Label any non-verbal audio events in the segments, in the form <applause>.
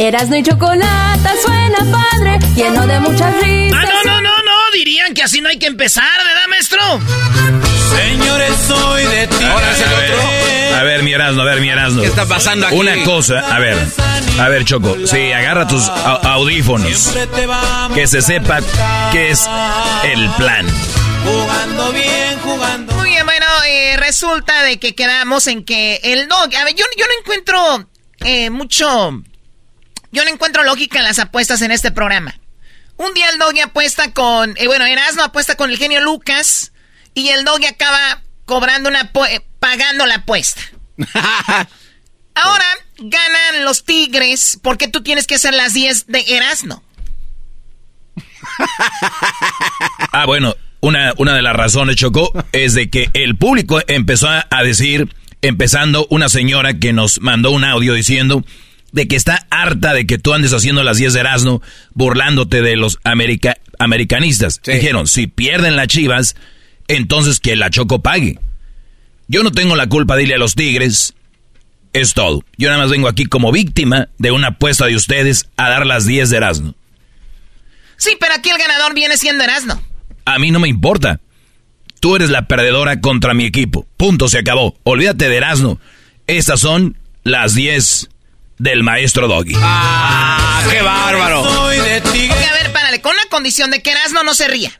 Erasno y chocolate suena padre, lleno de muchas risas. Ah, no, no, no, no. Dirían que así no hay que empezar, ¿verdad, maestro? Señores, soy de ti. Ahora es el otro. A ver, mi Erasno, a ver, mi Erasno. ¿Qué está pasando aquí? Una cosa, a ver. A ver, Choco. Sí, agarra tus audífonos. Que se sepa qué es el plan. Jugando bien, jugando. Muy bien, bueno, eh, resulta de que quedamos en que el dog. A ver, yo, yo no encuentro eh, mucho. Yo no encuentro lógica en las apuestas en este programa. Un día el doggy apuesta con. Eh, bueno, Erasmo apuesta con el genio Lucas. Y el doggy acaba cobrando una. pagando la apuesta. <laughs> Ahora ganan los Tigres porque tú tienes que hacer las 10 de Erasmo. <laughs> ah, bueno, una, una de las razones, Chocó, es de que el público empezó a decir, empezando una señora que nos mandó un audio diciendo de que está harta de que tú andes haciendo las 10 de Erasmo burlándote de los americanistas. Dijeron, si pierden las chivas, entonces que la Choco pague. Yo no tengo la culpa, dile a los Tigres. Es todo. Yo nada más vengo aquí como víctima de una apuesta de ustedes a dar las 10 de Erasmo. Sí, pero aquí el ganador viene siendo Erasmo. A mí no me importa. Tú eres la perdedora contra mi equipo. Punto, se acabó. Olvídate de Erasmo. Estas son las 10 del maestro Doggy. ¡Ah, qué bárbaro! Soy de a ver, párale, con una condición de que Erasmo no se ría.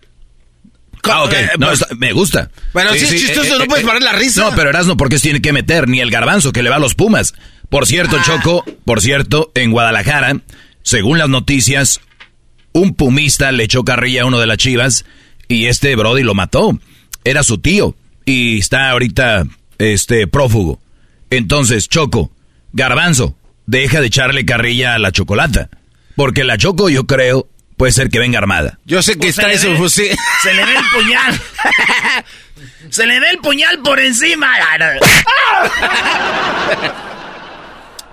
Ah, ok. No, pues, me gusta. Bueno, sí, chistoso, eh, no puedes eh, parar la risa. No, pero Erasmo, ¿por qué se tiene que meter? Ni el garbanzo que le va a los Pumas. Por cierto, ah. Choco, por cierto, en Guadalajara, según las noticias, un pumista le echó carrilla a uno de las chivas y este Brody lo mató. Era su tío y está ahorita, este, prófugo. Entonces, Choco, garbanzo, deja de echarle carrilla a la chocolata. Porque la choco, yo creo, puede ser que venga armada. Yo sé que pues está eso, <laughs> Se le ve el puñal. <laughs> se le ve el puñal por encima. <laughs>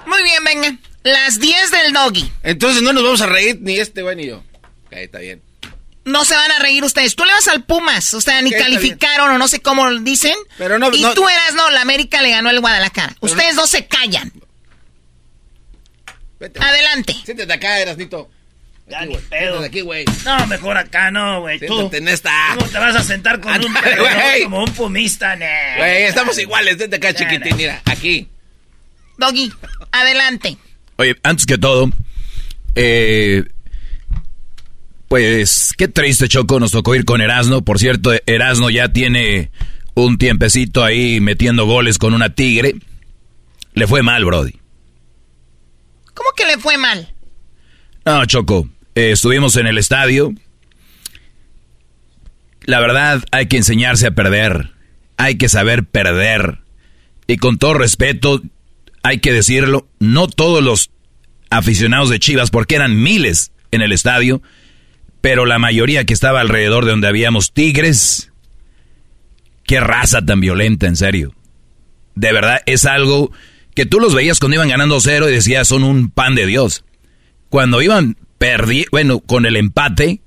Muy bien, venga. Las 10 del doggy. Entonces no nos vamos a reír ni este güey ni yo. Ahí está bien. No se van a reír ustedes. Tú le vas al Pumas. O sea, ni calificaron o no sé cómo dicen. Pero no, y tú eras, no, la América le ganó el Guadalajara. ustedes no se callan. Adelante. Siéntate acá, Erasnito. Ya ni pedo. aquí, güey. No, mejor acá no, güey. Tú. en esta. ¿Cómo te vas a sentar con un <laughs> como un pumista, ne? Güey, estamos iguales. Siéntate acá, chiquitín. Mira, aquí. Doggy, adelante. Oye, antes que todo, eh, pues qué triste, Choco, nos tocó ir con Erasno. Por cierto, Erasno ya tiene un tiempecito ahí metiendo goles con una tigre. Le fue mal, Brody. ¿Cómo que le fue mal? No, Choco. Eh, estuvimos en el estadio. La verdad, hay que enseñarse a perder. Hay que saber perder. Y con todo respeto, hay que decirlo, no todos los aficionados de Chivas, porque eran miles en el estadio, pero la mayoría que estaba alrededor de donde habíamos tigres. Qué raza tan violenta, en serio. De verdad, es algo que tú los veías cuando iban ganando cero y decías son un pan de Dios. Cuando iban perdi bueno, con el empate,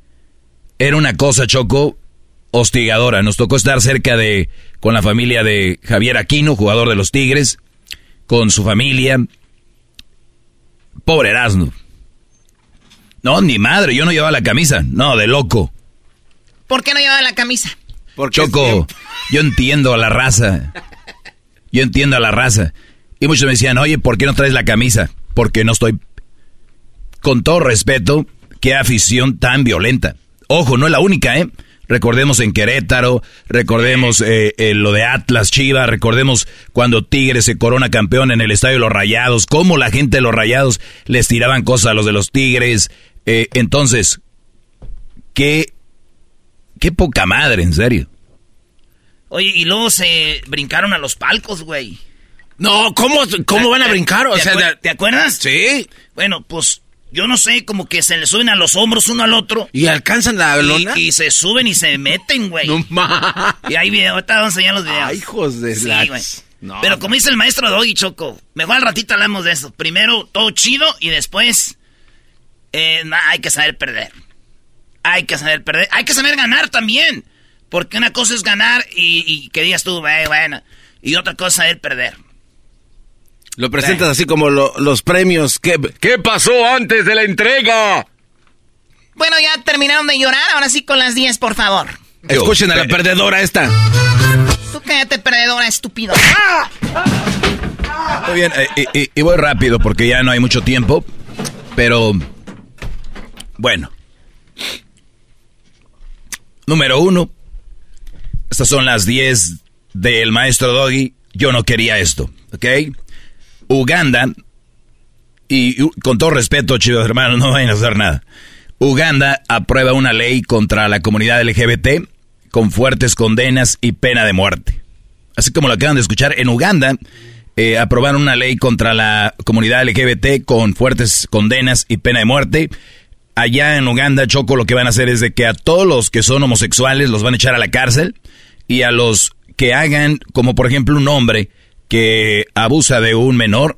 era una cosa, Choco, hostigadora. Nos tocó estar cerca de, con la familia de Javier Aquino, jugador de los Tigres, con su familia. Pobre Erasmo. No, ni madre, yo no llevaba la camisa. No, de loco. ¿Por qué no llevaba la camisa? Porque Choco, yo entiendo a la raza. Yo entiendo a la raza. Y muchos me decían, oye, ¿por qué no traes la camisa? Porque no estoy... Con todo respeto, qué afición tan violenta. Ojo, no es la única, ¿eh? Recordemos en Querétaro, recordemos eh, eh, lo de Atlas Chiva, recordemos cuando Tigres se corona campeón en el Estadio de los Rayados, cómo la gente de los Rayados les tiraban cosas a los de los Tigres. Eh, entonces, qué, qué poca madre, en serio. Oye, y luego se brincaron a los palcos, güey. No, ¿cómo, cómo van a brincar? O ¿Te, sea, ¿te acuerdas? Sí. Bueno, pues yo no sé, como que se le suben a los hombros uno al otro. ¿Y alcanzan la lona? Y, se suben y se meten, güey. No más. Y hay videos, ahorita vamos a enseñar los videos. Ay, hijos de Sí, la- güey. No, Pero como dice el maestro Doggy Choco, mejor al ratito hablamos de eso. Primero todo chido y después eh, nah, hay que saber perder. Hay que saber perder. Hay que saber ganar también. Porque una cosa es ganar y, y que digas tú, "Eh, bueno. Y otra cosa es saber perder. Lo presentas así como lo- los premios. ¿Qué, ¿Qué pasó antes de la entrega? Bueno, ya terminaron de llorar. Ahora sí con las 10, por favor. Escuchen a la perdedora esta. Tú cállate, perdedora, estúpido. Muy bien, eh, y, y- y voy rápido porque ya no hay mucho tiempo. Pero, bueno. Número uno. Estas son las 10 del maestro Doggy. Yo no quería esto, ¿ok? Uganda, y, con todo respeto, chicos hermanos, no vayan a hacer nada. Uganda aprueba una ley contra la comunidad LGBT con fuertes condenas y pena de muerte. Así como lo acaban de escuchar, en Uganda eh, aprobaron una ley contra la comunidad LGBT con fuertes condenas y pena de muerte. Allá en Uganda, Choco, lo que van a hacer es de que a todos los que son homosexuales los van a echar a la cárcel y a los que hagan, como por ejemplo un hombre que abusa de un menor,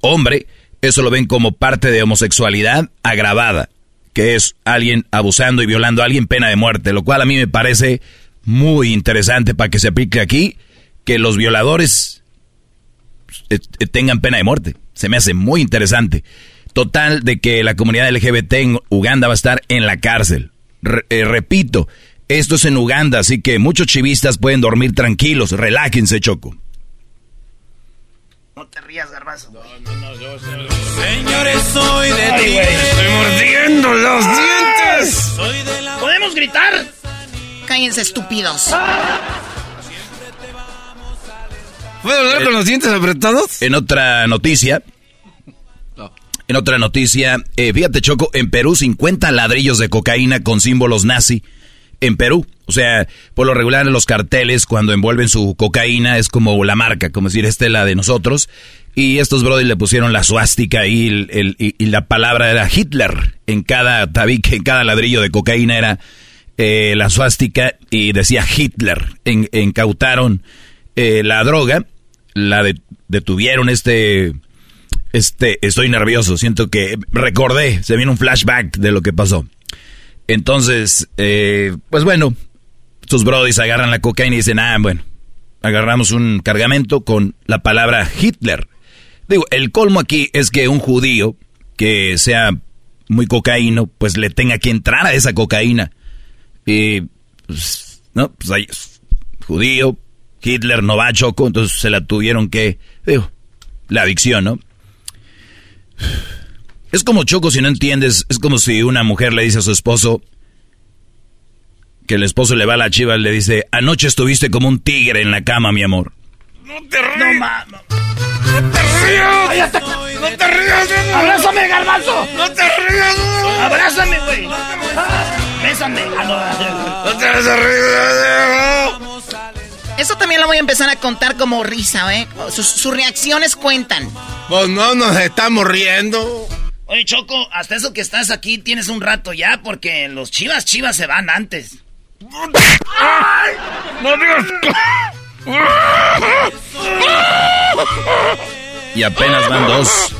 hombre, eso lo ven como parte de homosexualidad agravada, que es alguien abusando y violando a alguien, pena de muerte, lo cual a mí me parece muy interesante para que se aplique aquí, que los violadores eh, eh, tengan pena de muerte. Se me hace muy interesante. Total de que la comunidad LGBT en Uganda va a estar en la cárcel. Eh, repito, esto es en Uganda, así que muchos chivistas pueden dormir tranquilos. Relájense, Choco. No te rías, garbazo. Señores, soy de ti. mordiendo los dientes! Soy de la ¿Podemos gritar? Cállense, estúpidos. ¿Puedo hablar con los dientes apretados? En otra noticia, en otra noticia, eh, fíjate Choco, en Perú 50 ladrillos de cocaína con símbolos nazi. En Perú, o sea, por lo regular los carteles cuando envuelven su cocaína es como la marca, como decir, esta es la de nosotros. Y estos brothers le pusieron la suástica y, y, la palabra era Hitler. En cada tabique, en cada ladrillo de cocaína era eh, la suástica y decía Hitler. En- incautaron eh, la droga, la de- detuvieron este este, estoy nervioso, siento que recordé, se viene un flashback de lo que pasó. Entonces, eh, pues bueno, sus brodis agarran la cocaína y dicen, ah, bueno, agarramos un cargamento con la palabra Hitler. Digo, el colmo aquí es que un judío que sea muy cocaíno, pues le tenga que entrar a esa cocaína. Y, pues, no, pues ahí, judío, Hitler no va a choco, entonces se la tuvieron que, digo, la adicción, ¿no? Es como Choco si no entiendes, es como si una mujer le dice a su esposo que el esposo le va a la chiva y le dice, anoche estuviste como un tigre en la cama, mi amor. ¡No te rías! ¡No, no. ¡No te rías! ¡No te rías! ¡Abrázame, garbanzo! ¡No te rías! ¡Abrázame, güey! ¡Bésame! ¡No te reír! Eso también lo voy a empezar a contar como risa, ¿eh? Sus, sus reacciones cuentan. Pues no nos estamos riendo. Oye, Choco, hasta eso que estás aquí tienes un rato ya, porque los chivas chivas se van antes. ¡No digas! Y apenas van dos.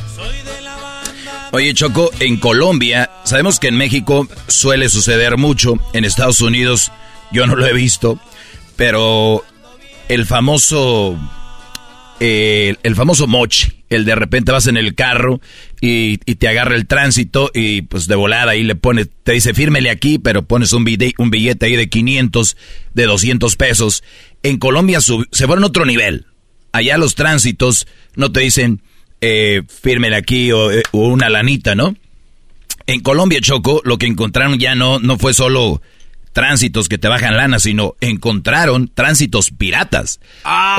Oye, Choco, en Colombia, sabemos que en México suele suceder mucho, en Estados Unidos yo no lo he visto, pero el famoso, eh, el famoso moche, el de repente vas en el carro y, y te agarra el tránsito y pues de volada ahí le pone, te dice fírmele aquí, pero pones un, billete, un billete ahí de 500, de 200 pesos. En Colombia sub- se fueron a otro nivel. Allá los tránsitos no te dicen eh, fírmele aquí o, eh, o una lanita, ¿no? En Colombia, Choco, lo que encontraron ya no, no fue solo tránsitos que te bajan lana, sino encontraron tránsitos piratas.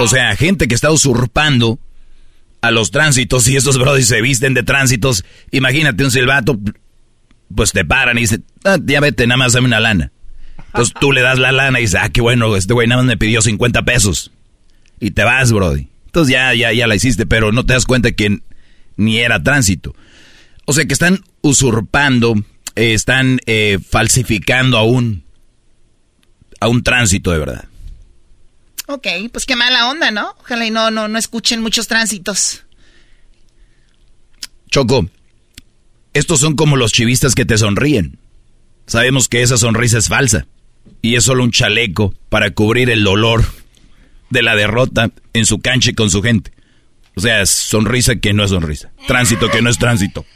O sea, gente que está usurpando a los tránsitos y esos brothers se visten de tránsitos. Imagínate un silbato, pues te paran y dicen, "Ah, ya vete, nada más dame una lana. Entonces tú le das la lana y dices, ah, qué bueno, este güey nada más me pidió 50 pesos. Y te vas, brody. Entonces ya, ya, ya la hiciste, pero no te das cuenta que ni era tránsito. O sea que están usurpando, eh, están eh, falsificando a un, a un tránsito de verdad. Ok, pues qué mala onda, ¿no? Ojalá y no, no, no escuchen muchos tránsitos. Choco, estos son como los chivistas que te sonríen. Sabemos que esa sonrisa es falsa y es solo un chaleco para cubrir el dolor de la derrota en su cancha y con su gente. O sea, sonrisa que no es sonrisa. Tránsito que no es tránsito.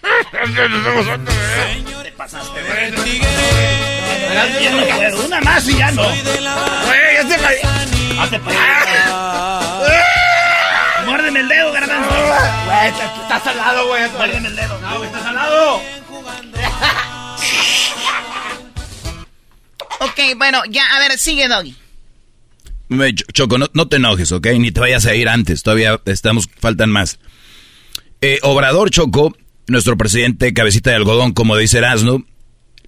Te pasaste de... Una más y ya no. Hazte para Muérdeme el dedo, garbanzo. Güey, estás al lado, güey. Muérdeme el dedo. No, güey, estás al lado. ok, bueno, ya, a ver, sigue, Doggy. Choco, no, te enojes, ¿ok? Ni te vayas a ir antes, todavía estamos, faltan más. Eh, Obrador Choco, nuestro presidente cabecita de algodón, como dice Erasno,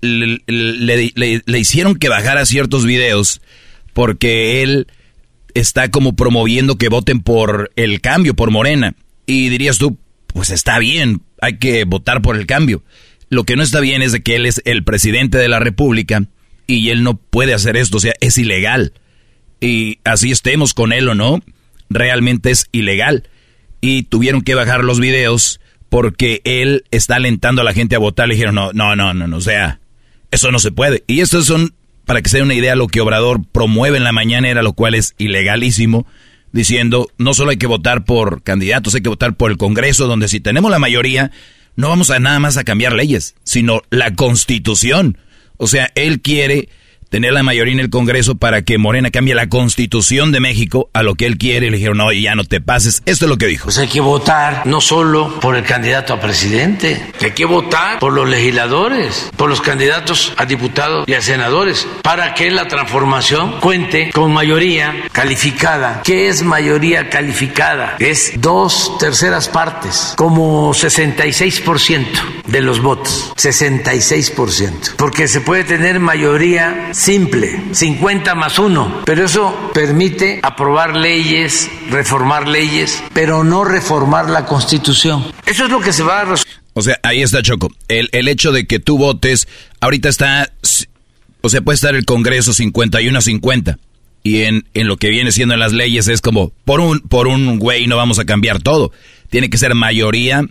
le, le, hicieron que bajara ciertos videos porque él está como promoviendo que voten por el cambio, por Morena. Y dirías tú, pues está bien, hay que votar por el cambio. Lo que no está bien es de que él es el presidente de la República y él no puede hacer esto, o sea, es ilegal y así estemos con él o no, realmente es ilegal. Y tuvieron que bajar los videos porque él está alentando a la gente a votar. Le dijeron, no, no, no, no, no, o sea, eso no se puede. Y estos son, para que se den una idea, lo que Obrador promueve en la mañanera, lo cual es ilegalísimo, diciendo, no solo hay que votar por candidatos, hay que votar por el Congreso, donde si tenemos la mayoría, no vamos a nada más a cambiar leyes, sino la constitución. O sea, él quiere tener la mayoría en el Congreso para que Morena cambie la constitución de México a lo que él quiere. Le dijeron, no, ya no te pases. Esto es lo que dijo. Pues hay que votar no solo por el candidato a presidente, hay que votar por los legisladores, por los candidatos a diputados y a senadores, para que la transformación cuente con mayoría calificada. ¿Qué es mayoría calificada? Es dos terceras partes, como 66% de los votos. 66%. Porque se puede tener mayoría simple, 50 más 1, pero eso permite aprobar leyes, reformar leyes, pero no reformar la constitución. Eso es lo que se va a... O sea, ahí está Choco. El, el hecho de que tú votes, ahorita está, o sea, puede estar el Congreso 51 a 50. Y en, en lo que viene siendo en las leyes es como, por un, por un güey no vamos a cambiar todo. Tiene que ser mayoría,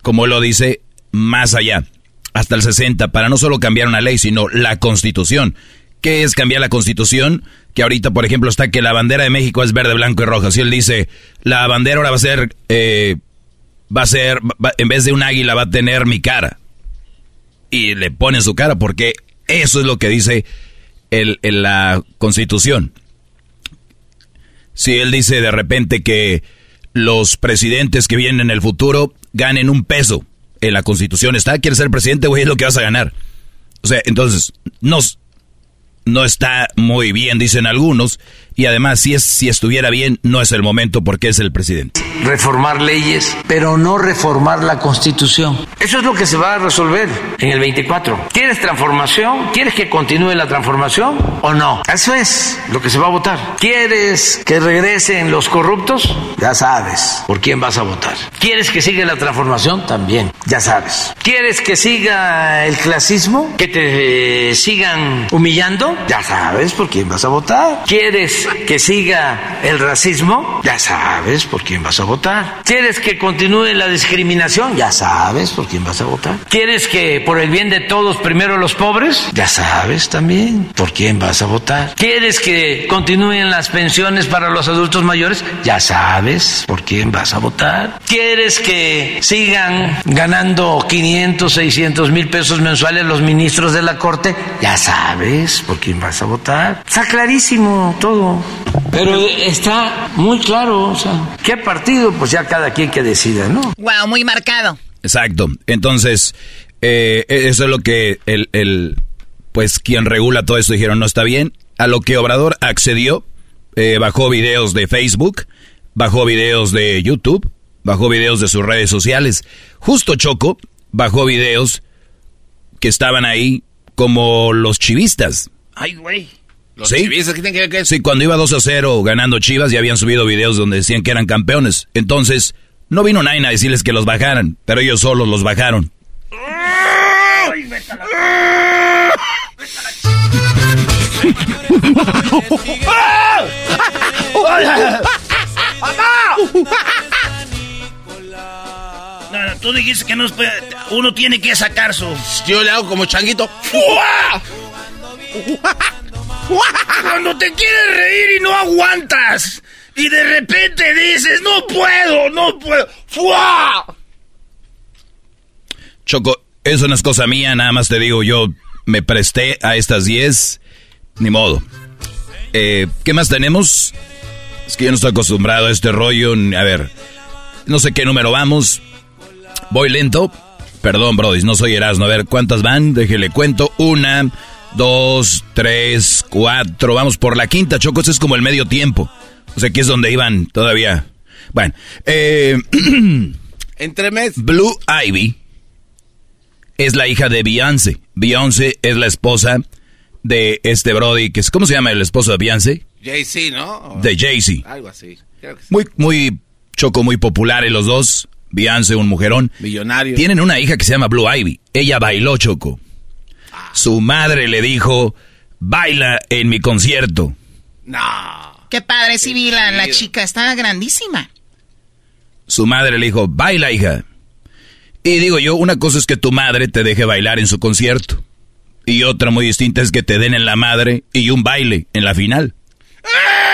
como lo dice, más allá hasta el 60 para no solo cambiar una ley, sino la constitución. ¿Qué es cambiar la constitución? Que ahorita, por ejemplo, está que la bandera de México es verde, blanco y roja. Si él dice, la bandera ahora va a ser, eh, va a ser, en vez de un águila va a tener mi cara. Y le pone su cara porque eso es lo que dice el, la constitución. Si él dice de repente que los presidentes que vienen en el futuro ganen un peso, en la constitución está, quieres ser presidente, güey, es lo que vas a ganar. O sea, entonces, nos, no está muy bien, dicen algunos, y además si, es, si estuviera bien, no es el momento porque es el presidente. Reformar leyes, pero no reformar la constitución. Eso es lo que se va a resolver en el 24. ¿Quieres transformación? ¿Quieres que continúe la transformación o no? Eso es lo que se va a votar. ¿Quieres que regresen los corruptos? Ya sabes por quién vas a votar. ¿Quieres que siga la transformación? También, ya sabes. ¿Quieres que siga el clasismo? ¿Que te sigan humillando? Ya sabes por quién vas a votar. ¿Quieres que siga el racismo, ya sabes por quién vas a votar. ¿Quieres que continúe la discriminación? Ya sabes por quién vas a votar. ¿Quieres que por el bien de todos primero los pobres? Ya sabes también por quién vas a votar. ¿Quieres que continúen las pensiones para los adultos mayores? Ya sabes por quién vas a votar. ¿Quieres que sigan ganando 500, 600 mil pesos mensuales los ministros de la Corte? Ya sabes por quién vas a votar. Está clarísimo todo. Pero está muy claro, o sea, ¿qué partido? Pues ya cada quien que decida, ¿no? Wow, muy marcado. Exacto. Entonces, eh, eso es lo que el, el, pues quien regula todo esto dijeron, no está bien. A lo que Obrador accedió, eh, bajó videos de Facebook, bajó videos de YouTube, bajó videos de sus redes sociales. Justo Choco bajó videos que estaban ahí como los chivistas. Ay, güey. Los ¿Sí? chivistas, ¿qué tienen que ver que Sí, cuando iba 2 a 0 ganando Chivas, ya habían subido videos donde decían que eran campeones. Entonces, no vino nadie a decirles que los bajaran, pero ellos solos los bajaron. Ay, vétala. Tú dijiste que no uno tiene que sacar su. Yo le hago como changuito. <laughs> Cuando te quieres reír y no aguantas. Y de repente dices, no puedo, no puedo. ¡Fua! Choco, eso no es cosa mía, nada más te digo, yo me presté a estas 10, ni modo. Eh, ¿Qué más tenemos? Es que yo no estoy acostumbrado a este rollo. A ver, no sé qué número vamos. Voy lento. Perdón, Brody, no soy Erasmo. A ver, ¿cuántas van? Déjele cuento. Una, dos, tres, cuatro. Vamos por la quinta, Choco. Este es como el medio tiempo. O sea, que es donde iban todavía. Bueno, eh, <clears throat> Entre mes. Blue Ivy es la hija de Beyoncé. Beyoncé es la esposa de este Brody, que es, ¿cómo se llama el esposo de Beyoncé? Jay-Z, ¿no? De Jay-Z. Algo así. Creo que sí. Muy, muy choco, muy populares los dos. Beyoncé, un mujerón. Millonario. Tienen una hija que se llama Blue Ivy. Ella bailó choco. Su madre le dijo, baila en mi concierto. No. Qué padre, sí la, la chica, está grandísima. Su madre le dijo, baila hija. Y digo yo, una cosa es que tu madre te deje bailar en su concierto. Y otra muy distinta es que te den en la madre y un baile en la final. Ay,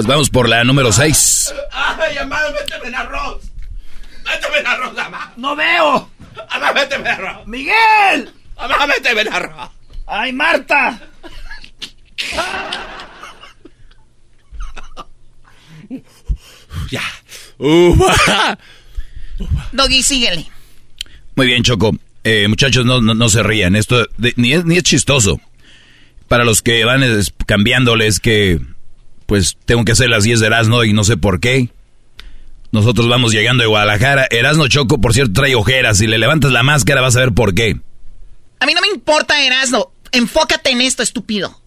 Pues vamos por la número 6. Ay, amado, méteme en arroz. Méteme en arroz, amado. ¡No veo! Amado, méteme en arroz. ¡Miguel! Amado, méteme en arroz. ¡Ay, Marta! <laughs> Ya. Ufa. <laughs> Doggy, síguele. Muy bien, Choco. Eh, muchachos, no, no, no se rían. Esto de- ni, es, ni es chistoso. Para los que van es- cambiándoles que, pues, tengo que hacer las 10 de Erasmo y no sé por qué. Nosotros vamos llegando de Guadalajara. Erasmo Choco, por cierto, trae ojeras. Si le levantas la máscara vas a ver por qué. A mí no me importa, Erasmo. Enfócate en esto, estúpido.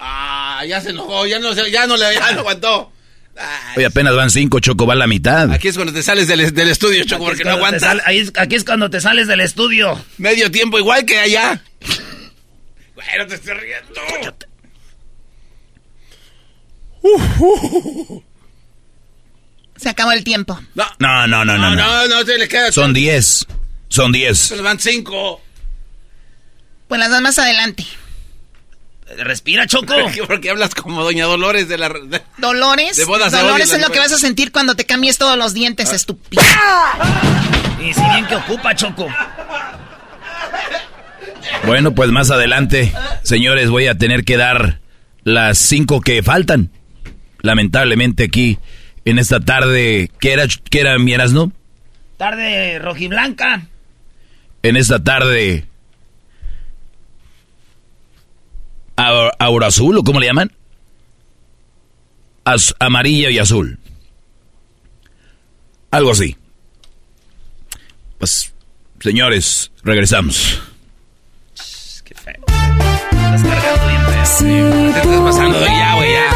Ah, ya se enojó, ya no, se- ya no le ya no aguantó. Ay, Hoy apenas van cinco, Choco, va a la mitad. Aquí es cuando te sales del, del estudio, Choco, porque no Cuando te aguantas. ahí es- aquí es cuando te sales del estudio. Medio tiempo igual que allá. <laughs> Bueno, te estoy riendo. Se acabó el tiempo. No, No, no, no, no. no, no. no, no se le queda. Son 10. Son 10. Se van cinco. Pues las das más adelante. Respira, Choco. <laughs> Porque hablas como Doña Dolores de la. de- Dolores. De bodas a Dolores es lo que vas a sentir cuando te cambies todos los dientes, estúpido. Y si bien que ocupa, Choco. Bueno, pues más adelante, señores, voy a tener que dar las cinco que faltan. Lamentablemente aquí, en esta tarde, ¿qué era, qué era mi Erasmo? Tarde rojiblanca. En esta tarde... au- ¿Aura azul o cómo le llaman? Az- amarilla y azul. Algo así. Pues, señores, regresamos. Qué feo. Estás cargando bien feo. Si Te estás pasando ya, güey, ya.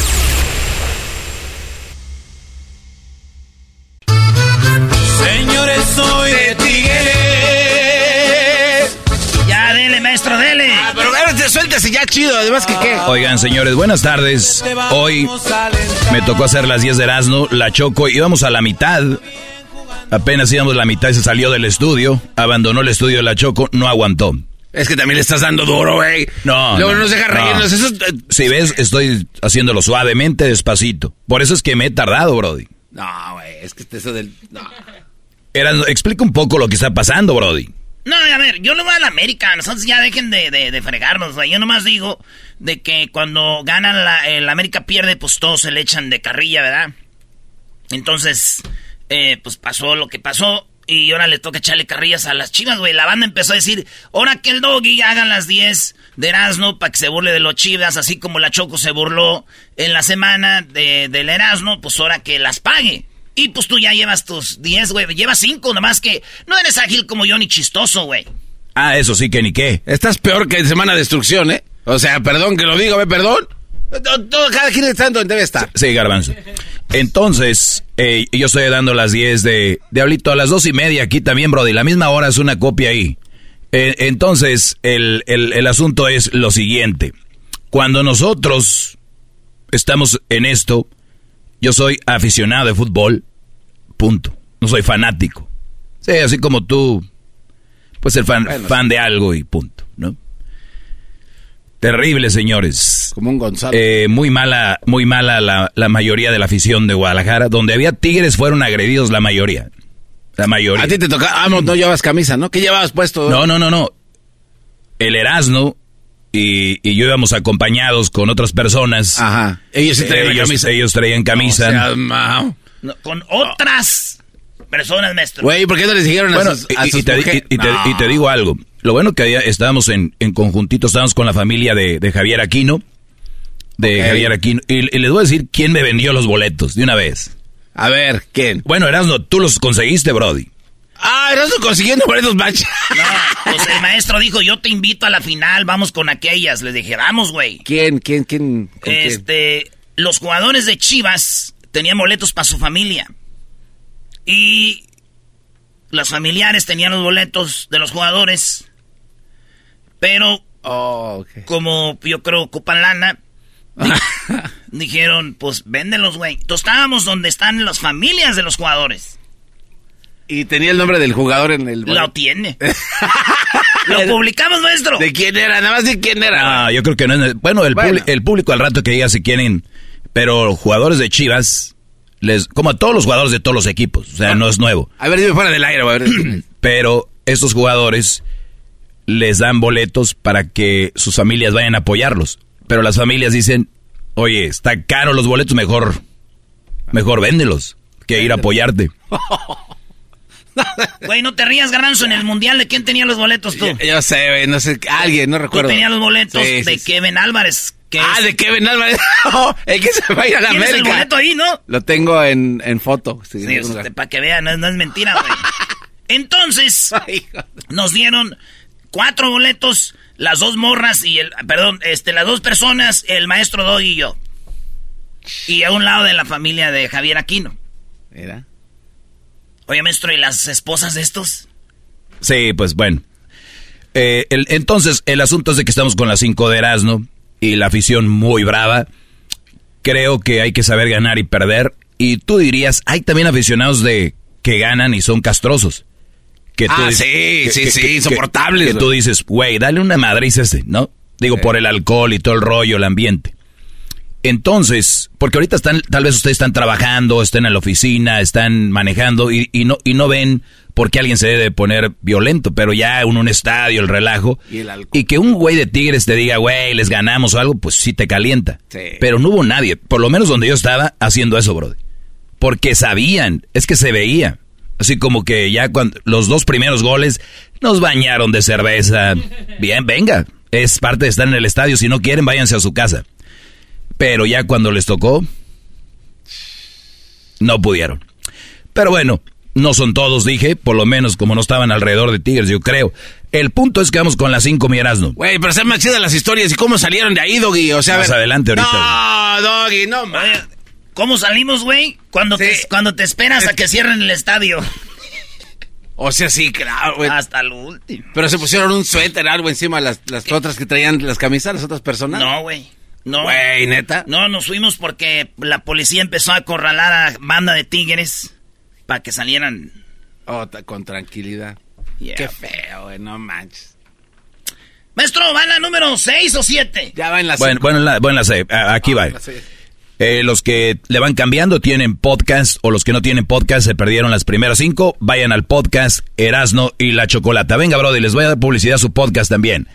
Señores, soy de Tigueres. Ya, dele, maestro, dele. Ah, pero te sueltas y ya chido, además que qué. Oigan, señores, buenas tardes. Hoy me tocó hacer las 10 de Erasmo, la Choco, íbamos a la mitad. Apenas íbamos a la mitad y se salió del estudio, abandonó el estudio de la Choco, no aguantó. Es que también le estás dando duro, güey. No. Luego no, nos deja no. reírnos. Eso es- Si ves, estoy haciéndolo suavemente, despacito. Por eso es que me he tardado, Brody. No, güey, es que eso del... No. Explica un poco lo que está pasando, Brody. No, a ver, yo le voy a la América. Nosotros ya dejen de, de, fregarnos. Yo nomás digo de que cuando ganan la, el América pierde, pues todos se le echan de carrilla, ¿verdad? Entonces, eh, pues pasó lo que pasó. Y ahora le toca echarle carrillas a las chivas, güey. La banda empezó a decir, ahora que el doggy hagan las 10 de Erasmo para que se burle de los chivas, así como la Choco se burló en la semana de, del Erasmo, pues ahora que las pague. Y pues tú ya llevas tus 10, güey. Llevas 5, nomás que no eres ágil como yo ni chistoso, güey. Ah, eso sí que ni qué. Estás peor que en Semana de Destrucción, ¿eh? O sea, perdón que lo diga, ¿ve? Perdón. Todo, cada quien está donde debe estar. Sí, Garbanzo. Entonces, eh, yo estoy dando las 10 de Diablito a las dos y media aquí también, Brody. La misma hora es una copia ahí. Eh, entonces, el, el asunto es lo siguiente. Cuando nosotros estamos en esto, yo soy aficionado de fútbol, punto. No soy fanático. Sí, así como tú, pues ser fan, fan de algo y punto, ¿no? Terrible, señores. Como un Gonzalo. Eh, muy mala, muy mala la, la, mayoría de la afición de Guadalajara. Donde había tigres fueron agredidos la mayoría. La mayoría. A ti te toca. Ah, no, no llevas camisa, ¿no? ¿Qué llevabas puesto? No, no, no, no. El Erasmo y, y, yo íbamos acompañados con otras personas. Ajá. Ellos sí traían camisa. Ellos traían camisa. con otras personas, maestro. Güey, ¿por qué no les dijeron a sus, y, te, digo algo. Lo bueno que estábamos en, en conjuntito, estábamos con la familia de, de Javier Aquino. De Javier Aquino. Y, les voy a decir quién me vendió los boletos de una vez. A ver, ¿quién? Bueno, Erasmo, tú los conseguiste, Brody. Ah, no consiguiendo boletos match. <laughs> No, pues el maestro dijo, yo te invito a la final, vamos con aquellas. Les dije, vamos, güey. ¿Quién, quién, quién? Este, los jugadores de Chivas tenían boletos para su familia. Y los familiares tenían los boletos de los jugadores. Pero, oh, como yo creo ocupan lana, <laughs> dijeron, pues véndelos, güey. Entonces estábamos donde están las familias de los jugadores. Y tenía el nombre del jugador en el... Lo tiene. <laughs> Lo publicamos, maestro. ¿De quién era? Nada más de quién era. Ah, yo creo que no es... Bueno, el, el público al rato que diga si quieren... Pero jugadores de Chivas, les como a todos los jugadores de todos los equipos. O sea, no es nuevo. A ver, dime fuera del aire. A ver. <clears throat> pero estos jugadores les dan boletos para que sus familias vayan a apoyarlos. Pero las familias dicen, oye, está caro los boletos, mejor, mejor véndelos que ir a apoyarte. <laughs> Güey, no te rías, Garbanzo, en el Mundial, ¿de quién tenía los boletos tú? Yo, sé, güey, no sé, alguien, no recuerdo. Tú tenías los boletos de Kevin Álvarez. ah, de Kevin Álvarez. el que se va a ir a la América. el boleto ahí, ¿no? Lo tengo en, en foto. Sí, para que vean, no, es mentira, güey. <laughs> Entonces, nos dieron cuatro boletos, las dos morras y el, perdón, este, las dos personas, el maestro Doggy y yo. Y a un lado de la familia de Javier Aquino. Mira. Oye, maestro, ¿y las esposas de estos? Sí, pues bueno. Eh, entonces, el asunto es de que estamos con las cinco de Erasmo y la afición muy brava. Creo que hay que saber ganar y perder. Y tú dirías, hay también aficionados de que ganan y son castrosos. Que tú ah, sí, sí, sí, insoportables. Que, tú dices, güey, dale una madriz este, ¿no? Digo, por el alcohol y todo el rollo, el ambiente. Entonces, porque ahorita están, tal vez ustedes están trabajando, están en la oficina, están manejando y, no, y no ven por qué alguien se debe poner violento, pero ya en un estadio, el relajo. Y, que un güey de Tigres te diga, güey, les ganamos o algo, pues sí te calienta. Pero no hubo nadie, por lo menos donde yo estaba, haciendo eso, brother. Porque sabían, es que se veía. Así como que ya cuando los dos primeros goles nos bañaron de cerveza. Bien, venga, es parte de estar en el estadio. Si no quieren, váyanse a su casa. Pero ya cuando les tocó, no pudieron. Pero bueno, no son todos, dije, por lo menos como no estaban alrededor de Tigres, yo creo. El punto es que vamos con las cinco no Güey, pero sean más chidas las historias y cómo salieron de ahí, Doggy. O sea, más adelante ahorita. No, Doggy, no mames. ¿Cómo salimos, güey? Cuando, te, cuando te esperas a que cierren el estadio. O sea, sí, claro, güey. Hasta el último. Pero se pusieron un suéter, algo encima las, las otras que traían las camisas, las otras personas. No, güey. No. Güey, neta. No, nos fuimos porque la policía empezó a acorralar a banda de tigres para que salieran. Oh, con tranquilidad. Qué feo, güey, no manches. Maestro, ¿va en la número 6 o 7? Ya va en la Bueno, bueno, en la, bueno, la 6. Aquí ah, va. Eh, los que le van cambiando tienen podcast o los que no tienen podcast se perdieron las primeras cinco. Vayan al podcast Erasno y la Chocolata. Venga, Brody, les voy a dar publicidad a su podcast también.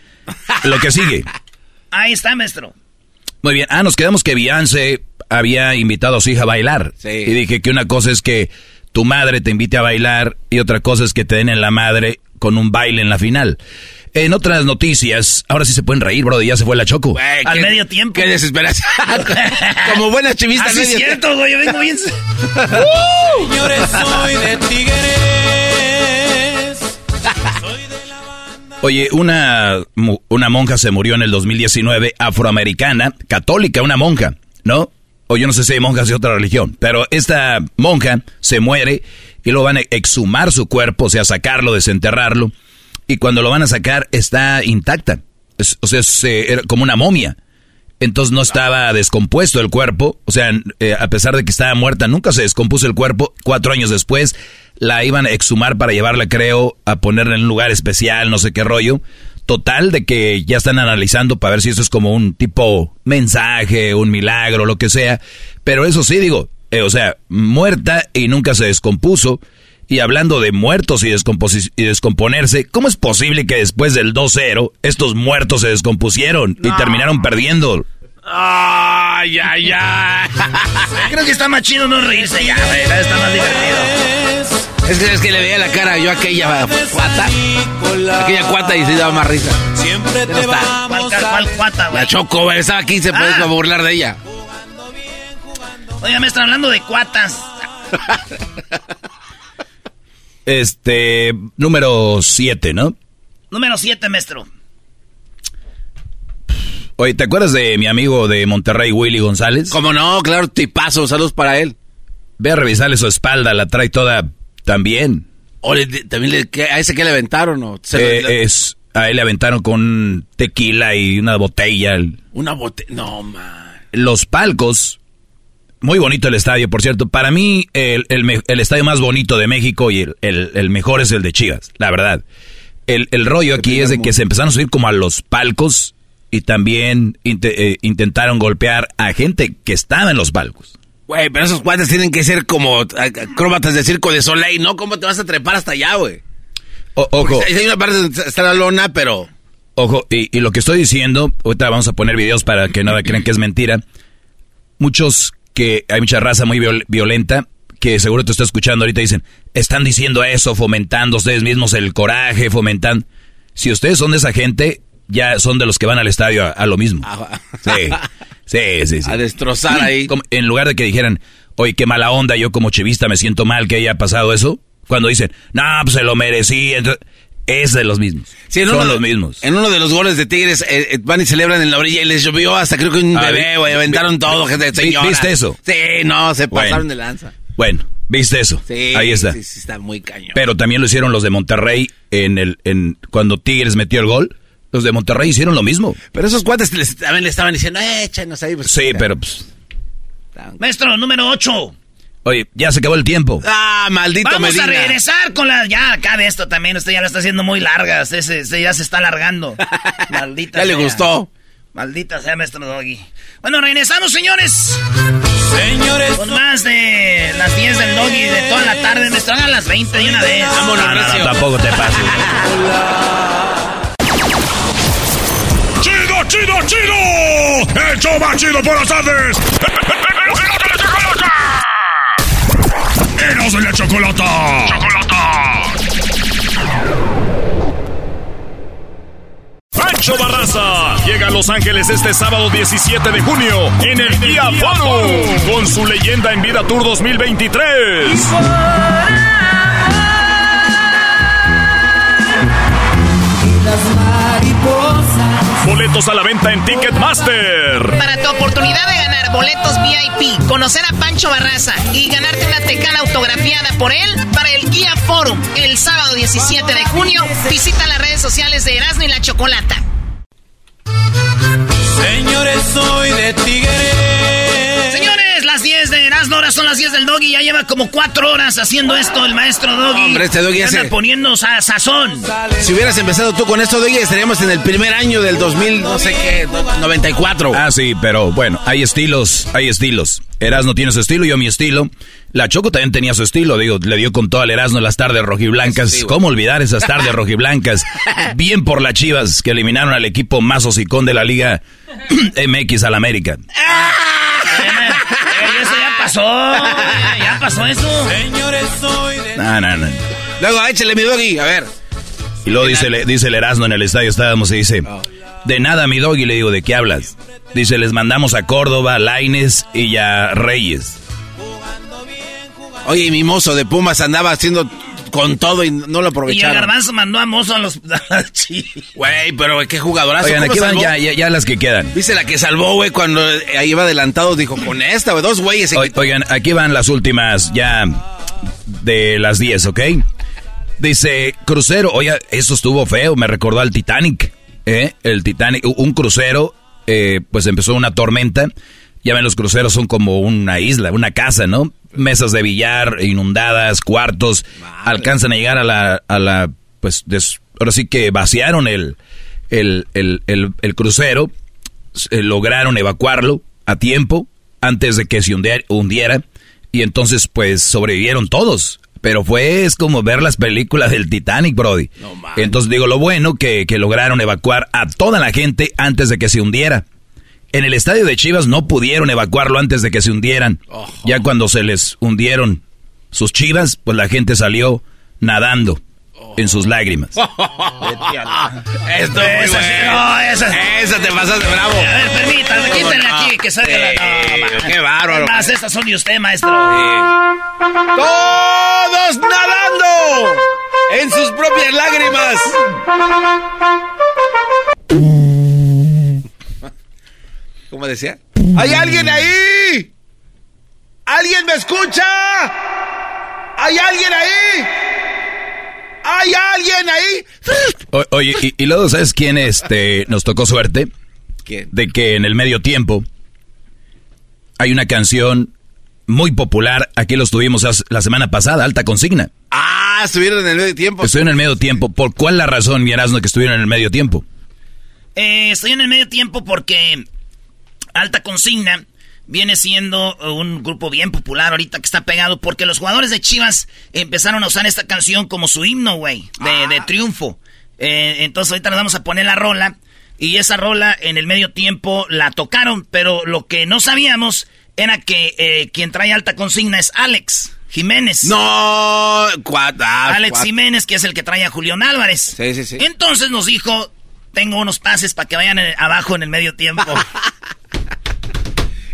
Lo que sigue. <laughs> Ahí está, maestro. Muy bien. Ah, nos quedamos que Beyoncé había invitado a su hija a bailar. Sí. Y dije que una cosa es que tu madre te invite a bailar y otra cosa es que te den en la madre con un baile en la final. En otras noticias, ahora sí se pueden reír, Brody, ya se fue la Choco. Al qué- medio tiempo. Qué desesperación. <laughs> Como buena chivista. Sí al es cierto, güey, yo vengo bien... <laughs> Señores, soy de. Oye, una, una monja se murió en el 2019, afroamericana, católica, una monja, ¿no? O yo no sé si hay monjas de otra religión, pero esta monja se muere y lo van a exhumar su cuerpo, o sea, sacarlo, desenterrarlo, y cuando lo van a sacar está intacta, o sea, es, eh, como una momia. Entonces no estaba descompuesto el cuerpo, o sea, eh, a pesar de que estaba muerta, nunca se descompuso el cuerpo. Cuatro años después la iban a exhumar para llevarla, creo, a ponerla en un lugar especial, no sé qué rollo. Total de que ya están analizando para ver si eso es como un tipo mensaje, un milagro, lo que sea. Pero eso sí, digo, eh, o sea, muerta y nunca se descompuso. Y hablando de muertos y, descomposi- y descomponerse, ¿cómo es posible que después del 2-0 estos muertos se descompusieron y terminaron perdiendo? Ay, ay, ay. <laughs> Creo que está más chido no reírse ya, güey. Está más divertido. Es que, es que le veía la cara yo a aquella cuata. Aquella cuata y se daba más risa. Siempre te está. ¿Cuál, cuál cuata, güey? La Choco, güey, estaba aquí, se puede Ah. burlar de ella. Oiga, maestro, hablando de cuatas. <laughs> Este, número 7, ¿no? Número 7, maestro. Oye, ¿te acuerdas de mi amigo de Monterrey, Willy González? Como no, claro, tipazo, saludos para él. Ve a revisarle su espalda, la trae toda también. O le- también le, ¿qué- a ese que le aventaron, ¿no? Se Eh, lo- es, a él le aventaron con tequila y una botella. Una botella. No, man. Los palcos, muy bonito el estadio, por cierto. Para mí, el, el estadio más bonito de México y el, el- el mejor es el de Chivas, la verdad. El, el rollo aquí es de que se empezaron a subir como a los palcos y también eh, intentaron golpear a gente que estaba en los palcos. Güey, pero esos cuates tienen que ser como acróbatas de circo de Soleil, ¿no? ¿Cómo te vas a trepar hasta allá, güey? Ojo, Hay una parte donde está la lona, pero... Ojo, y, y lo que estoy diciendo, ahorita vamos a poner videos para que no crean que es mentira. Muchos que hay mucha raza muy viol- violenta que seguro te está escuchando ahorita dicen, están diciendo eso, fomentando ustedes mismos el coraje, fomentando. Si ustedes son de esa gente, ya son de los que van al estadio a, a lo mismo. Sí, sí, sí, sí. <laughs> A destrozar ahí. Como- en lugar de que dijeran, oye, qué mala onda, yo como chivista me siento mal que haya pasado eso. Cuando dicen, no, pues se lo merecí. entonces, es de los mismos. Sí, en son uno de- los mismos. En uno de los goles de Tigres eh, eh, van y celebran en la orilla y les llovió hasta creo que un Ah, bebé, güey. Aventaron vi- todo, gente señora. ¿viste eso? Sí, no, se Bueno. pasaron de lanza. Bueno, ¿viste eso? Sí, Ahí está. Sí, sí, está muy cañón. Pero también lo hicieron los de Monterrey en el en cuando Tigres metió el gol. Los de Monterrey hicieron lo mismo. Pero esos cuates les, también le estaban diciendo, eh, échanos ahí. pues, Sí, pero pues, Maestro, número 8. Oye, ya se acabó el tiempo. Ah, maldito Vamos Medina. a regresar con la. Ya, acabe esto también. Usted ya lo está haciendo muy larga. Usted, se- usted ya se está alargando. <laughs> Maldita Ya le sea. gustó. Maldita sea, maestro Doggy. Bueno, regresamos, señores. Señores, Con más de las 10 del Doggy de toda la tarde. Maestro, hagan las 20 de una vez. Vámonos, No, no, no, tampoco te pases. <laughs> ¡Chido, chido, chido! ¡El show más chido por las tardes! <laughs> ¡Eros de la chocolata! ¡Chocolata! Pancho Barraza llega a Los Ángeles este sábado 17 de junio en el Día Forum con su leyenda en vida Tour 2023. Boletos a la venta en Ticketmaster. Para tu oportunidad de ganar boletos VIP, conocer a Pancho Barraza y ganarte una tecana autografiada por él para el Guía Forum el sábado 17 de junio, visita las redes sociales de Erasmo y la Chocolata. señores, soy de Tigres. Ahora son las 10 del Doggy ya lleva como cuatro horas haciendo esto, el maestro Doggy. Hombre, este Doggy anda hace- poniendo sa- sazón. Si hubieras empezado tú con esto, Doggy, estaríamos en el primer año del 2000, no sé qué, 94. Ah, sí, pero bueno, hay estilos, hay estilos. Erasno tiene su estilo, yo mi estilo. La Choco también tenía su estilo, digo, le dio con todo al Erasno las tardes rojiblancas. Sí. ¿Cómo olvidar esas tardes rojiblancas? <laughs> Bien por las Chivas, que eliminaron al equipo más hocicón de la Liga <clears throat> MX al América. <laughs> Pasó. Ya, ya pasó eso. Señores, soy de... No, no, no. Luego, échale mi Doggy, a ver. Y luego dice, le- dice el Erasmo en el estadio, estábamos y dice, de nada mi doggy, le digo, ¿de qué hablas? Dice, les mandamos a Córdoba, a Laines y a Reyes. Oye, y mi mozo de Pumas andaba haciendo con todo y no lo Y el aprovecharon. garbanzo mandó a Mozo a los. <laughs> Güey, pero qué jugadorazo. Oigan, ¿cómo aquí van ya, ya, ya las que quedan. Dice la que salvó, güey, cuando eh, ahí iba adelantado, dijo, con esta, güey, dos güeyes. O-. Oigan, aquí van las últimas ya de las 10, ¿ok? Dice, crucero, oye, eso estuvo feo, me recordó al Titanic, ¿eh? El Titanic, un crucero, eh, pues empezó una tormenta. Ya ven, los cruceros son como una isla, una casa, ¿no? Mesas de billar, inundadas, cuartos, alcanzan a llegar a la, a la, pues, des- ahora sí que vaciaron el, el, el, el, el crucero, eh, lograron evacuarlo a tiempo antes de que se hundiera, hundiera y entonces pues sobrevivieron todos. Pero fue es como ver las películas del Titanic, Brody. entonces digo, lo bueno que, que lograron evacuar a toda la gente antes de que se hundiera. En el estadio de Chivas no pudieron evacuarlo antes de que se hundieran. Ya cuando se les hundieron sus Chivas, pues la gente salió nadando en sus lágrimas. <laughs> Esto muy Esa no, esa- Esa te pasaste bravo. A ver, permítame, ¿Cómo quítenle no? aquí, que salga la... No, qué bárbaro. Más, estas son de usted, maestro. Todos nadando en sus propias lágrimas. ¿Cómo decía? ¡Hay alguien ahí! ¿Alguien me escucha? ¿Hay alguien ahí? ¿Hay alguien ahí? O- oye, y, y luego, ¿sabes quién este, nos tocó suerte? ¿Quién? De que en el medio tiempo hay una canción muy popular, aquí lo estuvimos hace- la semana pasada, Alta Consigna. Ah, estuvieron en el medio tiempo. Estoy en el medio tiempo. ¿Por cuál la razón, mi Erasmo, que estuvieron en el medio tiempo? Eh, estoy en el medio tiempo porque Alta Consigna viene siendo un grupo bien popular ahorita que está pegado porque los jugadores de Chivas empezaron a usar esta canción como su himno, güey, de, de triunfo. Eh, entonces ahorita nos vamos a poner la rola y esa rola en el medio tiempo la tocaron, pero lo que no sabíamos era que eh, quien trae Alta Consigna es Alex Jiménez. No, ah, Alex Jiménez, que es el que trae a Julián Álvarez. Sí, sí, sí. Entonces nos dijo, tengo unos pases para que vayan eh, abajo en el medio tiempo. <laughs>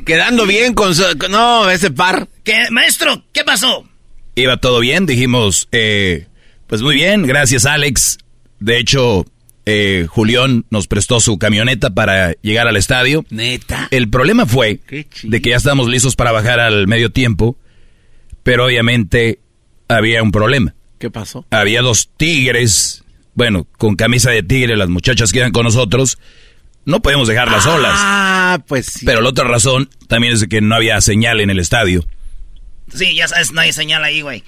Quedando bien con su... No, ese par. ¿Qué, maestro, ¿qué pasó? Iba todo bien, dijimos, eh, pues muy bien, gracias Alex. De hecho, eh, Julián nos prestó su camioneta para llegar al estadio. Neta. El problema fue de que ya estábamos listos para bajar al medio tiempo, pero obviamente había un problema. ¿Qué pasó? Había dos tigres, bueno, con camisa de tigre, las muchachas que iban con nosotros. No podemos dejarlas solas. Ah, pues sí. Pero la otra razón también es de que no había señal en el estadio. Sí, ya sabes, no hay señal ahí, güey.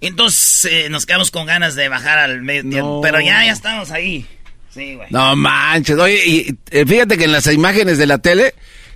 Entonces eh, nos quedamos con ganas de bajar al medio tiempo. Pero ya, ya estamos ahí. Sí, güey. No manches. Oye, y, eh, fíjate que en las imágenes de la tele,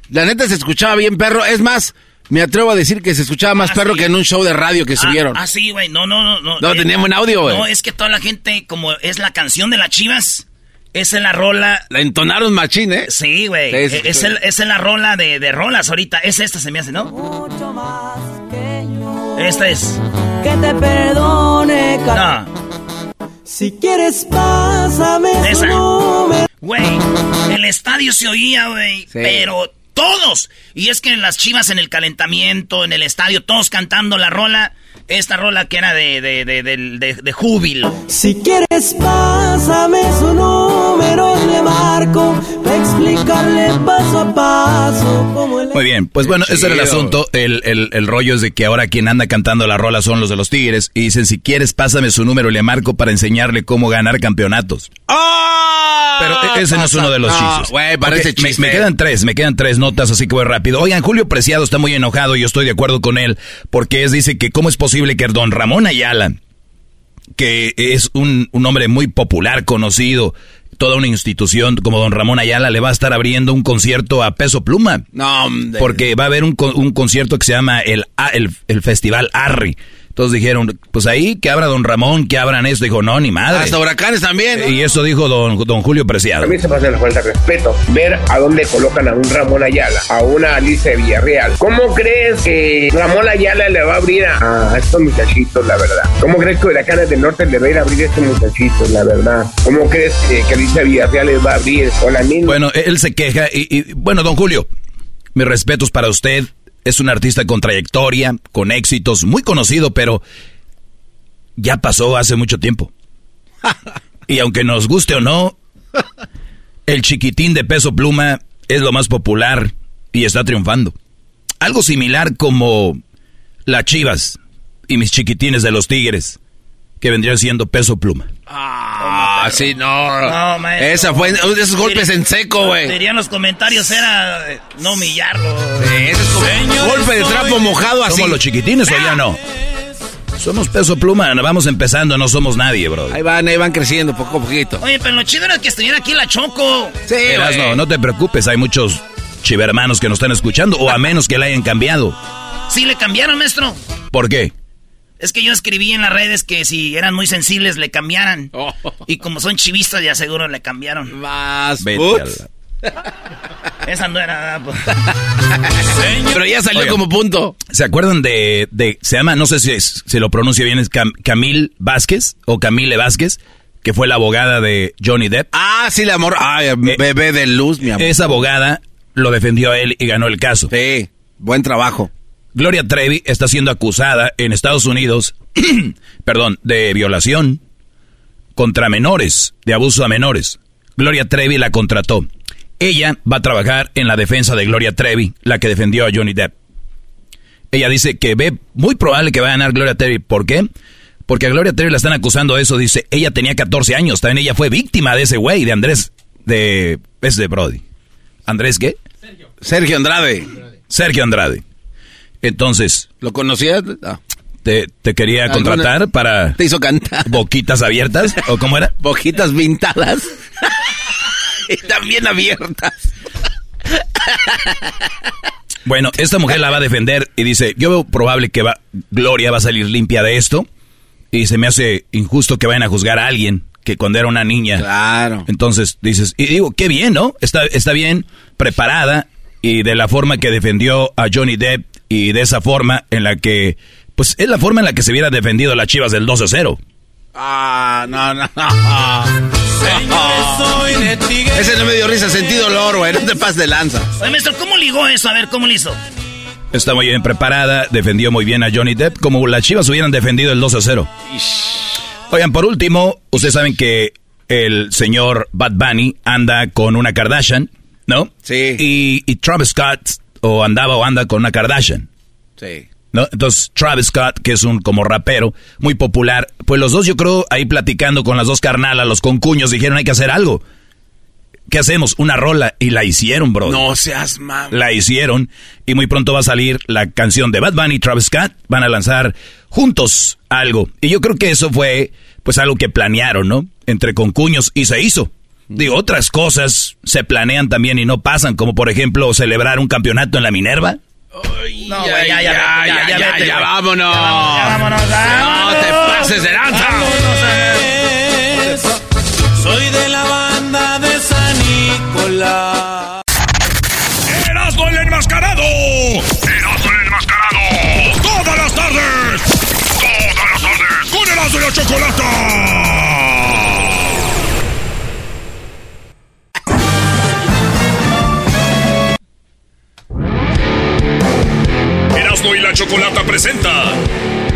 la neta se escuchaba bien perro. Es más, me atrevo a decir que se escuchaba más Ah, perro sí. que en un show de radio que Ah, subieron. Ah, sí, güey. No, no, no. No, No, tenía buen audio, güey. No, es que toda la gente, como es la canción de las chivas, esa es la rola. La entonaron machín, ¿eh? Sí, güey. Sí, sí, es, sí. es la rola de, de rolas ahorita. Es esta, se me hace, ¿no? Mucho más que yo. Esta es. Que te perdone, cara. No. Si quieres, pásame Esa. Güey, el estadio se oía, güey, pero todos. Y es que en las chivas en el calentamiento, en el estadio, todos cantando la rola, esta rola que era de, de, de, de- de- de júbilo. Si quieres, pásame su número y le marco. Me explicarle paso a paso cómo el... Muy bien, pues bueno, ese era el asunto. El, el, el, rollo es de que ahora quien anda cantando la rola son los de los Tigres. Y dicen, si quieres, pásame su número y le marco para enseñarle cómo ganar campeonatos. ¡Ah! Pero e-, ese no es uno de los chistes. Güey, parece Ok, me-. Me, quedan tres, me quedan tres notas, así que voy rápido. Oigan, Julio Preciado está muy enojado y yo estoy de acuerdo con él, porque es, dice que cómo es posible que don Ramón Ayala, que es un, un hombre muy popular, conocido, toda una institución como don Ramón Ayala, le va a estar abriendo un concierto a peso pluma. No, hombre. Porque va a haber un, un concierto que se llama el, el, el Festival Arri. Todos dijeron, pues ahí que abra don Ramón, que abran esto. Dijo, no, ni madre. Hasta huracanes también. ¿no? Y eso dijo don, don Julio Preciado. A mí se pasa la falta de respeto ver a dónde colocan a un Ramón Ayala, a una Alicia Villarreal. ¿Cómo crees que Ramón Ayala le va a abrir a, a estos muchachitos, la verdad? ¿Cómo crees que Huracanes del Norte le va a ir a abrir a estos muchachitos, la verdad? ¿Cómo crees eh, que Alicia Villarreal les va a abrir? O la misma. Bueno, él se queja y, y, bueno, don Julio, mis respetos para usted. Es un artista con trayectoria, con éxitos, muy conocido, pero ya pasó hace mucho tiempo. <laughs> Y aunque nos guste o no, el chiquitín de peso pluma es lo más popular y está triunfando. Algo similar como las chivas y mis chiquitines de los tigres, que vendrían siendo peso pluma. Ah, sí, no. No, maestro. Esa fue esos golpes en seco, güey. Dirían los comentarios era eh, no humillarlo. Ese es como golpe de trapo mojado así. ¿Somos los chiquitines o ya no? Somos peso pluma, vamos empezando, no somos nadie, bro. Ahí van, ahí van creciendo poco a poquito. Oye, pero lo chido era que estuviera aquí la Choco. Sí, güey. no, no te preocupes, hay muchos chivermanos que nos están escuchando, o a menos que la hayan cambiado. Sí, le cambiaron, maestro. ¿Por qué? Es que yo escribí en las redes que si eran muy sensibles le cambiaran. Oh. Y como son chivistas, ya seguro le cambiaron. Más. Esa no era. pues. <laughs> Pero ya salió Oigan. como punto. ¿Se acuerdan de, de- se llama, no sé si es- se lo pronuncio bien, es Cam- Camille Vázquez o Camille Vázquez, que fue la abogada de Johnny Depp? Ah, sí, la amor. Ay, bebé de luz, mi amor. Esa abogada lo defendió a él y ganó el caso. Sí, buen trabajo. Gloria Trevi está siendo acusada en Estados Unidos, <clears throat> perdón, de violación contra menores, de abuso a menores. Gloria Trevi la contrató. Ella va a trabajar en la defensa de Gloria Trevi, la que defendió a Johnny Depp. Ella dice que ve muy probable que va a ganar Gloria Trevi. ¿Por qué? Porque a Gloria Trevi la están acusando de eso. Dice, ella tenía 14 años, también ella fue víctima de ese güey, de Andrés, de... es de Brody. ¿Andrés qué? Sergio Andrade. Sergio Andrade. Entonces, ¿Lo conocías? Ah, te, te quería ¿Alguna- contratar para Te hizo cantar. boquitas abiertas o cómo era Bojitas vintadas. <laughs> y también abiertas. bueno esta mujer la va a defender y dice yo veo probable que va Gloria va a salir limpia de esto y se me hace injusto que vayan a juzgar a alguien que cuando era una niña Claro. entonces dices y digo qué bien no está está bien preparada y de la forma que defendió a Johnny Depp y de esa forma en la que pues es la forma en la que se hubiera defendido las Chivas del 2 a 0 Ah, no, no, no. Señores, soy de. Ese no me dio risa, sentí dolor, güey. No te pases de lanza. Oye, maestro, ¿cómo ligó eso? A ver, ¿cómo lo hizo? Está muy bien preparada, defendió muy bien a Johnny Depp, como las Chivas hubieran defendido el 2 a 0. Oigan, por último, ustedes saben que el señor Bad Bunny anda con una Kardashian, ¿no? Sí. Y, y Travis Scott, o andaba o anda con una Kardashian, Sí. ¿no? Entonces, Travis Scott, que es un como rapero muy popular, pues los dos, yo creo, ahí platicando con las dos carnalas, los concuños, dijeron hay que hacer algo. ¿Qué hacemos? Una rola, y la hicieron, bro. No seas mam. la hicieron y muy pronto va a salir la canción de Bad Bunny y Travis Scott. Van a lanzar juntos algo. Y yo creo que eso fue pues algo que planearon, ¿no? Entre concuños y se hizo. Digo, otras cosas se planean también y no pasan, como por ejemplo celebrar un campeonato en la Minerva. No, güey, ya, ya, ya, ya, ya, vete, ya, güey. vámonos. Ya, vámonos, No vámonos. te pases de lanza. Vámonos, ver. Soy de la banda de San Nicolás. Erasmo y la Chocolata presenta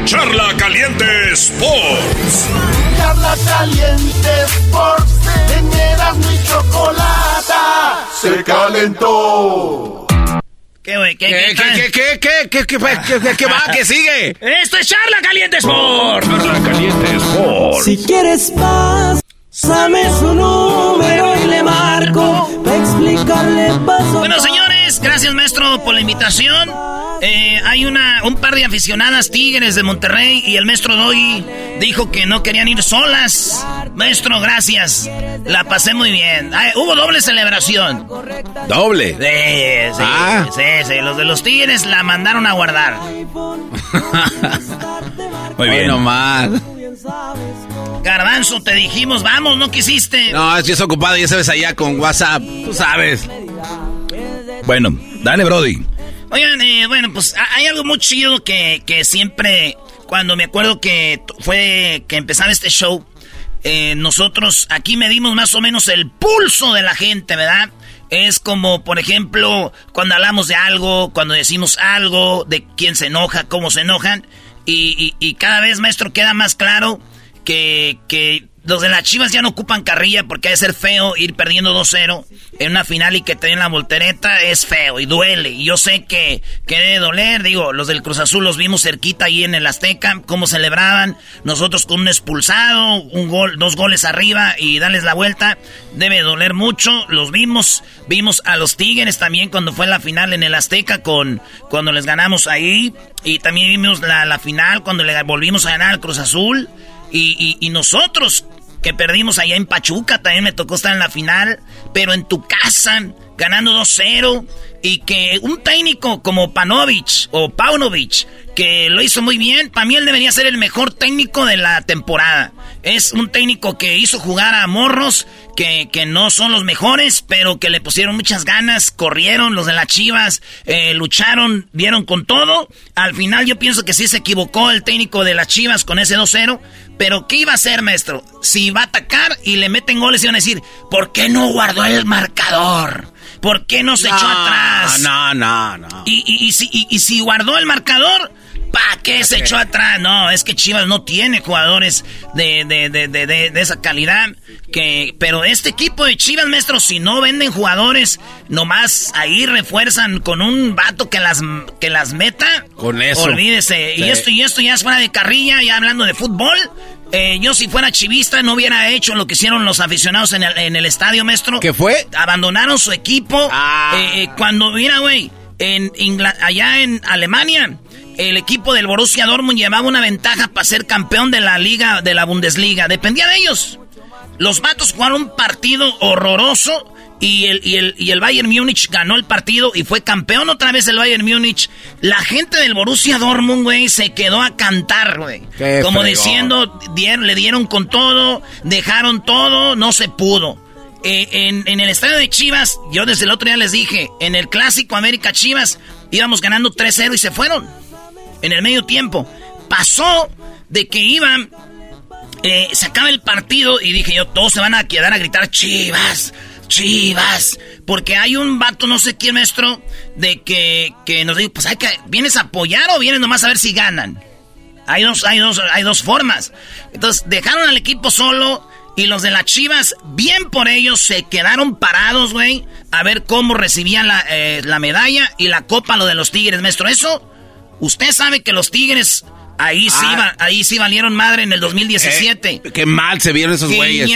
Charla Caliente Sports. Charla caliente Sports, en Erasmo y Chocolata, se calentó. ¿Qué, güey? ¿Qué, ¿Qué, qué, qué, qué, qué, qué, qué, qué, qué va? ¿Qué sigue? Esto es Charla Caliente Sport. Charla Caliente Sport. Si quieres paz, dame su número explicarle paso. Bueno, señores, gracias maestro por la invitación. Eh, hay una, un par de aficionadas tigres de Monterrey y el maestro Doggy dijo que no querían ir solas. Maestro, gracias. La pasé muy bien. Ay, hubo doble celebración. Doble. Sí, sí, Ah. sí, sí. Los de los tigres la mandaron a guardar. <laughs> Muy bien. No más. Garbanzo, te dijimos, vamos, no quisiste. No, es que es ocupado, ya sabes, allá con WhatsApp. Tú sabes. Bueno, dale, Brody. Oigan, eh, bueno, pues ha- hay algo muy chido que, que siempre, cuando me acuerdo que fue que empezaba este show, eh, nosotros aquí medimos más o menos el pulso de la gente, ¿verdad? Es como, por ejemplo, cuando hablamos de algo, cuando decimos algo, de quién se enoja, cómo se enojan, y, y- cada vez, maestro, queda más claro que, que los de las Chivas ya no ocupan carrilla porque ha de ser feo ir perdiendo 2-0 en una final y que te den la voltereta es feo y duele. Y yo sé que, debe doler, digo, los del Cruz Azul los vimos cerquita ahí en el Azteca, cómo celebraban, nosotros con un expulsado, un gol, dos goles arriba y darles la vuelta, debe doler mucho, los vimos, vimos a los Tigres también cuando fue la final en el Azteca con, cuando les ganamos ahí, y también vimos la, la final cuando le volvimos a ganar al Cruz Azul. Y, nosotros que perdimos allá en Pachuca, también me tocó estar en la final, pero en tu casa, ganando 2-0, y que un técnico como Panovich o Paunovic, que lo hizo muy bien, para mí él debería ser el mejor técnico de la temporada. Es un técnico que hizo jugar a morros, que, que no son los mejores, pero que le pusieron muchas ganas, corrieron los de las Chivas, eh, lucharon, dieron con todo. Al final yo pienso que sí se equivocó el técnico de las Chivas con ese 2-0. Pero ¿qué iba a hacer, maestro? Si va a atacar y le meten goles, iban a decir, ¿por qué no guardó el marcador? ¿Por qué no se echó atrás? No, no, no. Y, y- y si, y- y si guardó el marcador, ¿para qué se echó atrás? No, es que Chivas no tiene jugadores de, de, de, de, esa calidad. Que, pero este equipo de Chivas, maestro, si no venden jugadores, nomás ahí refuerzan con un vato que las, que las meta. Con eso. Olvídese. Y esto y esto ya es fuera de carrilla, ya hablando de fútbol. Eh, yo si fuera chivista no hubiera hecho lo que hicieron los aficionados en el, en el estadio, maestro. ¿Qué fue? Abandonaron su equipo. Ah. Eh, eh, cuando, mira, güey, en allá en Alemania, el equipo del Borussia Dortmund llevaba una ventaja para ser campeón de la liga, de la Bundesliga. Dependía de ellos. Los vatos jugaron un partido horroroso y el, y, el, y el Bayern Múnich ganó el partido y fue campeón otra vez el Bayern Múnich. La gente del Borussia Dortmund, güey, se quedó a cantar, güey. Como fregón. diciendo, dieron- le dieron con todo, dejaron todo, no se pudo. Eh, en, en el estadio de Chivas, yo desde el otro día les dije, en el clásico América Chivas íbamos ganando 3-0 y se fueron. En el medio tiempo. Pasó de que iban eh, se acaba el partido y dije yo, todos se van a quedar a gritar Chivas, Chivas. Porque hay un vato, no sé quién maestro, de que, que nos dijo, pues hay que, ¿vienes a apoyar o vienes nomás a ver si ganan? Hay dos, hay dos, hay dos formas. Entonces, dejaron al equipo solo y los de las Chivas, bien por ellos, se quedaron parados, güey, a ver cómo recibían la, eh, la medalla y la copa, lo de los Tigres, maestro. Eso, usted sabe que los Tigres ahí sí, Ah. va- ahí sí valieron madre en el 2017. Eh, qué mal se vieron esos güeyes. eh.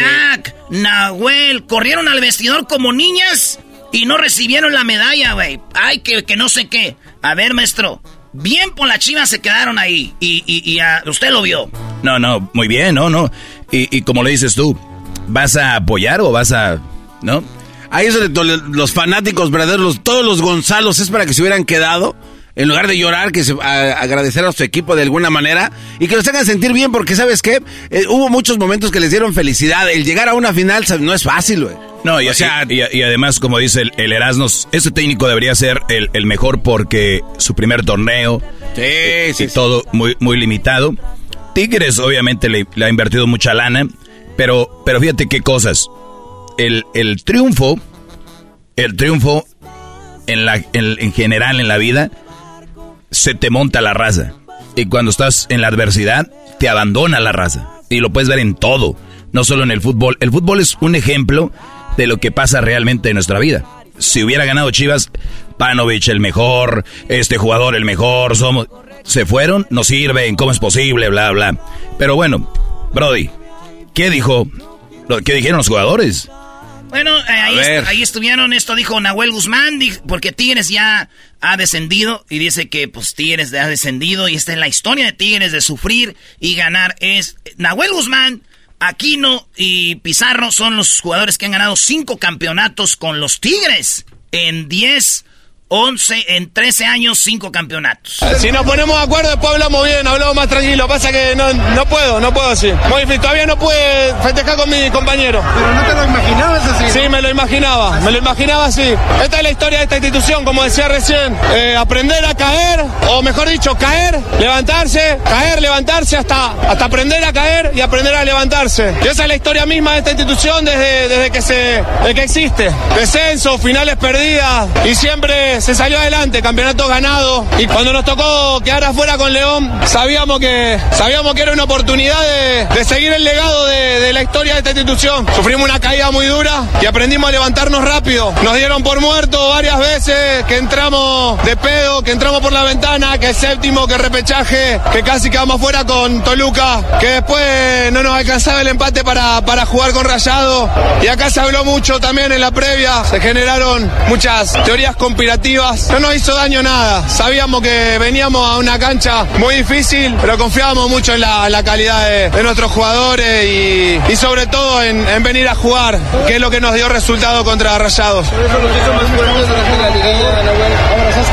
Nahuel, corrieron al vestidor como niñas y no recibieron la medalla, güey. Ay, que, que no sé qué. A ver, maestro, bien por la chiva se quedaron ahí y, y, y, ah, usted lo vio. No, no, muy bien, no, no. Y, y como le dices tú, ¿vas a apoyar o vas a... ¿No? Ahí es donde los fanáticos verdaderos, todos los Gonzalos, es para que se hubieran quedado. En lugar de llorar, que se, a- agradecer a su equipo de alguna manera y que los hagan sentir bien, porque ¿sabes qué? Eh, hubo muchos momentos que les dieron felicidad. El llegar a una final no es fácil, güey. No, y, O sea, y, y además, como dice el, el Erasmus, ese técnico debería ser el, el mejor porque su primer torneo Sí, y sí, sí. todo muy, muy limitado. Tigres obviamente le, le ha invertido mucha lana, pero, pero fíjate qué cosas. El, el triunfo, el triunfo en, la, en, en general en la vida, se te monta la raza. Y cuando estás en la adversidad, te abandona la raza. Y lo puedes ver en todo, no solo en el fútbol. El fútbol es un ejemplo de lo que pasa realmente en nuestra vida. si hubiera ganado Chivas, Panovich el mejor, este jugador el mejor, somos... Se fueron, no sirven, ¿cómo es posible? Bla, bla. Pero bueno, Brody, ¿qué dijo? ¿Qué dijeron los jugadores? Bueno, eh, ahí, estuvieron, esto dijo Nahuel Guzmán, porque Tigres ya ha descendido y dice que pues Tigres ha descendido y esta es la historia de Tigres de sufrir y ganar. Es Nahuel Guzmán, Aquino y Pizarro son los jugadores que han ganado cinco campeonatos con los Tigres en 10 11 en 13 años, 5 campeonatos. Si nos ponemos de acuerdo, después hablamos bien, hablamos más tranquilo. Pasa que no, no puedo, no puedo así. Muy difícil, todavía no pude festejar con mi compañero. ¿Pero no te lo imaginabas así? Sí, me lo imaginaba, me lo imaginaba así. Esta es la historia de esta institución, como decía recién. Eh, aprender a caer, o mejor dicho, caer, levantarse, caer, levantarse, hasta, hasta aprender a caer y aprender a levantarse. Y esa es la historia misma de esta institución desde, desde que, se, desde que existe. Descenso, finales perdidas y siempre se salió adelante, campeonato ganado. Y cuando nos tocó quedar afuera con León, sabíamos que, sabíamos que era una oportunidad de, seguir el legado de, la historia de esta institución. Sufrimos una caída muy dura y aprendimos a levantarnos rápido. Nos dieron por muerto varias veces, que entramos de pedo, que entramos por la ventana, que séptimo, que repechaje, que casi quedamos fuera con Toluca, que después no nos alcanzaba el empate para, para jugar con Rayado. Y acá se habló mucho también en la previa, se generaron muchas teorías conspirativas no nos hizo daño nada. Sabíamos que veníamos a una cancha muy difícil, pero confiábamos mucho en la, calidad de, nuestros jugadores y, sobre todo en, venir a jugar, que es lo que nos dio resultado contra Rayados.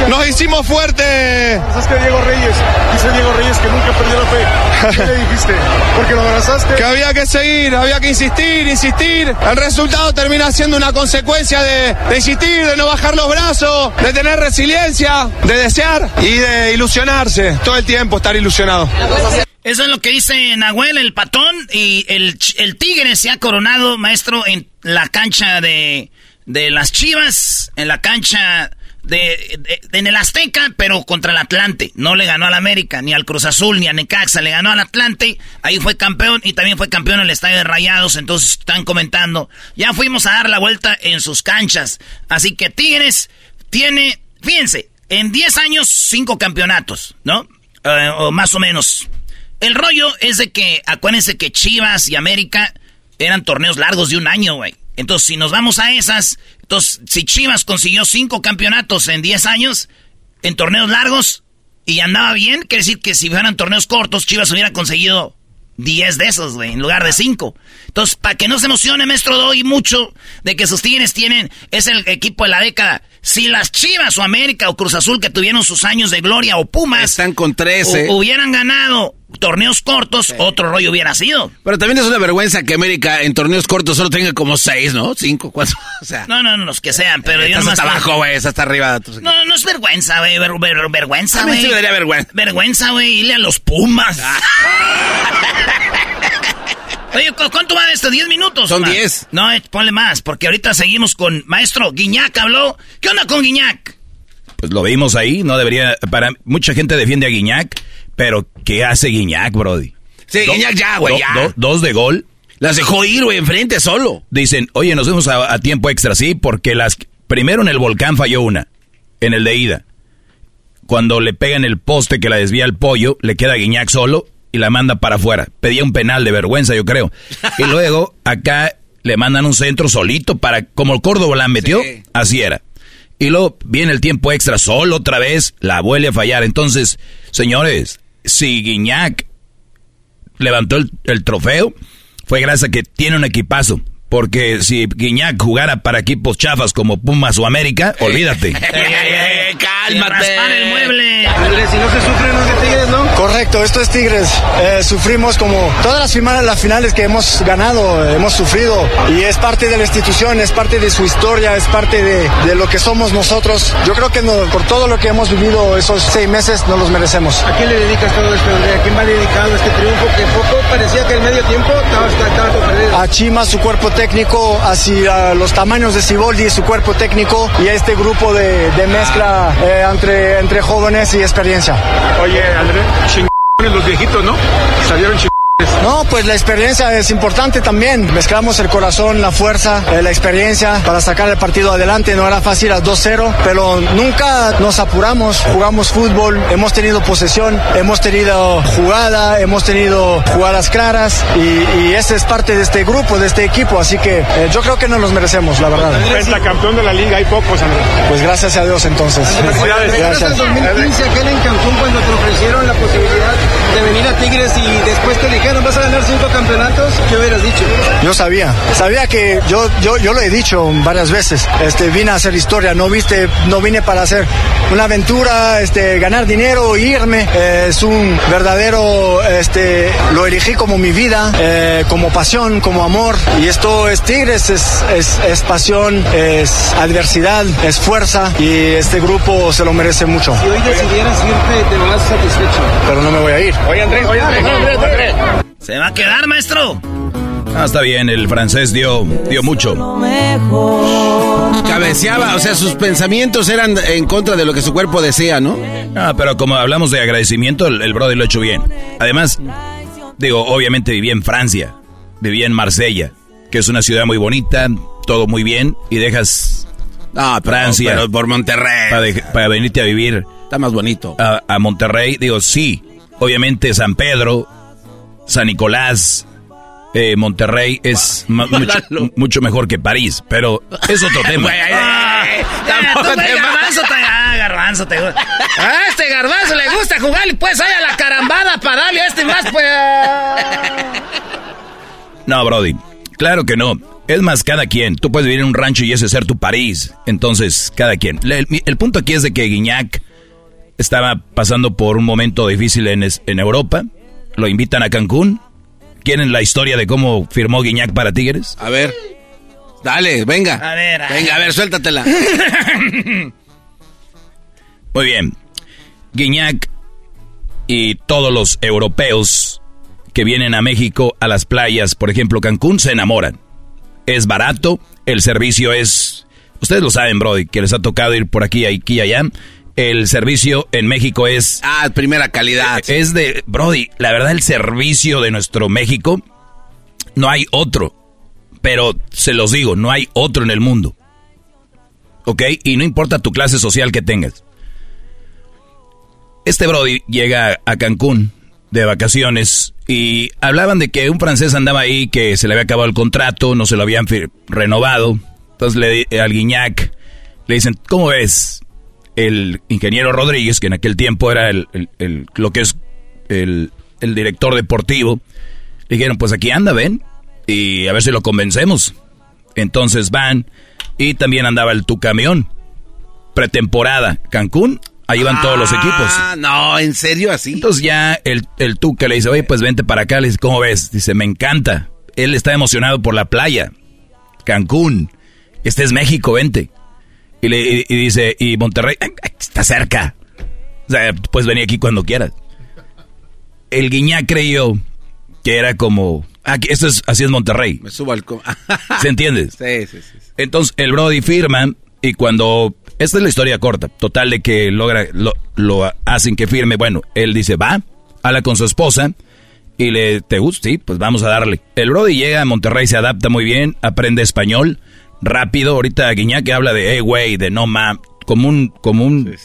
Nos hicimos fuertes. ¿Sabes que Diego Reyes? Dice Diego Reyes que nunca perdió la fe. ¿Qué le dijiste? Porque lo abrazaste. Que había que seguir, había que insistir, insistir. El resultado termina siendo una consecuencia de, de insistir, de no bajar los brazos, de tener resiliencia, de desear y de ilusionarse. Todo el tiempo estar ilusionado. Eso es lo que dice Nahuel, el patón, y el, el Tigre se ha coronado, maestro, en la cancha de, de las Chivas, en la cancha de, en el Azteca, pero contra el Atlante. No le ganó al América, ni al Cruz Azul, ni a Necaxa. Le ganó al Atlante. Ahí fue campeón y también fue campeón en el Estadio de Rayados. Entonces están comentando. Ya fuimos a dar la vuelta en sus canchas. Así que Tigres tiene, fíjense, en 10 años, 5 campeonatos, ¿no? Eh, o más o menos. El rollo es de que, acuérdense que Chivas y América eran torneos largos de un año, güey. Entonces, si nos vamos a esas, entonces, si Chivas consiguió cinco campeonatos en 10 años, en torneos largos, y andaba bien, quiere decir que si fueran torneos cortos, Chivas hubiera conseguido 10 de esos, güey, en lugar de 5. Entonces, para que no se emocione, maestro, doy mucho de que sus Tigres tienen, es el equipo de la década. Si las Chivas o América o Cruz Azul que tuvieron sus años de gloria o Pumas. Están con 13. hubieran ganado torneos cortos, otro rollo hubiera sido. Pero también es una vergüenza que América en torneos cortos solo tenga como 6, ¿no? 5, 4. <laughs> O sea. No, no, no, los que sean, pero yo no hasta abajo, güey, hasta arriba. No, no es vergüenza, güey, vergüenza, güey. A mí sí me daría vergüenza. Vergüenza, güey, irle a los Pumas. Ah. <laughs> Oye, ¿cuánto va esto? ¿10 minutos? Son 10. No, eh, ponle más, porque ahorita seguimos con maestro Guiñac habló. ¿Qué onda con Guiñac? Pues lo vimos ahí, no debería. Para mucha gente defiende a Guiñac, pero ¿qué hace Guiñac, Brody? Sí, Guiñac ya, güey, ya. dos de gol. Las dejó ir, güey, enfrente solo. Dicen, oye, nos vemos a, tiempo extra, sí, porque las. Primero en el volcán falló una, en el de ida. Cuando le pegan el poste que la desvía el pollo, le queda Guiñac solo y la manda para afuera. Pedía un penal de vergüenza, yo creo. Y <laughs> luego acá le mandan un centro solito para, como el Córdoba la metió, así era. Y luego viene el tiempo extra, solo otra vez, la vuelve a fallar. Entonces, señores, si Guiñac levantó el, trofeo, fue gracias a que tiene un equipazo. Porque si Guiñac jugara para equipos chafas como Pumas o América, olvídate. <laughs> cálmate. el mueble. si no se sufre, no se Tigres, ¿no? Correcto, esto es Tigres. Eh, sufrimos como todas las finales, las finales que hemos ganado, hemos sufrido. Y es parte de la institución, es parte de su historia, es parte de, de lo que somos nosotros. Yo creo que por todo lo que hemos vivido esos seis meses, nos los merecemos. ¿A quién le dedicas todo esto, ¿A quién va dedicado este triunfo? Que poco parecía que el medio tiempo estaba, estaba perdido. A Chima, su cuerpo técnico, hacia los tamaños de Siboldi, su cuerpo técnico, y a este grupo de, de mezcla. Eh, entre, entre jóvenes y experiencia. Oye, André, chingones los viejitos, ¿no? Salieron No, pues la experiencia es importante también. Mezclamos el corazón, la fuerza, eh, la experiencia para sacar el partido adelante. No era fácil a 2-0, pero nunca nos apuramos. Jugamos fútbol, hemos tenido posesión, hemos tenido jugada, hemos tenido jugadas claras y, y este es parte de este grupo, de este equipo. Así que eh, yo creo que nos los merecemos, la verdad. campeón de la liga, hay pocos, Andrés. Pues gracias a Dios entonces. Gracias. 2015 aquel en Cancún cuando te ofrecieron la posibilidad de venir a Tigres y después te dijeron vas a ganar cinco campeonatos, ¿qué hubieras dicho? Yo sabía, sabía que yo, yo, yo lo he dicho varias veces. Este, vine a hacer historia, no viste, no vine para hacer una aventura, este, ganar dinero, irme. Eh, es un verdadero, este, lo elegí como mi vida, eh, como pasión, como amor. Y esto es Tigres, es, es, es pasión, es adversidad, es fuerza y este grupo se lo merece mucho. Si hoy decidieras irte, te vas satisfecho. Pero no me voy a ir. Oye, Andrés, oye, Andrés, Andrés, Andrés. ¿Se va a quedar, maestro? Ah, está bien, el francés dio, dio mucho. Cabeceaba, o sea, sus pensamientos eran en contra de lo que su cuerpo desea, ¿no? Ah, pero como hablamos de agradecimiento, el, el brother lo ha hecho bien. Además, digo, obviamente viví en Francia, viví en Marsella, que es una ciudad muy bonita, todo muy bien, y dejas Ah, pero- Francia pero por Monterrey. para, para venirte a vivir Está más bonito. a, a Monterrey. Digo, sí, obviamente San Pedro, San Nicolás, eh, Monterrey es ma- <laughs> mucho, mucho mejor que París, pero es otro tema. Ah, tú, garbanzo, te, ah, garbanzo, te gusta. Este garbanzo le gusta jugar y pues ahí a la carambada para darle a este más, pues. No, Brody, claro que no. Es más, cada quien. Tú puedes vivir en un rancho y ese ser tu París. Entonces, cada quien. El, el punto aquí es de que Guiñac estaba pasando por un momento difícil en, en Europa. Lo invitan a Cancún. ¿Quieren la historia de cómo firmó Guiñac para Tigres? A ver. Dale, venga. A ver, a Venga, a ver, suéltatela. <laughs> Muy bien. Guiñac y todos los europeos que vienen a México a las playas, por ejemplo Cancún, se enamoran. Es barato, el servicio es... Ustedes lo saben, Brody, que les ha tocado ir por aquí, aquí y allá. El servicio en México es... Ah, primera calidad. Es de... Brody, la verdad el servicio de nuestro México no hay otro. Pero se los digo, no hay otro en el mundo. ¿Ok? Y no importa tu clase social que tengas. Este Brody llega a Cancún de vacaciones y hablaban de que un francés andaba ahí, que se le había acabado el contrato, no se lo habían renovado. Entonces le, al Guiñac le dicen, ¿cómo ves? El ingeniero Rodríguez, que en aquel tiempo era el, el- el- lo que es el, el director deportivo, le dijeron, pues aquí anda, ven, y a ver si lo convencemos. Entonces van, y también andaba el Tu Camión, pretemporada, Cancún, ahí van todos los equipos. Ah, no, ¿en serio así? Entonces ya el, el Tuca le dice, oye, pues vente para acá. Le dice, ¿cómo ves? Dice, me encanta. Él está emocionado por la playa. Cancún. Este es México, vente. Y, le, y, y dice, y Monterrey, "Ay, ay, está cerca. O sea, puedes venir aquí cuando quieras. El Guiñá creyó que era como, ah, esto es, así es Monterrey. Me subo al... <laughs> ¿Se entiende? sí, sí, sí. Entonces el Brody firma y cuando... Esta es la historia corta, total de que logra, lo, lo hacen que firme. Bueno, él dice, va, habla con su esposa y le, ¿te gusta? Sí, pues vamos a darle. El Brody llega a Monterrey, se adapta muy bien, aprende español rápido. Ahorita Guiñac habla de, hey, güey, de no ma, como un, como un...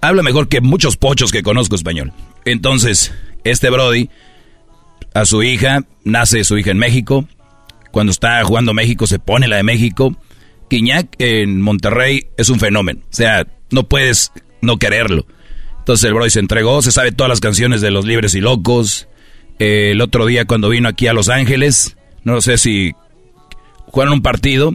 habla mejor que muchos pochos que conozco español. Entonces, este Brody, a su hija, nace su hija en México. Cuando está jugando México, se pone la de México. Guiñac en Monterrey es un fenómeno. O sea, no puedes no quererlo. Entonces el Brody se entregó, se sabe todas las canciones de Los Libres y Locos. Eh, el otro día cuando vino aquí a Los Ángeles, no sé si jugaron un partido,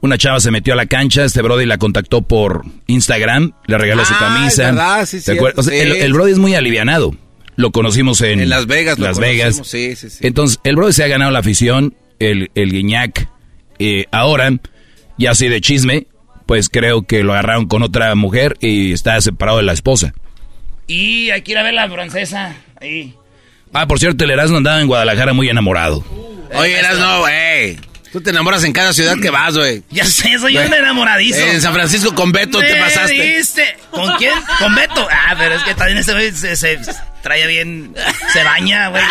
una chava se metió a la cancha, este Brody la contactó por Instagram, le regaló su Ah, camisa. es verdad, sí, sí. el, el Brody es muy alivianado. Lo conocimos en, En Las Vegas. lo Las Vegas. Sí, sí, sí. Entonces, el Brody se ha ganado la afición, el, el Guiñac. eh, ahora, ya así de chisme, pues creo que lo agarraron con otra mujer y está separado de la esposa. Y hay que ir a ver la francesa. Ahí. Ah, por cierto, el Erasmo andaba en Guadalajara muy enamorado. Oye, eras no, güey. Tú te enamoras en cada ciudad que vas, güey. Ya sé, soy un Güey. enamoradizo. En San Francisco con Beto te pasaste. diste. ¿Con quién? Con Beto. Ah, pero es que también ese güey se, se- traía bien, se baña, güey.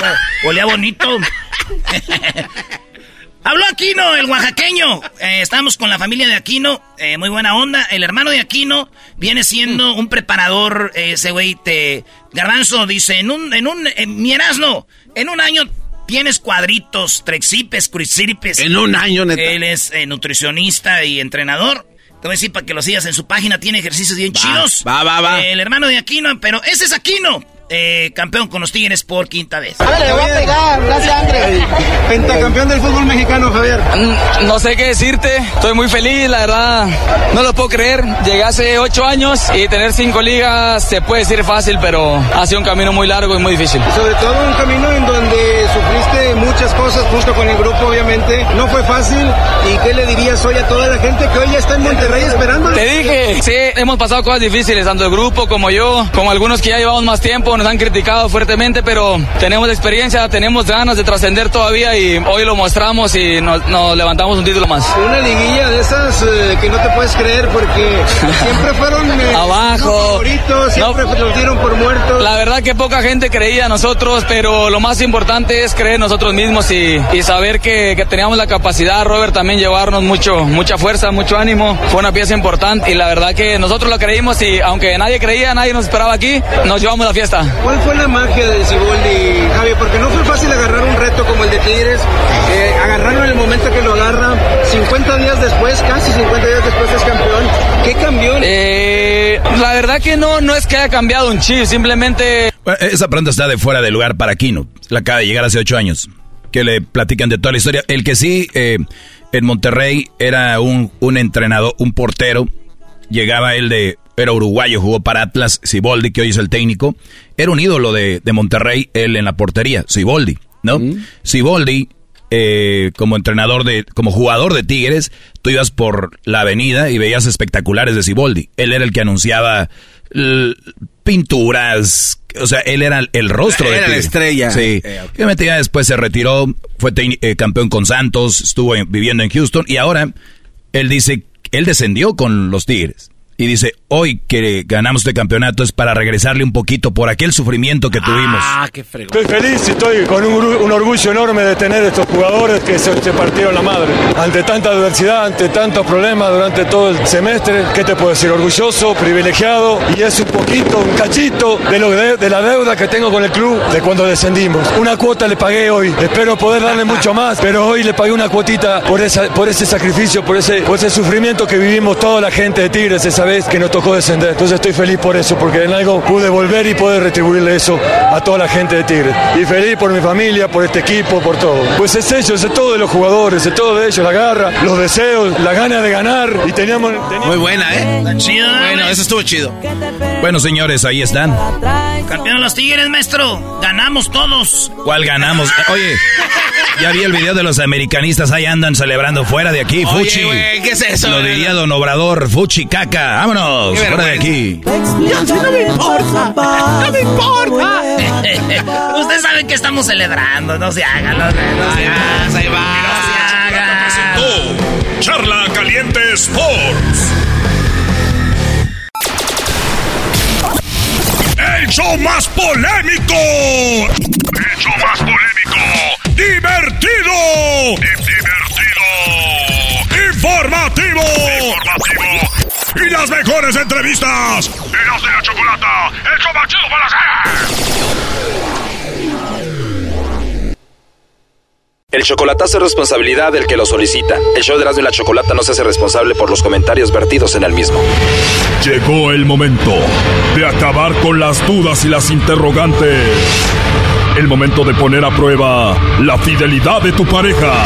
Olía bonito. <laughs> Habló Aquino, el oaxaqueño. Eh, estamos con la familia de Aquino, eh, muy buena onda. El hermano de Aquino viene siendo un preparador, eh, ese güey te... Garbanzo dice, en un, en un, en, mi en un año tienes cuadritos, trexipes, crucíripes. En un año, neta. Él es nutricionista y entrenador. Te voy a decir para que lo sigas en su página, tiene ejercicios bien chidos. Va, va, va. el hermano de Aquino, pero ese es Aquino. Eh, campeón con los Tigres por quinta vez. A ver, le voy a pegar, gracias Andrés. Pentacampeón del fútbol mexicano, Javier. Mm, no sé qué decirte, estoy muy feliz, la verdad, no lo puedo creer. Llegué hace ocho años y tener cinco ligas se puede decir fácil, pero ha sido un camino muy largo y muy difícil. Sobre todo un camino en donde sufriste muchas cosas justo con el grupo, obviamente. No fue fácil. ¿Y qué le dirías hoy a toda la gente que hoy ya está en Monterrey esperando? Te dije, sí, hemos pasado cosas difíciles, tanto el grupo como yo, como algunos que ya llevamos más tiempo nos han criticado fuertemente, pero tenemos experiencia, tenemos ganas de trascender todavía y hoy lo mostramos y nos, levantamos un título más. Una liguilla de esas eh, que no te puedes creer porque <laughs> siempre fueron eh, abajo, siempre nos dieron por muertos. La verdad que poca gente creía a nosotros, pero lo más importante es creer en nosotros mismos y, y saber que, que, teníamos la capacidad, Robert, también llevarnos mucho, mucha fuerza, mucho ánimo. Fue una pieza importante y la verdad que nosotros lo creímos y aunque nadie creía, nadie nos esperaba aquí, nos llevamos la fiesta. ¿Cuál fue la magia de Ciboldi, Javi? Porque no fue fácil agarrar un reto como el de Tigres, eh, agarrarlo en el momento que lo agarra, 50 días después, casi 50 días después es campeón. ¿Qué cambió? Eh, la verdad que no, no es que haya cambiado un chip, simplemente... esa pregunta está de fuera de lugar para Kino. La acaba de llegar hace ocho años. Que le platican de toda la historia. El que sí, eh, en Monterrey era un, un entrenador, un portero. Llegaba él de era uruguayo, jugó para Atlas, Siboldi, que hoy es el técnico. Era un ídolo de, Monterrey, él en la portería, Siboldi, ¿no? Siboldi, eh, como entrenador de, como jugador de Tigres, tú ibas por la avenida y veías espectaculares de Siboldi. Él era el que anunciaba pinturas, o sea, él era el rostro de Tigres. la estrella. Sí. Eh, Obviamente ya después se retiró, fue eh, campeón con Santos, estuvo viviendo en Houston y ahora él dice, él descendió con los Tigres y dice, hoy que ganamos este campeonato es para regresarle un poquito por aquel sufrimiento que tuvimos. Ah, qué fregón. Estoy feliz y estoy con un, orgullo enorme de tener estos jugadores que se, partieron la madre. Ante tanta adversidad, ante tantos problemas durante todo el semestre, ¿qué te puedo decir? Orgulloso, privilegiado y es un poquito, un cachito de, lo de, la deuda que tengo con el club de cuando descendimos. Una cuota le pagué hoy, espero poder darle mucho más, pero hoy le pagué una cuotita por, esa, por ese sacrificio, por ese, por ese sufrimiento que vivimos toda la gente de Tigres esa vez que nos tocó descender. Entonces estoy feliz por eso, porque en algo pude volver y poder retribuirle eso a toda la gente de Tigres. Y feliz por mi familia, por este equipo, por todo. Pues es eso, es todo de los jugadores, es todo de ellos, la garra, los deseos, la gana de ganar. Y teníamos... Muy buena, ¿eh? chido. Bueno, eso estuvo chido. Bueno, señores, ahí están. Campeón los Tigres, maestro. Ganamos todos. ¿Cuál ganamos? Oye, ya vi el video de los americanistas, ahí andan celebrando fuera de aquí, Fuchi. ¿qué es eso? Lo diría don Obrador, Fuchi caca. Vámonos, fuera de aquí. no me importa. No me importa. <laughs> Usted sabe que estamos celebrando, no se hagan. No, se hagan. Ahí va. No se hagan. Charla Caliente Sports. El show más polémico. Las mejores entrevistas. Eras de la chocolata. El show más chido para hacer. El chocolatazo es responsabilidad del que lo solicita. El show de Erasmo y la Chocolata no se hace responsable por los comentarios vertidos en el mismo. Llegó el momento de acabar con las dudas y las interrogantes. El momento de poner a prueba la fidelidad de tu pareja.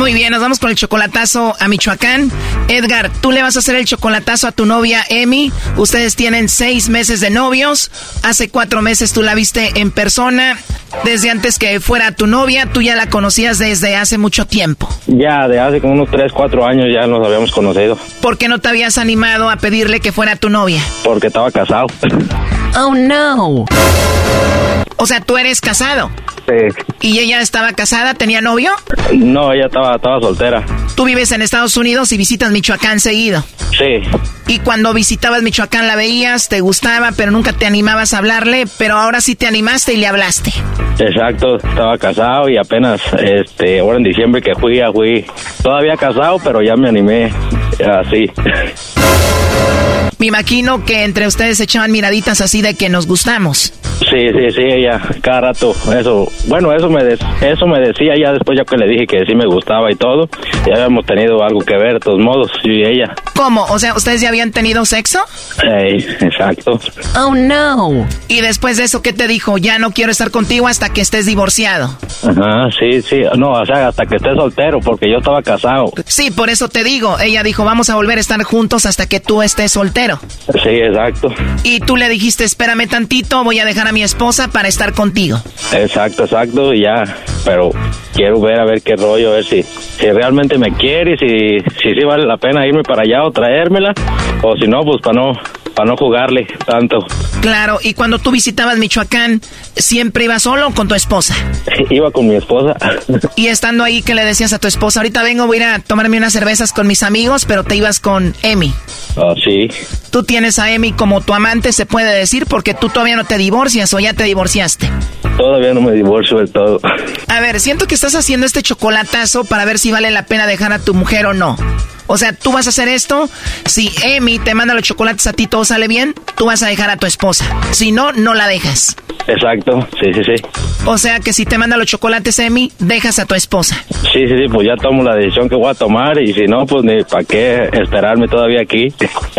Muy bien, nos vamos con el chocolatazo a Michoacán. Edgar, tú le vas a hacer el chocolatazo a tu novia Emi. Ustedes tienen seis meses de novios. Hace cuatro meses tú la viste en persona. Desde antes que fuera tu novia, tú ya la conocías desde hace mucho tiempo. Ya, de hace como unos tres, cuatro años ya nos habíamos conocido. ¿Por qué no te habías animado a pedirle que fuera tu novia? Porque estaba casado. Oh, no. O sea, tú eres casado. Sí. ¿Y ella estaba casada? ¿Tenía novio? No, ella estaba, estaba soltera. Tú vives en Estados Unidos y visitas Michoacán seguido. Sí. Y cuando visitabas Michoacán la veías, te gustaba, pero nunca te animabas a hablarle, pero ahora sí te animaste y le hablaste. Exacto, estaba casado y apenas, este, ahora en diciembre que fui, ya fui todavía casado, pero ya me animé así. <laughs> Me imagino que entre ustedes echaban miraditas así de que nos gustamos. Sí, sí, sí, ella cada rato, eso, bueno, eso me eso me decía ya después ya que le dije que sí me gustaba y todo, ya habíamos tenido algo que ver de todos modos, yo y ella. ¿Cómo? O sea, ¿ustedes ya habían tenido sexo? Ey, exacto. Oh, no. Y después de eso, ¿qué te dijo? Ya no quiero estar contigo hasta que estés divorciado. Ajá, sí, sí, no, o sea, hasta que estés soltero, porque yo estaba casado. Sí, por eso te digo, ella dijo, vamos a volver a estar juntos hasta que tú estés soltero. Sí, exacto. Y tú le dijiste, espérame tantito, voy a dejar a mi esposa para estar contigo. Exacto, exacto, y ya, pero quiero ver a ver qué rollo, a ver si, si realmente me quiere, si, si sí vale la pena irme para allá o traérmela, o si no, pues para no, para no jugarle tanto. Claro, y cuando tú visitabas Michoacán, ¿siempre ibas solo o con tu esposa? <laughs> Iba con mi esposa. Y estando ahí, ¿qué le decías a tu esposa? Ahorita vengo, voy a ir a tomarme unas cervezas con mis amigos, pero te ibas con Emi. Ah, sí. Tú tienes a Emi como tu amante, se puede decir, porque tú todavía no te divorcias o ya te divorciaste. Todavía no me divorcio del todo. A ver, siento que estás haciendo este chocolatazo para ver si vale la pena dejar a tu mujer o no. O sea, tú vas a hacer esto. Si Emi te manda los chocolates a ti, todo sale bien, tú vas a dejar a tu esposa. Si no, no la dejas. Exacto, sí, sí, sí. O sea que si te manda los chocolates Emi, dejas a tu esposa. Sí, sí, sí, pues ya tomo la decisión que voy a tomar y si no, pues ni para qué esperarme todavía aquí.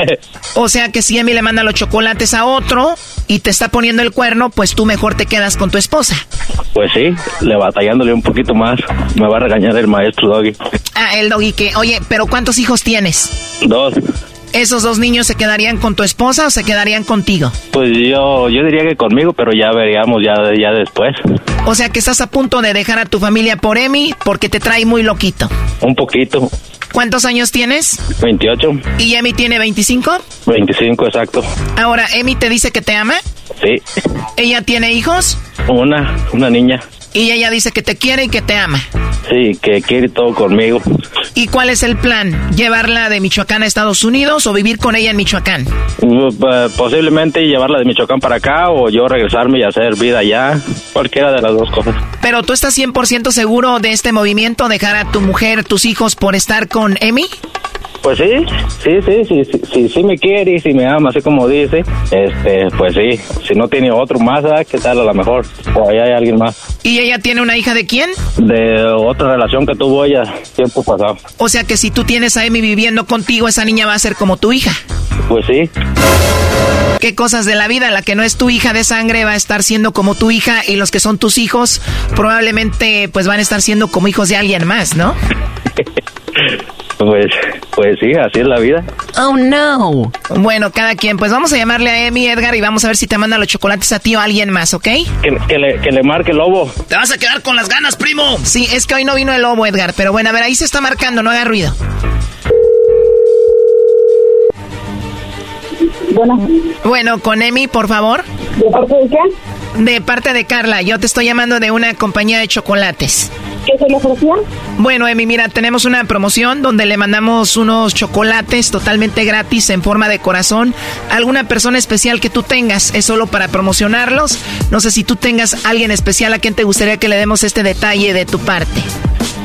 <laughs> o sea que si Emi le manda los chocolates a otro y te está poniendo el cuerno, pues tú mejor te quedas con tu esposa. Pues sí, le batallándole un poquito más. Me va a regañar el maestro Doggy. Ah, el Doggy que, oye, pero ¿cuántos hijos tienes? Dos. ¿Esos dos niños se quedarían con tu esposa o se quedarían contigo? Pues yo, yo diría que conmigo, pero ya veríamos ya, ya después. O sea que estás a punto de dejar a tu familia por Emi porque te trae muy loquito. Un poquito. ¿Cuántos años tienes? 28. ¿Y Emi tiene 25? 25, exacto. Ahora, ¿Emi te dice que te ama? Sí. ¿Ella tiene hijos? Una, una niña. Y ella dice que te quiere y que te ama. Sí, que quiere todo conmigo. ¿Y cuál es el plan? ¿Llevarla de Michoacán a Estados Unidos o vivir con ella en Michoacán? Posiblemente llevarla de Michoacán para acá o yo regresarme y hacer vida allá. Cualquiera de las dos cosas. Pero tú estás 100% seguro de este movimiento, dejar a tu mujer, tus hijos por estar con Emi? Pues sí, sí, sí, sí, sí, sí, sí me quiere y si me ama, así como dice, este, pues sí, si no tiene otro más, ¿qué tal a lo mejor? O ahí hay alguien más. ¿Y ella tiene una hija de quién? De otra relación que tuvo ella tiempo pasado. O sea que si tú tienes a Emi viviendo contigo, esa niña va a ser como tu hija. Pues sí. ¿Qué cosas de la vida? La que no es tu hija de sangre va a estar siendo como tu hija y los que son tus hijos probablemente pues van a estar siendo como hijos de alguien más, ¿no? <laughs> Pues, pues sí, así es la vida. Oh no. Bueno, cada quien. Pues vamos a llamarle a Emi, Edgar, y vamos a ver si te manda los chocolates a ti o a alguien más, ¿ok? Que, que, le, que le marque el lobo. Te vas a quedar con las ganas, primo. Sí, es que hoy no vino el lobo, Edgar. Pero bueno, a ver, ahí se está marcando, no haga ruido. Bueno. Bueno, con Emi, por favor. ¿De parte de qué? De parte de Carla. Yo te estoy llamando de una compañía de chocolates. ¿Qué se le ofrecía? Bueno, Emi, mira, tenemos una promoción donde le mandamos unos chocolates totalmente gratis en forma de corazón a alguna persona especial que tú tengas. Es solo para promocionarlos. No sé si tú tengas alguien especial a quien te gustaría que le demos este detalle de tu parte.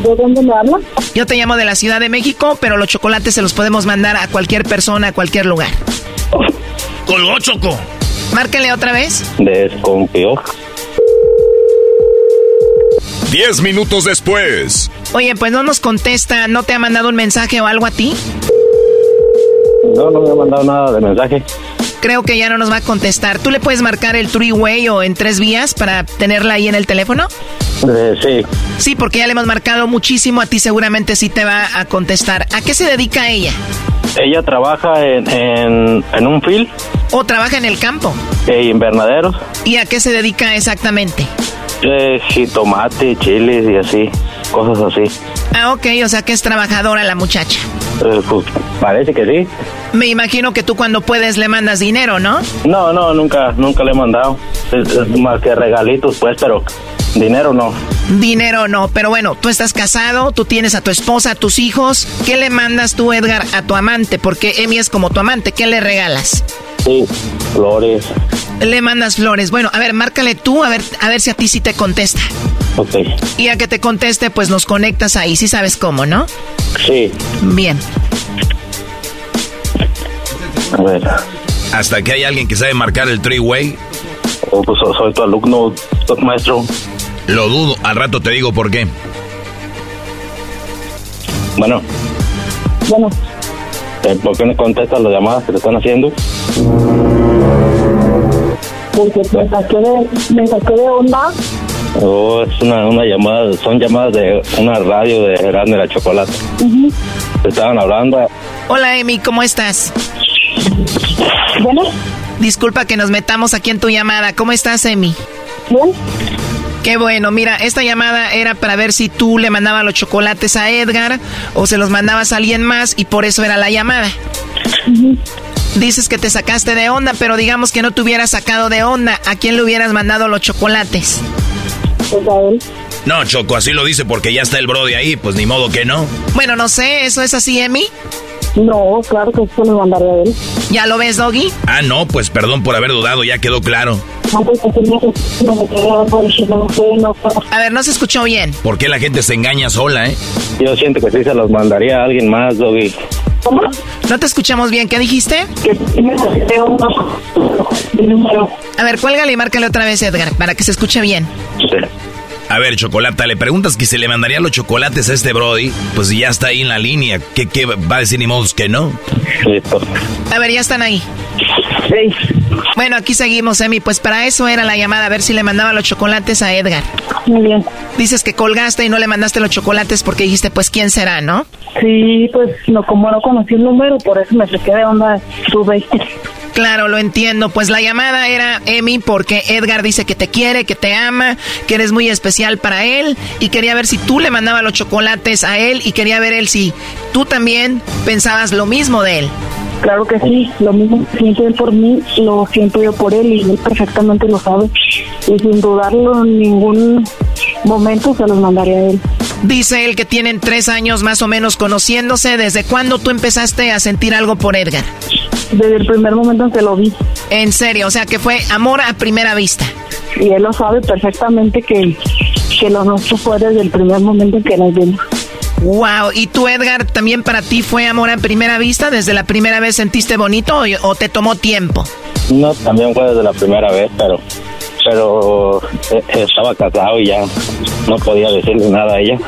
¿De dónde me habla? Yo te llamo de la Ciudad de México, pero los chocolates se los podemos mandar a cualquier persona, a cualquier lugar. Colgó, Choco. Márquele otra vez. Desconfió. Diez minutos después. Oye, pues no nos contesta, ¿no te ha mandado un mensaje o algo a ti? No, no me ha mandado nada de mensaje. Creo que ya no nos va a contestar. ¿Tú le puedes marcar el three-way o en tres vías para tenerla ahí en el teléfono? Eh, sí. Sí, porque ya le hemos marcado muchísimo, a ti seguramente sí te va a contestar. ¿A qué se dedica ella? Ella trabaja en, en, un field. ¿O trabaja en el campo? En invernaderos. ¿Y a qué se dedica exactamente? Eh, tomate, chiles y así, cosas así. Ah, ok, o sea que es trabajadora la muchacha. Eh, pues parece que sí. Me imagino que tú cuando puedes le mandas dinero, ¿no? No, no, nunca, nunca le he mandado. Es, más que regalitos, pues, pero dinero no. Dinero no, pero bueno, tú estás casado, tú tienes a tu esposa, a tus hijos. ¿Qué le mandas tú, Edgar, a tu amante? Porque Emi es como tu amante, ¿qué le regalas? Sí, flores. Le mandas flores. Bueno, a ver, márcale tú, a ver, a ver si a ti sí te contesta. Ok. Y a que te conteste, pues nos conectas ahí, sí sabes cómo, ¿no? Sí. Bien. A ver. Hasta que hay alguien que sabe marcar el three-way. Oh, pues soy tu alumno, maestro. Lo dudo, al rato te digo por qué. Bueno. Bueno. Eh, ¿Por qué no contestas las llamadas que te están haciendo? Porque me saqué de, me saqué de onda. Oh, es una, una llamada, son llamadas de una radio de Grande la Chocolate. Te estaban hablando. Hola, Emi, ¿cómo estás? Bueno. Disculpa que nos metamos aquí en tu llamada. ¿Cómo estás, Emi? Bien. Qué bueno, mira, esta llamada era para ver si tú le mandabas los chocolates a Edgar o se los mandabas a alguien más y por eso era la llamada. Dices que te sacaste de onda, pero digamos que no te hubieras sacado de onda. ¿A quién le hubieras mandado los chocolates? Pues a él. No, Choco, así lo dice porque ya está el Brody ahí, pues ni modo que no. Bueno, no sé, ¿eso es así, Emi? No, claro que eso lo mandaría a él. ¿Ya lo ves, Doggy? Ah, no, pues perdón por haber dudado, ya quedó claro. A ver, no se escuchó bien. ¿Por qué la gente se engaña sola, eh? Yo siento que sí se los mandaría a alguien más, Doggy. ¿Cómo? No te escuchamos bien, ¿qué dijiste? A ver, cuélgale y márcale otra vez, Edgar, para que se escuche bien. Sí. A ver, Chocolata, le preguntas que si le mandaría los chocolates a este Brody, pues ya está ahí en la línea. ¿Qué, qué va a decir ni modos que no? Listo. A ver, ya están ahí. Sí. Bueno, aquí seguimos, Emi. Pues para eso era la llamada, a ver si le mandaba los chocolates a Edgar. Muy bien. Dices que colgaste y no le mandaste los chocolates porque dijiste, pues, ¿quién será, no? Sí, pues, no, como no conocí el número, por eso me saqué de onda tu Claro, lo entiendo. Pues la llamada era Emi porque Edgar dice que te quiere, que te ama, que eres muy especial para él y quería ver si tú le mandabas los chocolates a él y quería ver él si tú también pensabas lo mismo de él. Claro que sí, lo mismo siento él por mí, lo siento yo por él y él perfectamente lo sabe. Y sin dudarlo en ningún momento se los mandaría a él. Dice él que tienen tres años más o menos conociéndose. ¿Desde cuándo tú empezaste a sentir algo por Edgar? Desde el primer momento en que lo vi. En serio, o sea que fue amor a primera vista. Y él lo sabe perfectamente que, que lo nuestro fue desde el primer momento en que nos vimos. Wow, ¿y tú Edgar también para ti fue amor a primera vista? ¿Desde la primera vez sentiste bonito o, te tomó tiempo? No, también fue desde la primera vez, pero pero eh, estaba casado y ya no podía decirle nada a ella.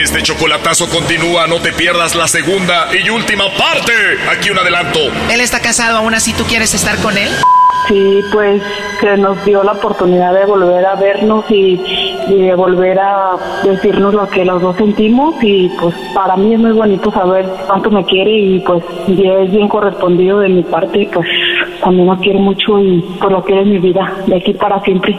Este chocolatazo continúa, no te pierdas la segunda y última parte. Aquí un adelanto. Él está casado, aún así tú quieres estar con él. Sí, pues que nos dio la oportunidad de volver a vernos y, de volver a decirnos lo que los dos sentimos y pues para mí es muy bonito saber cuánto me quiere y pues es bien correspondido de mi parte y pues también lo quiere mucho y pues lo quiere en mi vida de aquí para siempre.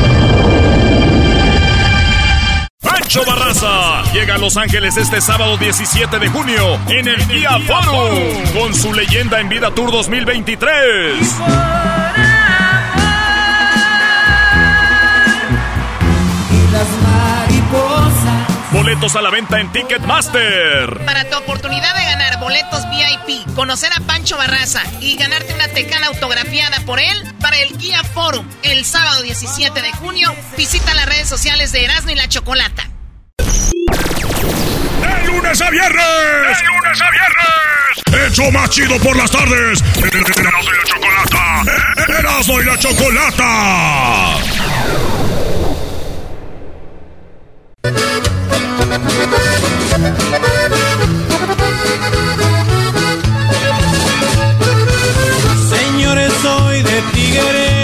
Pancho Barraza llega a Los Ángeles este sábado 17 de junio en el Día Forum con su leyenda en vida Tour 2023. Boletos a la venta en Ticketmaster. Para tu oportunidad de ganar boletos VIP, conocer a Pancho Barraza y ganarte una tecana autografiada por él para el Guía Forum el sábado 17 de junio, visita las redes sociales de Erasmo y la Chocolata. El lunes a viernes. De lunes a viernes. Hecho más chido por las tardes. Erasmo y la chocolata. Erasmo y la chocolata. Señores, soy de Tigres,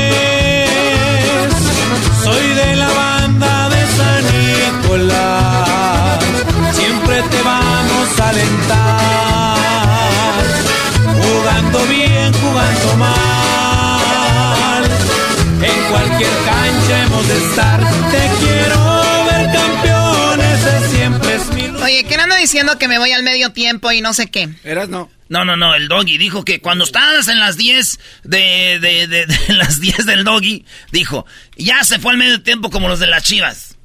te quiero ver campeón, ese siempre es mi Oye, ¿quién anda diciendo que me voy al medio tiempo y no sé qué? Eras no. No, no, no, el doggy dijo que cuando estabas en las 10 de, de, de, de <laughs> las 10 del doggy, dijo, ya se fue al medio tiempo como los de las chivas.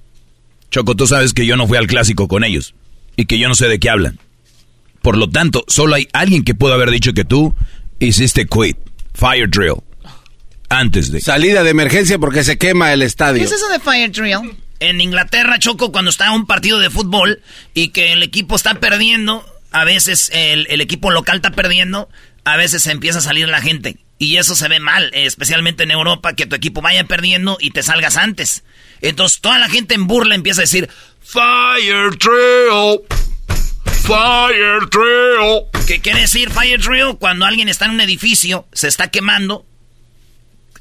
Choco, tú sabes que yo no fui al clásico con ellos y que yo no sé de qué hablan. Por lo tanto, solo hay alguien que pudo haber dicho que tú hiciste quit, fire drill, antes de... Salida de emergencia porque se quema el estadio. ¿Qué es eso de fire drill? En Inglaterra, Choco, cuando está un partido de fútbol y que el equipo está perdiendo, a veces el, el equipo local está perdiendo, a veces empieza a salir la gente. Y eso se ve mal, especialmente en Europa, que tu equipo vaya perdiendo y te salgas antes. Entonces toda la gente en burla empieza a decir, Fire Drill. Fire Drill. ¿Qué quiere decir Fire Drill? Cuando alguien está en un edificio, se está quemando.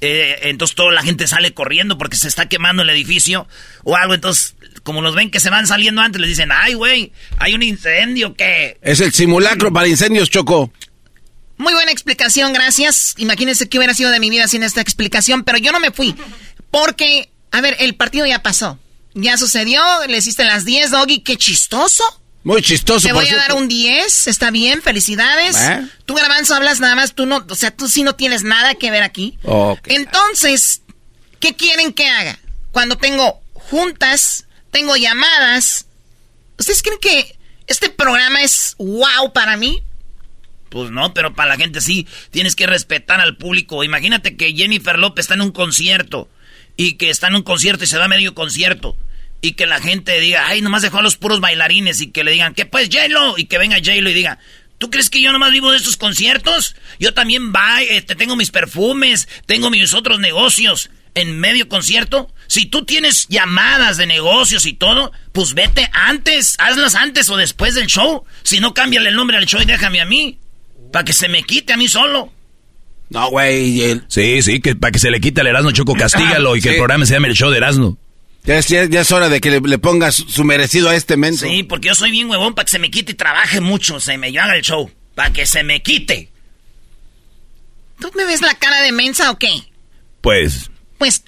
Eh, entonces toda la gente sale corriendo porque se está quemando el edificio o algo. Entonces, como los ven que se van saliendo antes, les dicen, ay, güey, hay un incendio que... Es el simulacro para incendios, Choco. Muy buena explicación, gracias. Imagínense qué hubiera sido de mi vida sin esta explicación, pero yo no me fui. Porque, a ver, el partido ya pasó. Ya sucedió, le hiciste las 10, Doggy, qué chistoso. Muy chistoso, Te por voy a dar un 10, está bien, felicidades. ¿Eh? Tú, Garbanzo, hablas nada más, tú no, o sea, tú sí no tienes nada que ver aquí. Ok. Entonces, ¿qué quieren que haga? Cuando tengo juntas, tengo llamadas. ¿Ustedes creen que este programa es wow para mí? Pues no, pero para la gente sí, tienes que respetar al público. Imagínate que Jennifer López está en un concierto y que está en un concierto y se da medio concierto y que la gente diga, ay, nomás dejó a los puros bailarines y que le digan, ¿qué pues, J-Lo? Y que venga J-Lo y diga, ¿tú crees que yo nomás vivo de estos conciertos? Yo también va, este, tengo mis perfumes, tengo mis otros negocios en medio concierto. Si tú tienes llamadas de negocios y todo, pues vete antes, hazlas antes o después del show. Si no, cámbiale el nombre al show y déjame a mí. Para que se me quite a mí solo. No, güey. el- Sí, sí, que para que se le quite el Erasmo Choco, <laughs> castígalo y que Sí. el programa se llame el show de Erasmo. Ya es, ya- ya es hora de que le, le pongas su merecido a este menso. Sí, porque yo soy bien huevón para que se me quite y trabaje mucho, se me yo haga el show. Para que se me quite. ¿Tú me ves la cara de mensa o qué? Pues, Pues.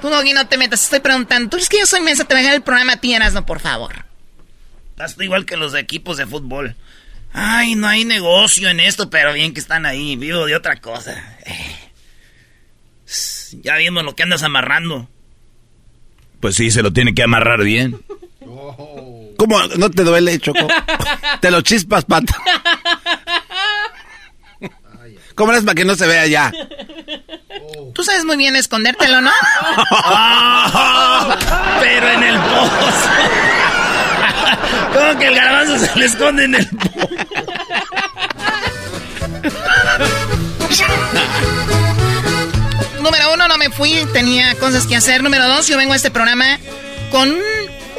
Tú, Doggy, no te metas. Estoy preguntando. ¿Tú crees que yo soy mensa? Te voy a dejar el programa a ti, no, por favor. Estás tú igual que los equipos de fútbol. Ay, no hay negocio en esto, pero bien que están ahí. Vivo de otra cosa. Eh. Ya vimos lo que andas amarrando. pues sí, se lo tiene que amarrar bien. ¿Cómo no te duele, Choco? te lo chispas, pata. ¿Cómo es para que no se vea ya? Tú sabes muy bien escondértelo, ¿no? <laughs> Pero en el pozo. ¿Cómo que el garbanzo se le esconde en el pozo? Número uno, no me fui, tenía cosas que hacer. Número dos, yo vengo a este programa con un,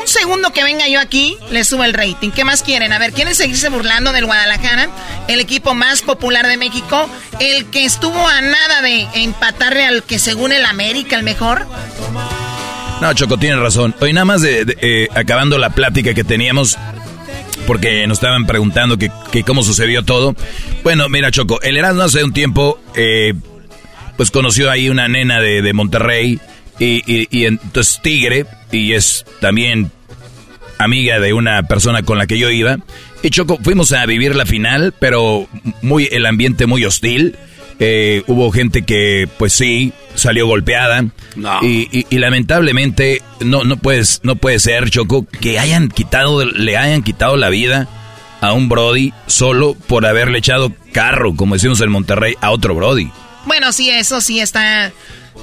un segundo que venga yo aquí, le subo el rating. ¿Qué más quieren? A ver, ¿quieren seguirse burlando del Guadalajara? El equipo más popular de México, el que estuvo a nada de empatarle al que según el América, el mejor. No, Choco, tienes razón. Hoy nada más de, eh, acabando la plática que teníamos, porque nos estaban preguntando que, que cómo sucedió todo. Bueno, mira, Choco, el Erasmo hace un tiempo, eh, pues conoció ahí una nena de, de Monterrey, y, y, y entonces Tigre, y es también amiga de una persona con la que yo iba. Y Choco, fuimos a vivir la final, pero muy el ambiente muy hostil. Eh, hubo gente que, pues sí, salió golpeada. No. Y, y- y lamentablemente no, no, puedes, no puede ser, Choco, que hayan quitado, le hayan quitado la vida a un Brody solo por haberle echado carro, como decimos en Monterrey, a otro Brody. Bueno, sí, eso sí está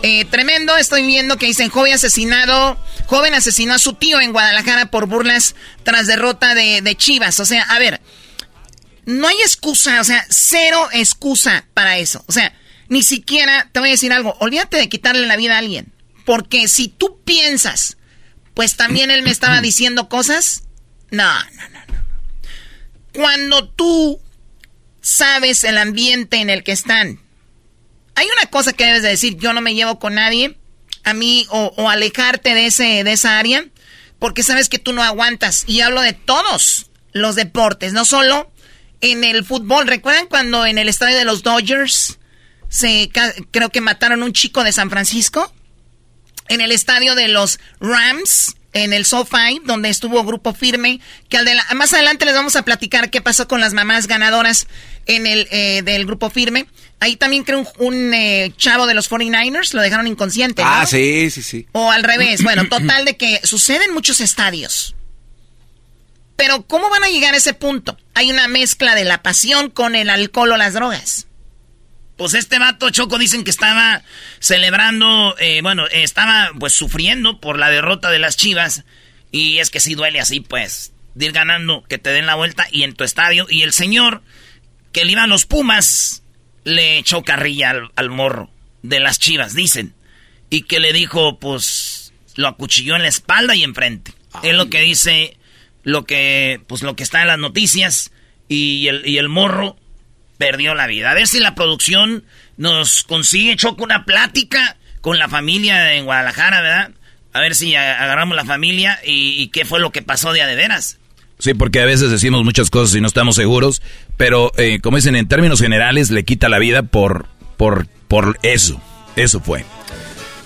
eh, tremendo. Estoy viendo que dicen joven asesinado. Joven asesinó a su tío en Guadalajara por burlas tras derrota de, de Chivas. O sea, a ver, no hay excusa, o sea, cero excusa para eso. O sea, ni siquiera, te voy a decir algo, olvídate de quitarle la vida a alguien. Porque si tú piensas, pues también él me estaba <clears throat> diciendo cosas. No, no, no, no. Cuando tú sabes el ambiente en el que están, hay una cosa que debes de decir, yo no me llevo con nadie, a mí, o, alejarte de, ese, de esa área, porque sabes que tú no aguantas. Y hablo de todos los deportes, no solo en el fútbol. ¿Recuerdan cuando en el estadio de los Dodgers se creo que mataron un chico de San Francisco? En el estadio de los Rams, en el SoFi, donde estuvo Grupo Firme, que al más adelante les vamos a platicar qué pasó con las mamás ganadoras en el eh, del Grupo Firme. Ahí también creo un, eh, chavo de los 49ers, lo dejaron inconsciente. Ah, sí, sí, sí. O al revés. Bueno, total de que sucede en muchos estadios. Pero ¿cómo van a llegar a ese punto? Hay una mezcla de la pasión con el alcohol o las drogas. Pues este vato Choco dicen que estaba celebrando, eh, bueno, estaba pues sufriendo por la derrota de las Chivas. Y es que sí duele así, pues, de ir ganando, que te den la vuelta y en tu estadio. Y el señor que le iba a los Pumas le echó carrilla al, al morro de las Chivas, dicen. Y que le dijo, pues, lo acuchilló en la espalda y enfrente. Es lo que dice lo que, pues lo que está en las noticias y el, y el morro perdió la vida. A ver si la producción nos consigue, Choco, una plática con la familia en Guadalajara, ¿verdad? A ver si agarramos la familia y, qué fue lo que pasó de a de veras. Sí, porque a veces decimos muchas cosas y no estamos seguros, pero eh, como dicen en términos generales, le quita la vida por, por, por eso. Eso fue.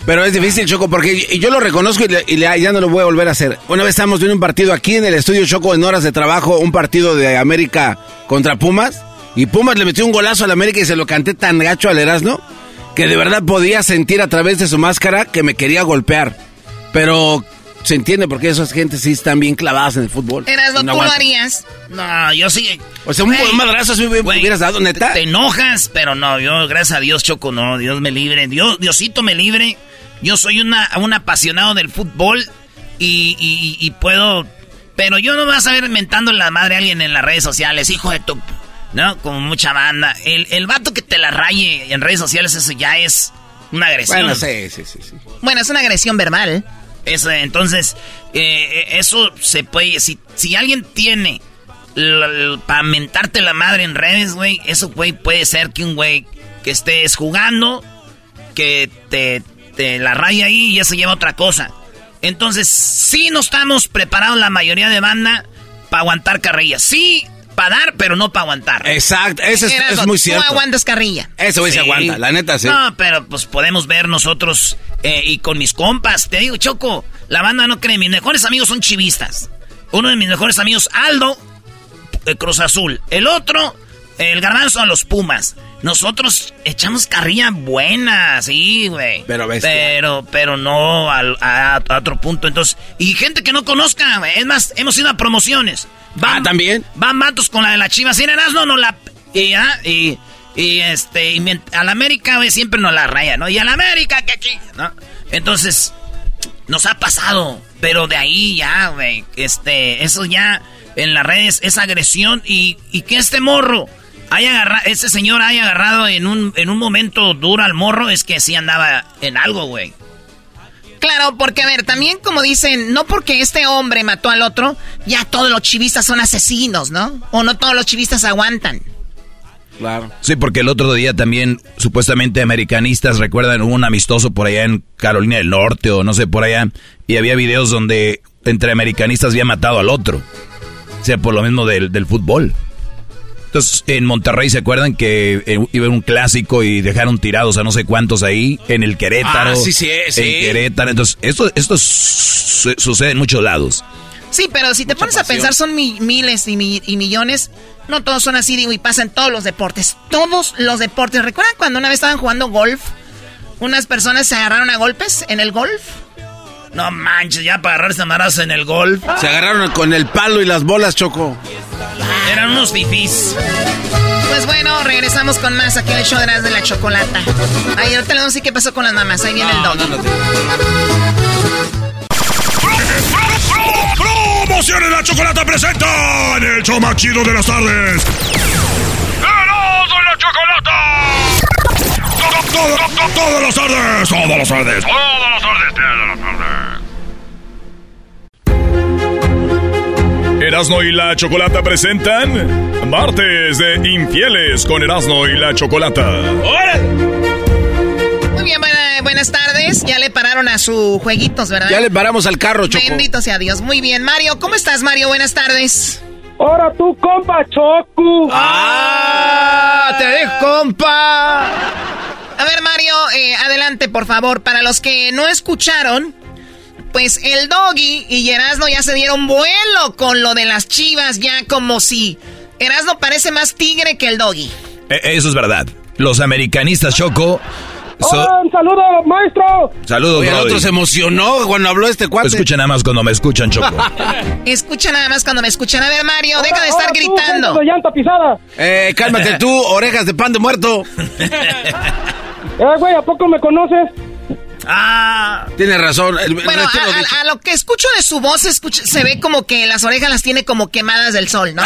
Pero es difícil, Choco, porque yo lo reconozco y, ya no lo voy a volver a hacer. Una vez estamos viendo un partido aquí en el estudio Choco en horas de trabajo, un partido de América contra Pumas. Y Pumas le metió un golazo al América y se lo canté tan gacho al Erasmo que de verdad podía sentir a través de su máscara que me quería golpear. Pero se entiende porque esas gentes sí están bien clavadas en el fútbol. Erasmo, ¿tú lo harías? No, yo sí. O sea, un, madrazo si me hubieras dado, neta. Te enojas, pero no, yo, gracias a Dios, Choco, no. Dios me libre. Dios, Diosito me libre yo soy una, un apasionado del fútbol y, y, puedo... Pero yo no vas a ver mentando la madre a alguien en las redes sociales, hijo de tu... ¿No? Como mucha banda. El, el vato que te la raye en redes sociales, eso ya es una agresión. Bueno, sí, sí, sí. Bueno, es una agresión verbal. Eso, entonces, eh, eso se puede... Si, si alguien tiene para mentarte la madre en redes, güey, eso, güey, puede ser que un güey que estés jugando, que te este, la raya ahí y eso lleva otra cosa. Entonces, sí no estamos preparados la mayoría de banda para aguantar carrillas. Sí, para dar, pero no para aguantar. Exacto, eso es, muy cierto. Tú aguantas carrilla. Eso sí. se aguanta, la neta sí. No, pero pues podemos ver nosotros eh, y con mis compas. Te digo, Choco, la banda no cree. Mis mejores amigos son chivistas. Uno de mis mejores amigos, Aldo, Cruz Azul. El otro, el garbanzo a los Pumas. Nosotros echamos carrilla buena, sí, güey. Pero Pero, pero no a, otro punto. Entonces, y gente que no conozca, es más, hemos ido a promociones. Van, ah, también. Van matos con la de la chiva. Si eras, no, no la. Y, ah, y, y este, y a la América, güey, siempre nos la raya, ¿no? Y a la América, que aquí, ¿no? Entonces, nos ha pasado. Pero de ahí ya, güey, este, eso ya en las redes es agresión y, y que este morro ese señor haya agarrado en un, en un momento duro al morro, es que sí andaba en algo, güey. Claro, porque a ver, también como dicen, no porque este hombre mató al otro, ya todos los chivistas son asesinos, ¿no? O no todos los chivistas aguantan. Claro. Sí, porque el otro día también supuestamente americanistas, recuerdan, hubo un amistoso por allá en Carolina del Norte o no sé por allá, y había videos donde entre americanistas había matado al otro. O sea, por lo mismo del, del fútbol. Entonces, en Monterrey, ¿se acuerdan que eh, iba un clásico y dejaron tirados a no sé cuántos ahí? En el Querétaro. Ah, sí, sí, sí. En Querétaro. Entonces, esto, esto sucede en muchos lados. Sí, pero si te pones a pensar, son miles y, millones. No todos son así, digo, y pasan todos los deportes. Todos los deportes. ¿Recuerdan cuando una vez estaban jugando golf? Unas personas se agarraron a golpes en el golf. No manches, ya para agarrarse a en el golf. Se agarraron con el palo y las bolas, Choco. Eran unos fifís. Pues bueno, regresamos con más aquí en el show de las de la chocolata. Ahí ahorita le vamos a qué pasó con las mamás. Ahí viene el dog. Promociones la chocolata presenta en el show más chido de las tardes. ¡Erasmo la chocolata! Todas las tardes, todas las tardes, todas las tardes, todas las tardes. Erasno y la Chocolata presentan Martes de Infieles con Erasno y la Chocolata. Muy bien, buena- buenas tardes. Ya le pararon a sus jueguitos, ¿verdad? Ya le paramos al carro, Choco. Bendito sea Dios. Muy bien, Mario. ¿Cómo estás, Mario? Buenas tardes. Ahora tú, compa Choco. ¡Ah! ¡Te dejo, compa! A ver, Mario, eh, adelante, por favor. Para los que no escucharon, pues el Doggy y Erasno ya se dieron vuelo con lo de las chivas, ya como si Erasno parece más tigre que el Doggy. Eh, Eso es verdad. Los americanistas, Choco. so- Hola, un saludo, maestro. Saludos, Oye, el otro se emocionó cuando habló este cuate. Escucha nada más cuando me escuchan, Choco. <laughs> Escucha nada más cuando me escuchan. A ver, Mario, deja de estar tú, gritando. de llanta pisada. Eh, cálmate tú, orejas de pan de muerto. <laughs> Eh, güey, ¿a poco me conoces? Ah. Tienes razón. el- Bueno, a, a- dicho. a lo que escucho de su voz, escucha- se ve como que las orejas las tiene como quemadas del sol, ¿no?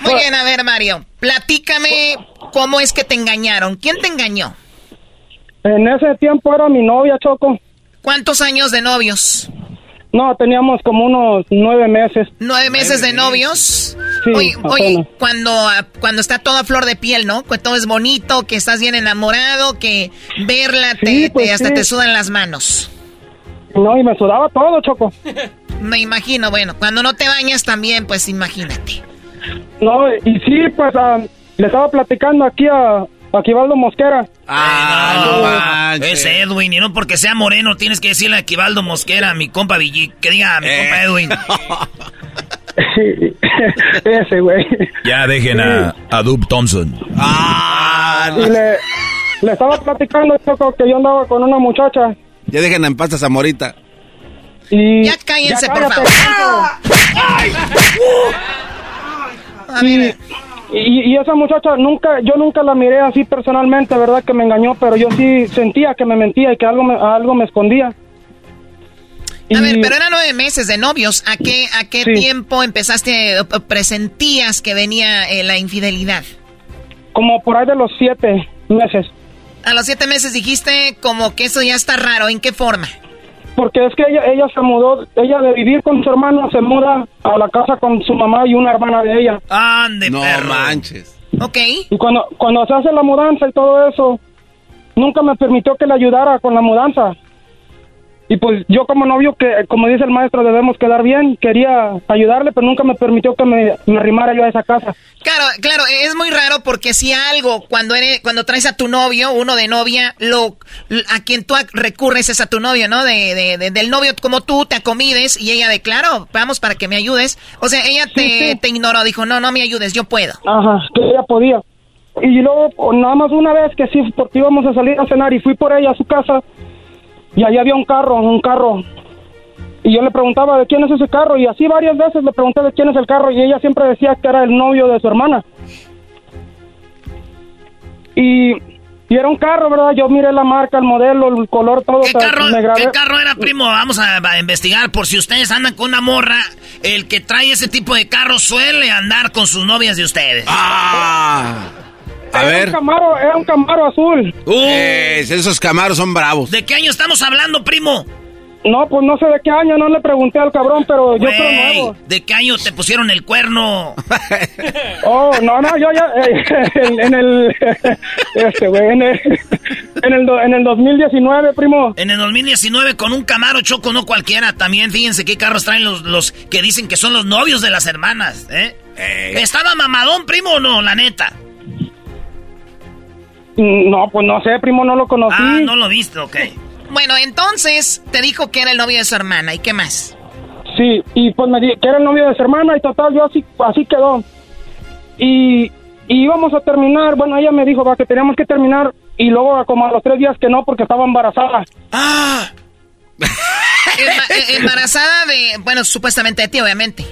Muy bien, a ver, Mario, platícame cómo es que te engañaron. ¿Quién te engañó? En ese tiempo era mi novia, Choco. ¿Cuántos años de novios? No, teníamos como unos nueve meses. ¿Nueve meses de novios? Sí, oye, oye, cuando, ah, cuando está toda flor de piel, ¿no? Que todo es bonito, que estás bien enamorado, que verla te, Sí, pues te- hasta sí. te sudan las manos. No, y me sudaba todo, Choco. Me imagino, bueno, cuando no te bañas también, pues imagínate. No, y sí, pues ah, le estaba platicando aquí a, a Quivaldo Mosquera. Ah, es Edwin, y no porque sea moreno tienes que decirle a Equivaldo Mosquera, mi compa Villi, que diga a mi compa Edwin. <laughs> Ese, güey. Ya dejen a, a Dub Thompson. Y le, le estaba platicando, Choco, que yo andaba con una muchacha. Ya dejen en paz a Zamorita. Y Ya cállense, Ya por favor. A ver, Y, y esa muchacha nunca, yo nunca la miré así personalmente, ¿verdad? Que me engañó, pero yo sí sentía que me mentía y que algo me, algo me escondía. a ver, pero eran nueve meses de novios. ¿A qué, a qué tiempo empezaste, presentías que venía eh, la infidelidad? Como por ahí de los siete meses. A los siete meses dijiste como que eso ya está raro. ¿En qué forma? Porque es que ella, ella se mudó, ella de vivir con su hermano se muda a la casa con su mamá y una hermana de ella. Ande, no perro. manches. Ok. Y cuando, cuando se hace la mudanza y todo eso, nunca me permitió que le ayudara con la mudanza. Y pues yo como novio, que como dice el maestro, debemos quedar bien, quería ayudarle, pero nunca me permitió que me, me arrimara yo a esa casa. Claro, claro, es muy raro porque si algo, cuando eres, cuando traes a tu novio, uno de novia, lo, a quien tú recurres es a tu novio, ¿no? De, de- de- del novio como tú, te acomides y ella de, claro, vamos para que me ayudes. O sea, ella te, Sí, sí. te ignoró, dijo, no, no me ayudes, yo puedo. Ajá, que ella podía. Y luego, nada más una vez que sí, porque íbamos a salir a cenar y fui por ella a su casa y allá había un carro, un carro. Y yo le preguntaba de quién es ese carro y así varias veces le pregunté de quién es el carro y ella siempre decía que era el novio de su hermana. Y, y era un carro, ¿verdad? Yo miré la marca, el modelo, el color, todo. ¿Qué carro, me grabé. ¿Qué carro era, primo? Vamos a, a investigar. Por si ustedes andan con una morra, el que trae ese tipo de carro suele andar con sus novias de ustedes. Ah. A ver. un Camaro, era un Camaro azul. Eh, esos camaros son bravos. ¿De qué año estamos hablando, primo? No, pues no sé de qué año, no le pregunté al cabrón, pero yo creo Güey, nuevo. ¿de qué año te pusieron el cuerno? <laughs> Oh, no, no, yo ya eh, <laughs> en, en el <laughs> este güey en el en el, en el 2019, primo. En el 2019 con un Camaro Choco, no cualquiera. También fíjense qué carros traen los, los que dicen que son los novios de las hermanas, ¿eh? ¿Estaba mamadón, primo, o no? La neta. Mm, No, pues no sé, primo, no lo conocí. Ah, no lo viste, ok. Bueno, entonces te dijo que era el novio de su hermana. ¿Y qué más? Sí, y pues me di que era el novio de su hermana y total, yo así así quedó. Y, y íbamos a terminar, bueno, ella me dijo va que teníamos que terminar y luego como a los tres días que no porque estaba embarazada. Ah. Eh, embarazada de, bueno, supuestamente de ti, obviamente.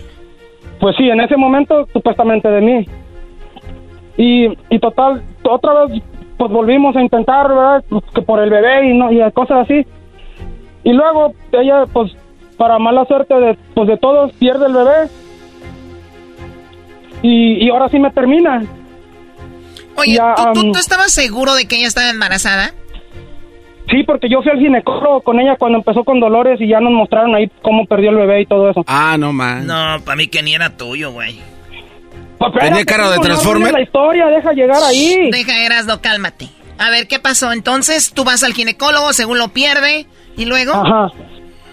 pues sí, en ese momento supuestamente de mí. Y, y total, otra vez pues volvimos a intentar, ¿verdad? Pues, que por el bebé y, no, y cosas así. Y luego ella, pues, para mala suerte de, pues, de todos, pierde el bebé. Y, y ahora sí me termina. Oye, ¿tú, ¿tú, estabas seguro de que ella estaba embarazada? Sí, porque yo fui al ginecólogo con ella cuando empezó con dolores y ya nos mostraron ahí cómo perdió el bebé y todo eso. Ah, no man. No, para mí que ni era tuyo, güey. Pues, ¿Tenía cara de Transformer? la historia, deja llegar ahí. Deja, Erasno, cálmate. A ver, ¿qué pasó? Entonces, tú vas al ginecólogo, según lo pierde, ¿y luego? Ajá.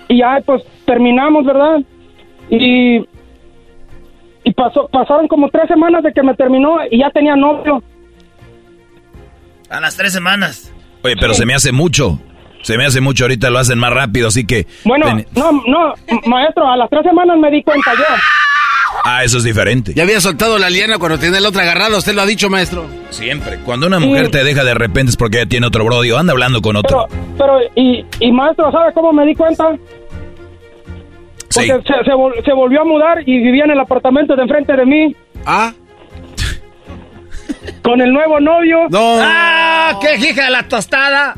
Y ya, pues, terminamos, ¿verdad? Y... Y pasó, pasaron como tres semanas de que me terminó y ya tenía novio. A las tres semanas. Oye, pero se me hace mucho. Se me hace mucho, ahorita lo hacen más rápido, así que... Bueno, no, no, maestro, a las tres semanas me di cuenta yo. Ah, eso es diferente. Ya había soltado la liana cuando tiene la otra agarrada, usted lo ha dicho, maestro. Siempre. Cuando una mujer te deja de repente es porque ella tiene otro brodio, anda hablando con otro. Pero, pero y, y maestro, ¿sabe cómo me di cuenta? Porque se, se, se, volvió a mudar y vivía en el apartamento de enfrente de mí. Ah. Con el nuevo novio. No. ¡Ah! ¡Qué hija de la tostada!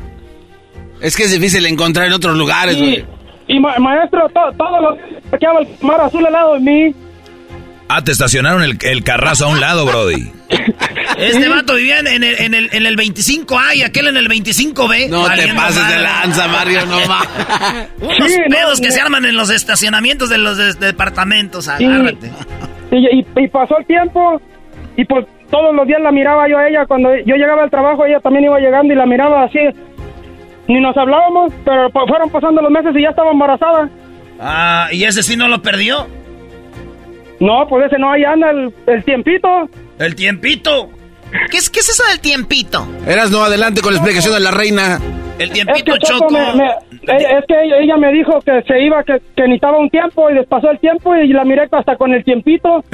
Es que es difícil encontrar en otros lugares, güey. Y, maestro, todo, todo lo que el mar azul al lado de mí. Ah, te estacionaron el, el carrazo a un lado, Brody. Este vato vivía en el, en el, en el 25A y aquel en el 25B. No te pases de lanza, Mario, no más. <laughs> Unos pedos que se arman en los estacionamientos de los departamentos, agárrate. Y, y, pasó el tiempo y pues todos los días la miraba yo a ella. Cuando yo llegaba al trabajo, ella también iba llegando y la miraba así. Ni nos hablábamos, pero fueron pasando los meses y ya estaba embarazada. Ah, ¿y ese sí no lo perdió? No, pues ese no, ahí anda el, el tiempito. ¿El tiempito? ¿Qué es, ¿Qué es eso del tiempito? Eras no adelante con la explicación de la reina. El tiempito es que Choco. es que ella, me dijo que se iba, que, que, necesitaba un tiempo y pasó el tiempo y la miré hasta con el tiempito. <laughs>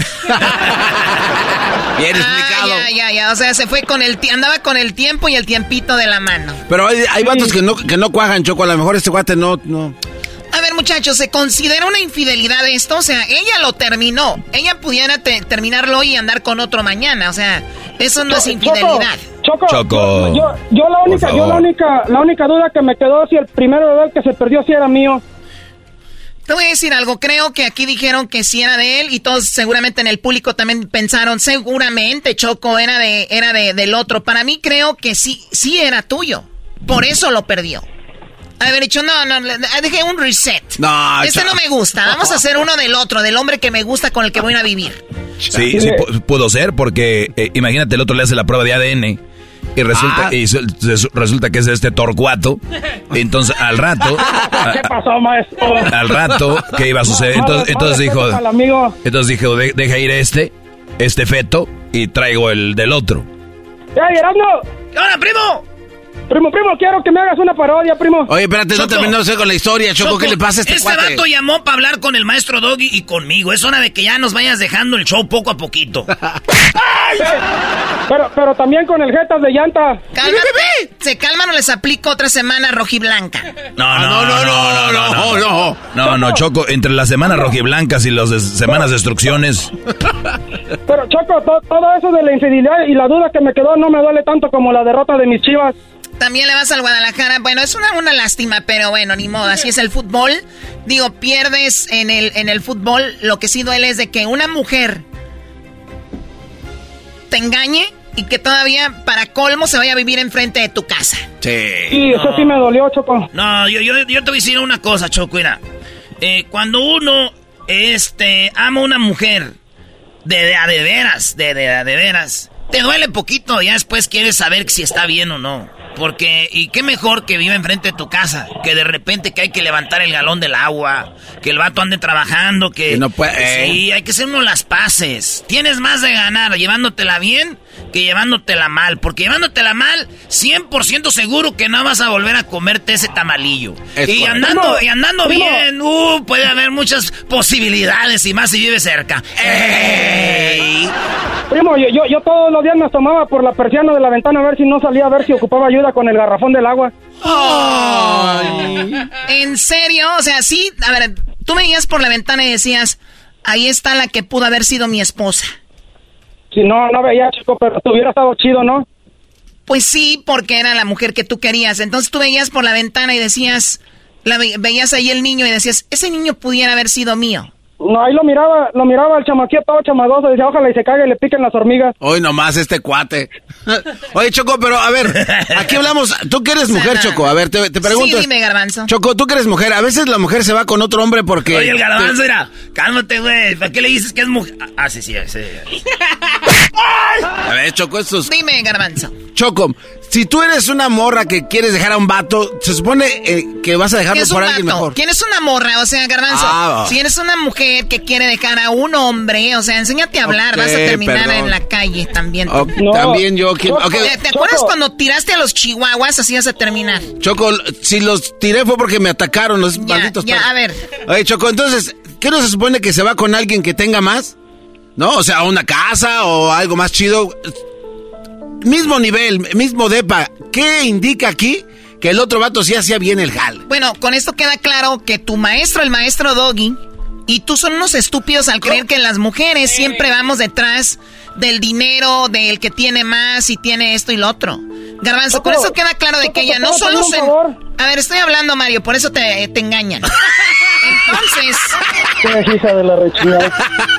Bien explicado. Ah, ya, ya, ya. O sea, se fue con el andaba con el tiempo y el tiempito de la mano. Pero hay, hay vatos que no, que no cuajan, Choco. A lo mejor este guate no, no. A ver, muchachos, ¿se considera una infidelidad esto? O sea, ella lo terminó. Ella pudiera terminarlo y andar con otro mañana. O sea, eso no es infidelidad. Choco, Choco. Yo, yo, la única, yo la única, la única duda que me quedó si el primero de él que se perdió si era mío. Te voy a decir algo, creo que aquí dijeron que sí era de él y todos seguramente en el público también pensaron, seguramente Choco era de era de, del otro. Para mí creo que sí sí era tuyo. Por eso lo perdió. Haber dicho, no, no, dejé un reset. No, Este no me gusta. Vamos a hacer uno del otro, del hombre que me gusta con el que voy a vivir. Sí, sí, pudo ser, porque eh, imagínate, el otro le hace la prueba de ADN y resulta, ah. y resulta que es este Torcuato. Entonces, al rato. <laughs> ¿Qué pasó, maestro? Al rato, ¿qué iba a suceder? Entonces, entonces dijo. Entonces dijo, deja ir este, este feto, y traigo el del otro. ¡Ya, Gerardo! ¡Hola, primo! Primo, primo, quiero que me hagas una parodia, primo. Oye, espérate, no terminó con la historia, Choco. ¿Qué le pasa a este, este vato llamó para hablar con el maestro Doggy y conmigo. Es hora de que ya nos vayas dejando el show poco a poquito. <laughs> pero, pero también con el jetas de llanta. Cálmate. Se calman o les aplico otra semana rojiblanca. No, no, no, no, no, no, no. No, no, Choco, entre las semanas rojiblancas y las semanas de instrucciones. Pero, Choco, todo eso de la infidelidad y la duda que me quedó no me duele tanto como la derrota de mis chivas. También le vas al Guadalajara. Bueno, es una, una lástima, pero bueno, ni modo. Así es el fútbol. Digo, pierdes en el, en el fútbol. Lo que sí duele es de que una mujer te engañe y que todavía, para colmo, se vaya a vivir enfrente de tu casa. Sí. Sí, eso sí me dolió, Choco. No, yo, yo, te voy a decir una cosa, Choco. Mira, eh, cuando uno este, ama a una mujer de, de, de veras, de, de, de veras, te duele poquito. Ya después quieres saber si está bien o no. Porque, y qué mejor que viva enfrente de tu casa, que de repente que hay que levantar el galón del agua, que el vato ande trabajando, que... no puede, Sí, hay que hacer uno las paces. Tienes más de ganar llevándotela bien que llevándotela mal. Porque llevándotela mal, 100% seguro que no vas a volver a comerte ese tamalillo. y andando, y andando bien, uh, puede haber muchas posibilidades y más si vive cerca. ¡Ey! Primo, yo, yo, yo todos los días me asomaba por la persiana de la ventana a ver si no salía, a ver si ocupaba ayuda con el garrafón del agua. ¿En serio? O sea, sí, a ver, tú me veías por la ventana y decías, ahí está la que pudo haber sido mi esposa. Si no, no veía, chico, pero te hubiera estado chido, ¿no? Pues sí, porque era la mujer que tú querías. Entonces tú veías por la ventana y decías, la veías ahí el niño y decías, ese niño pudiera haber sido mío. No, ahí lo miraba, lo miraba el chamaquito todo chamadoso, decía, ojalá y se cague y le piquen las hormigas. Hoy nomás este cuate. Oye, Choco, pero a ver, aquí hablamos, tú que eres mujer, Choco, a ver, te, te pregunto. Sí, dime, Garbanzo. Choco, tú que eres mujer, a veces la mujer se va con otro hombre porque... Oye, el Garbanzo, mira, cálmate, güey, ¿para qué le dices que es mujer? Ah, sí, sí, sí. A ver, Choco, estos... Dime, Garbanzo. Choco, si tú eres una morra que quieres dejar a un vato, se supone eh, que vas a dejarlo por alguien mejor. ¿Quién es una morra? O sea, Garbanzo, Ah. si eres una mujer que quiere dejar a un hombre, o sea, enséñate a hablar, vas a terminar perdón. en la calle también. También yo... ¿quién- ok. ¿Te, te acuerdas cuando tiraste a los chihuahuas? Así vas a terminar. Choco, si los tiré fue porque me atacaron los malditos ya, a ver. Oye, Choco, entonces, ¿qué no se supone que se va con alguien que tenga más? ¿No? O sea, una casa o algo más chido. Mismo nivel, mismo depa. ¿Qué indica aquí que el otro vato sí hacía bien el jal? Bueno, con esto queda claro que tu maestro, el maestro Doggy, y tú son unos estúpidos al creer que las mujeres siempre vamos detrás del dinero, del que tiene más y tiene esto y lo otro. Garbanzo, con eso queda claro de que ella no ¿te puedo solo se... A ver, estoy hablando, Mario, por eso te, te engañan. <laughs> Entonces... Qué hija de la rechingada.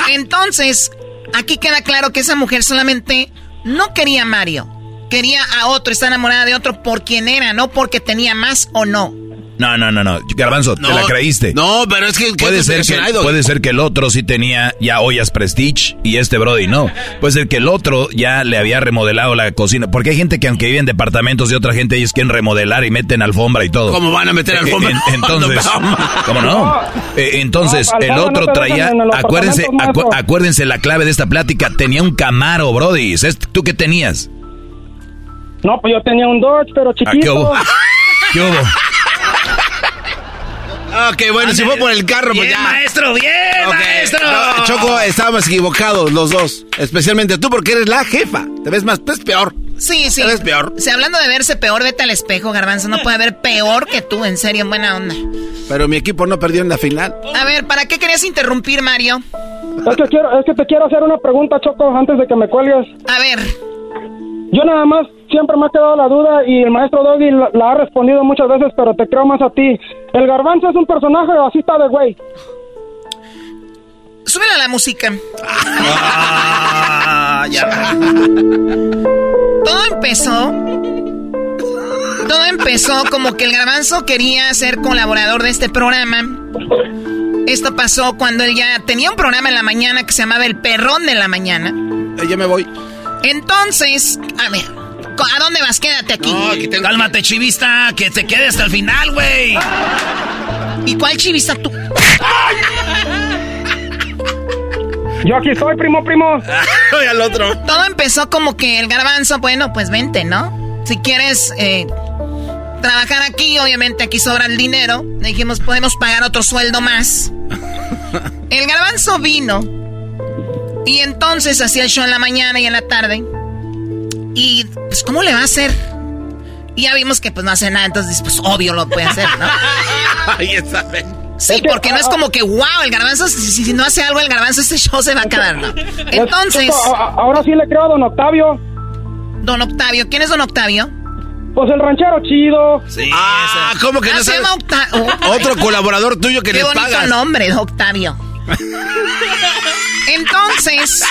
Entonces, aquí queda claro que esa mujer solamente no quería a Mario. Quería a otro, está enamorada de otro por quien era, no porque tenía más o no. No, no, no, no. Garbanzo, te la creíste. No, pero es que... ¿qué Puede ser, que, puede ser que el otro sí tenía ya ollas Prestige y este Brody no. Puede ser que el otro ya le había remodelado la cocina. Porque hay gente que aunque vive en departamentos de otra gente, ellos quieren remodelar y meten alfombra y todo. ¿Cómo van a meter Eh, alfombra? en- entonces, <laughs> ¿cómo no? Eh, entonces, el otro traía, acuérdense, acu- acuérdense la clave de esta plática, tenía un Camaro, Brody. ¿Es- ¿Tú qué tenías? No, pues yo tenía un Dodge, pero Ah, ¿Qué chiquito. hubo? <laughs> ¿Qué hubo? Ok, bueno, si fue por el carro, pues Bien, ya. maestro, bien, maestro. no, Choco, estábamos equivocados los dos. Especialmente tú porque eres la jefa. Te ves más, pues peor. Sí, sí. Te ves peor. Si hablando de verse peor, vete al espejo, Garbanzo. No puede haber peor que tú, en serio, en buena onda. Pero mi equipo no perdió en la final. A ver, ¿para qué querías interrumpir, Mario? Es que, quiero, es que te quiero hacer una pregunta, Choco, antes de que me cuelgues. A ver. Yo nada más siempre me ha quedado la duda y el maestro Doggy la, la ha respondido muchas veces, pero te creo más a ti. ¿El garbanzo es un personaje o así está de güey? Súbele a la música. Ah, ya. Todo empezó. Todo empezó como que el garbanzo quería ser colaborador de este programa. Esto pasó cuando él ya tenía un programa en la mañana que se llamaba El Perrón de la Mañana. Eh, ya me voy. Entonces, a ver, ¿a dónde vas? Quédate aquí. Cálmate, chivista, que te quede hasta el final, güey. ¿Y cuál chivista tú? Yo aquí estoy, primo, primo. <laughs> Voy al otro. Todo empezó como que el garbanzo, bueno, pues vente, ¿no? Si quieres eh, trabajar aquí, obviamente aquí sobra el dinero. Le dijimos, podemos pagar otro sueldo más. <laughs> El garbanzo vino. Y entonces hacía el show en la mañana y en la tarde. Y pues, ¿cómo le va a hacer? Y ya vimos que pues no hace nada, entonces pues obvio lo puede hacer, ¿no? <laughs> Ahí está. Sí, porque no es como que, wow, el garbanzo, si, no hace algo el garbanzo, este show se va a acabar, ¿no? <laughs> Entonces... Choco, a- a- ahora sí le creo a don Octavio. Don Octavio, ¿quién es Don Octavio? Pues el ranchero chido. Sí, Ah, ¿cómo que Ah, no se sabes? llama Octa- oh, Otro colaborador tuyo que Qué le bonito pagas. nombre, Octavio. <laughs> Entonces,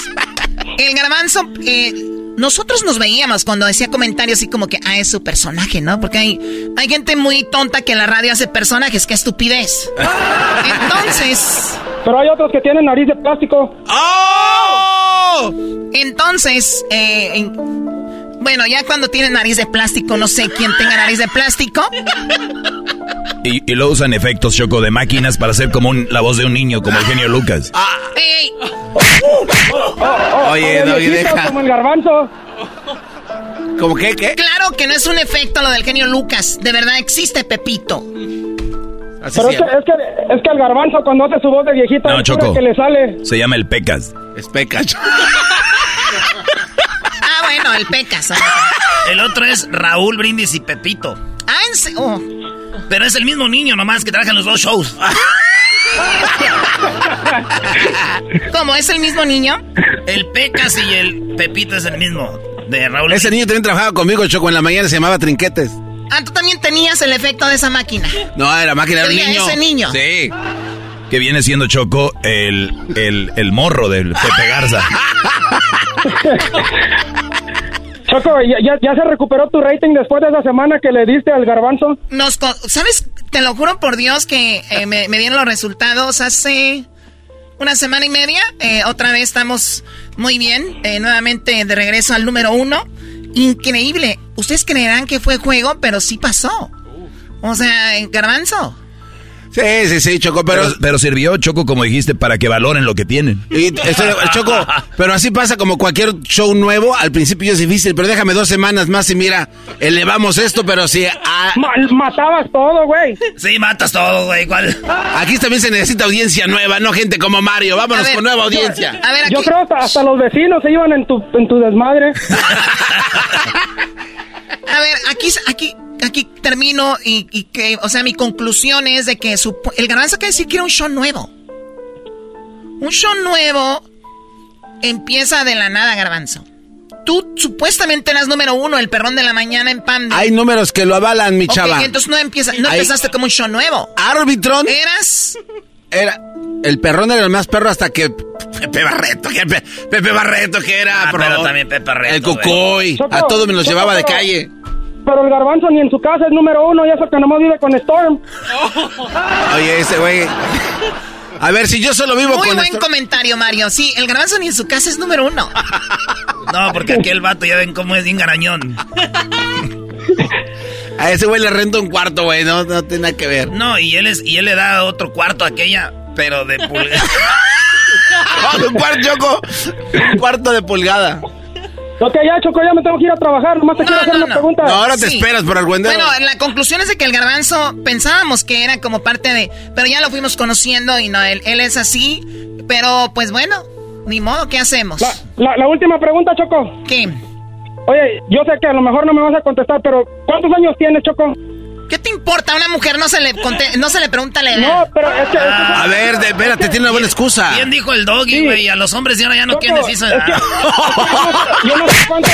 el garbanzo, eh, nosotros nos veíamos cuando decía comentarios así como que, ah, es su personaje, ¿no? Porque hay, hay gente muy tonta que en la radio hace personajes, qué estupidez. Entonces, Pero hay otros que tienen nariz de plástico. ¡Oh! entonces, eh, en- bueno, ya cuando tiene nariz de plástico, no sé quién tenga nariz de plástico. Y, y lo usan efectos, Choco, de máquinas para hacer como un- la voz de un niño, como el genio Lucas. ¡Ey! Oye, viejitos, deja. Como el garbanzo. ¿Cómo qué? ¿Qué? Claro que no es un efecto lo del genio Lucas. De verdad existe Pepito. Así Pero es que, es, que, es que el garbanzo cuando hace su voz de viejito, No, Choco. que le sale. Se llama el Pecas. Es pecacho. <laughs> Bueno, el Pecas. El otro es Raúl Brindis y Pepito. Ah, en se- oh. Pero es el mismo niño nomás que trabaja en los dos shows. ¿Cómo? ¿Es el mismo niño? El Pecas y el Pepito es el mismo. De Raúl. Ese niño también trabajaba conmigo, Choco, en la mañana se llamaba Trinquetes. Ah, tú también tenías el efecto de esa máquina. No, era máquina del niño. ese niño. Sí. Que viene siendo Choco el, el, el morro del Pepe Garza. <laughs> ¿ya, se recuperó tu rating después de esa semana que le diste al garbanzo? Nos, ¿Sabes? Te lo juro por Dios que eh, me, dieron los resultados hace una semana y media. Eh, otra vez estamos muy bien. eh, nuevamente de regreso al número uno. Increíble. Ustedes creerán que fue juego, pero sí pasó. O sea, garbanzo. Sí, sí, sí, Choco, pero... Pero, pero sirvió, Choco, como dijiste, para que valoren lo que tienen. Y esto- Choco, pero así pasa como cualquier show nuevo. Al principio es difícil, pero déjame dos semanas más y mira, elevamos esto, pero sí. ah, Ma- matabas todo, güey. Sí, matas todo, güey. ¿Cuál? aquí también se necesita audiencia nueva, no gente como Mario. Vámonos A ver, con nueva yo- audiencia. A ver, aquí. Yo creo hasta, hasta los vecinos se iban en tu, en tu desmadre. <laughs> A ver, aquí, aquí, aquí termino y, y que, o sea, mi conclusión es de que supo- el garbanzo quiere decir que era un show nuevo. Un show nuevo empieza de la nada, garbanzo. Tú supuestamente eras número uno, el perrón de la mañana en Panda. Hay números que lo avalan, mi Ok, chava. entonces no empieza, no Hay- empezaste como un show nuevo. Arbitron Eras era... El perrón era el más perro hasta que Pepe Barreto, que Pe- Pepe Barreto, que era... Ah, por pero también Pepe Barreto, El. Choco, A todos me los Choco, llevaba de calle. Pero el garbanzo ni en su casa es número uno y eso que nomás vive con Storm. Oye, ese güey... A ver, si yo solo vivo muy con buen esto- comentario, Mario. Sí, el garbanzo ni en su casa es número uno. No, porque aquel vato ya ven cómo es bien garañón. A ese güey le rento un cuarto, güey, no, no tiene nada que ver. No, y él, es, y él le da otro cuarto a aquella, pero de pulga. <laughs> un cuarto, Choco. Un cuarto de pulgada. Ok, ya, Choco, ya me tengo que ir a trabajar. Nomás te quiero hacer una pregunta. No, ahora te Sí. esperas por el. Bueno, la conclusión es de que el garbanzo pensábamos que era como parte de... Pero ya lo fuimos conociendo y no, él, él es así. Pero pues bueno, ni modo, ¿qué hacemos? La, la, la última pregunta, Choco. ¿Qué? Oye, yo sé que a lo mejor no me vas a contestar, pero ¿cuántos años tienes, Choco? ¿Qué te importa? A una mujer no se le, conte- no se le pregunta la edad. No, pero es que... A ver, de, espérate, tiene una buena excusa. Bien dijo el doggy, güey. A los hombres ya, ya no Choco, quieren decir su es que- edad. yo no sé cuánto...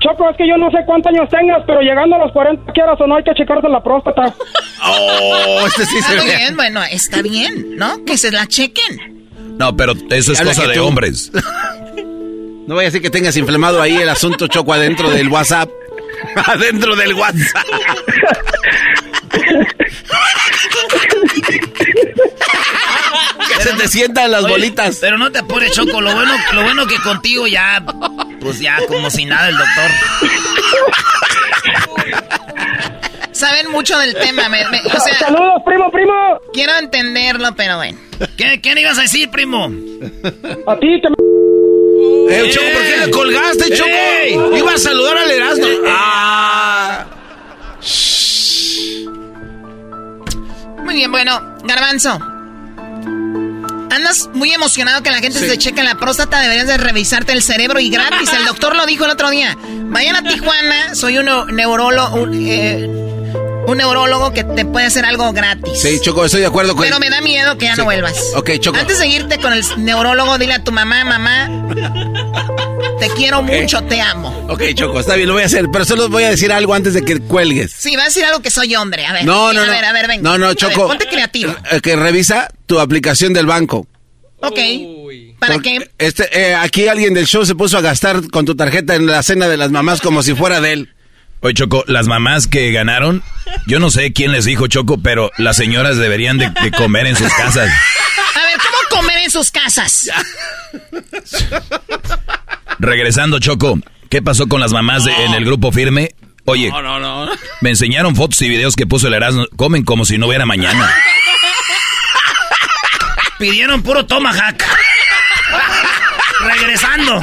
Choco, es que yo no sé cuántos años tengas, pero llegando a los 40 quieras o no hay que checarse la próstata. Oh, este sí Está se muy ve. bien, bueno, está bien, ¿no? Que se la chequen. No, pero eso es Habla cosa de tú. hombres. <laughs> No vaya a ser que tengas inflamado ahí el asunto Choco adentro del WhatsApp. <laughs> adentro del WhatsApp. que se te sientan las Oye, bolitas. Pero no te apures, Choco. Lo bueno, lo bueno que contigo ya, pues ya como si nada el doctor. Saben mucho del tema, me- me- o sea, Saludos, primo, primo. quiero entenderlo, pero bueno. ¿Qué, ¿Qué le ibas a decir, primo? A ti que me... Eh, Choco, ¿por qué le colgaste, Choco? ¡Ey! Iba a saludar al Erasmo. Ah. Muy bien, bueno, Garbanzo. Andas muy emocionado que la gente se cheque la próstata, deberías de revisarte el cerebro y gratis. El doctor lo dijo el otro día. Vayan a <laughs> Tijuana, soy un neurólogo, un, eh, un neurólogo que te puede hacer algo gratis. Sí, Choco, estoy de acuerdo con Pero me da miedo que ya no vuelvas. Ok, Choco. Antes de irte con el neurólogo, dile a tu mamá, mamá, te quiero mucho, te amo. Ok, Choco, está bien, lo voy a hacer. Pero solo voy a decir algo antes de que cuelgues. Sí, va a decir algo que soy hombre. A ver. No, no, a no. ver, a ver, venga. No, no, ver, Choco. ponte creativo. Eh, Que revisa tu aplicación del banco. Ok. ¿Para Porque, qué? Este, eh, aquí alguien del show se puso a gastar con tu tarjeta en la cena de las mamás como si fuera de él. Oye, Choco, las mamás que ganaron, yo no sé quién les dijo, Choco, pero las señoras deberían de, de comer en sus casas. A ver, ¿cómo comer en sus casas? Regresando, Choco, ¿qué pasó con las mamás de- en el grupo firme? Oye, No, no, no. me enseñaron fotos y videos que puso el Erasmo. Comen como si no hubiera mañana. <laughs> Pidieron puro tomahawk. Regresando.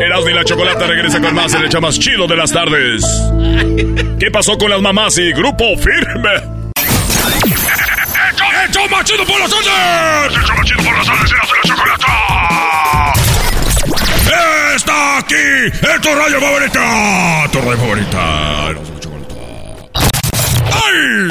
Erasmo y la Chocolata regresa con más en el hecho más chido de las tardes. ¿Qué pasó con las mamás y Grupo Firme? ¡El show más chido por las tardes! ¡El show más chido por las tardes! ¡Erasmo y la Chocolata! ¡Está aquí! ¡En tu radio favorita! ¡Tu radio favorita! Erasmo y la Chocolata. ¡Ay!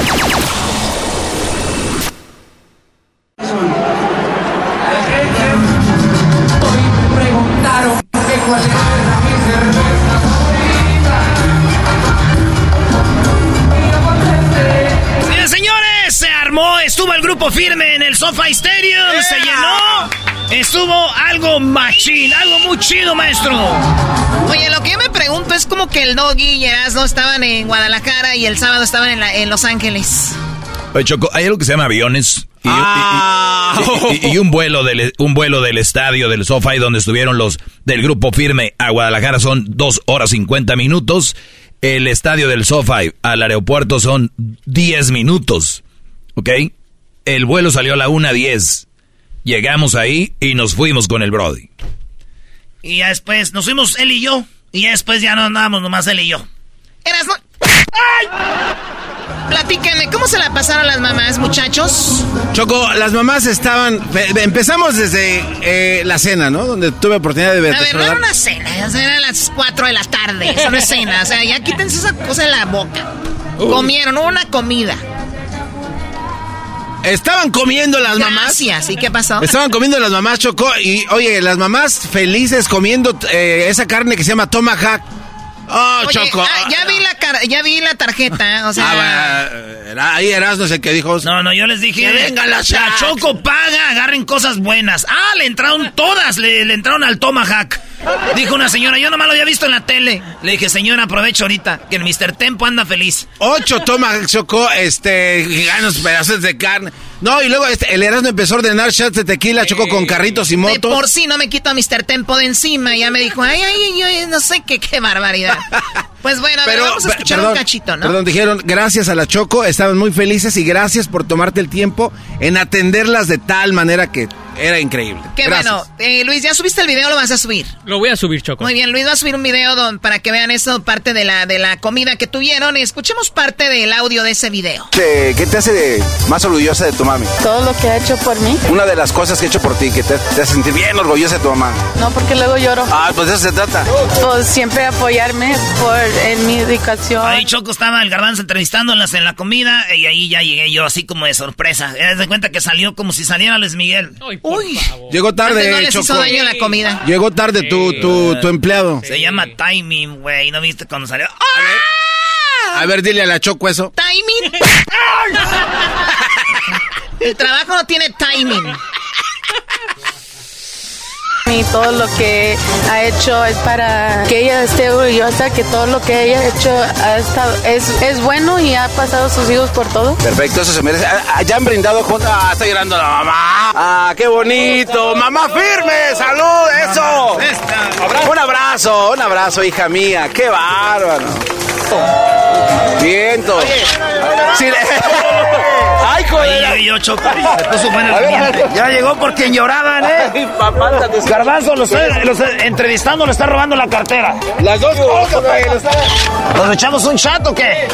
se armó, estuvo el grupo firme en el Sofa Stadium, se llenó. Estuvo algo machín, algo muy chido, maestro. Oye, lo que yo me pregunto es como que el Doggy y Erasmo estaban en Guadalajara y el sábado estaban en, en Los Ángeles. Oye, Choco, hay algo que se llama aviones. Y, Ah. y- y- y un vuelo del un vuelo del estadio del SoFi donde estuvieron los del grupo firme a Guadalajara son dos horas 50 minutos. El estadio del SoFi al aeropuerto son 10 minutos. ¿Ok? El vuelo salió a la 1.10. Llegamos ahí y nos fuimos con el Brody. Y ya después nos fuimos él y yo. Y ya después ya no andábamos nomás él y yo. Erasmo. Platíquenme, ¿cómo se la pasaron las mamás, muchachos? Choco, las mamás estaban. pe- Empezamos desde eh, la cena, ¿no? Donde tuve oportunidad de ver. A ver, no era una cena, sea, eran las 4 de la tarde. Eso no es cena, o sea, ya quítense esa cosa en la boca. Comieron, hubo una comida. Estaban comiendo las mamás. Gracias, ¿y qué pasó? Estaban comiendo las mamás, Choco. Y oye, las mamás felices comiendo eh, esa carne que se llama tomahawk. Oh, Oye, Choco. ah, ya vi la car- ya vi la tarjeta, o sea, Ah, ahí Erasmo es el que dijo. No, no, yo les dije. Que venga la. Choco paga, agarren cosas buenas. Ah, le entraron todas, le, le entraron al Tomahawk. Dijo una señora, yo nomás lo había visto en la tele. Le dije, señora, aprovecho ahorita, que el Mr. Tempo anda feliz. Ocho tomahawk, Choco, este, giganos pedazos de carne. No, y luego este, el Erasmo empezó a ordenar shots de tequila, Choco, con carritos y motos. por sí no me quito a Mr. Tempo de encima. Ya me dijo, ay, ay, ay, ay, no sé qué, qué barbaridad. <laughs> Pues bueno, a ver, vamos a escuchar perdón, un cachito, ¿no? Perdón, dijeron, gracias a la Choco, estaban muy felices y gracias por tomarte el tiempo en atenderlas de tal manera que era increíble. Qué Gracias. bueno. Eh, Luis, ¿ya subiste el video o lo vas a subir? Lo voy a subir, Choco. Muy bien, Luis va a subir un video don- para que vean eso, parte de la, de la comida que tuvieron. Y escuchemos parte del audio de ese video. ¿Qué, qué te hace de- más orgullosa de tu mami? Todo lo que ha hecho por mí. Una de las cosas que he hecho por ti, que te, te hace sentir bien orgullosa de tu mamá. No, porque luego lloro. Ah, pues de eso se trata. Pues siempre apoyarme por en mi educación. Ahí Choco estaba el garbanzo entrevistándolas en la comida y ahí ya llegué yo así como de sorpresa. Haz de cuenta que salió como si saliera Luis Miguel. Uy, Llegó tarde, no les Choco. hizo daño la comida. Llegó tarde tu, tu, tu empleado. Se llama timing, güey. ¿No viste cuando salió? A ver, dile a la Choco eso. Timing. <laughs> el trabajo no tiene timing. Y todo lo que ha hecho es para que ella esté orgullosa, que todo lo que ella ha hecho ha estado, es, es bueno y ha pasado sus hijos por todo. Perfecto, eso se merece. Ah, ah, ya han brindado juntos. Ah, está llorando la mamá. Ah, qué bonito. Mamá firme, salud, eso. Un abrazo, un abrazo, hija mía. Qué bárbaro. Viento. Sí, Ay, joder. Ahí yo, Choco. Se puso el ambiente. Ya llegó por quien lloraban, ¿eh? Garbanzo, lo está, lo está entrevistando, le está robando la cartera. Las dos cosas, güey. ¿Nos echamos un chat o qué?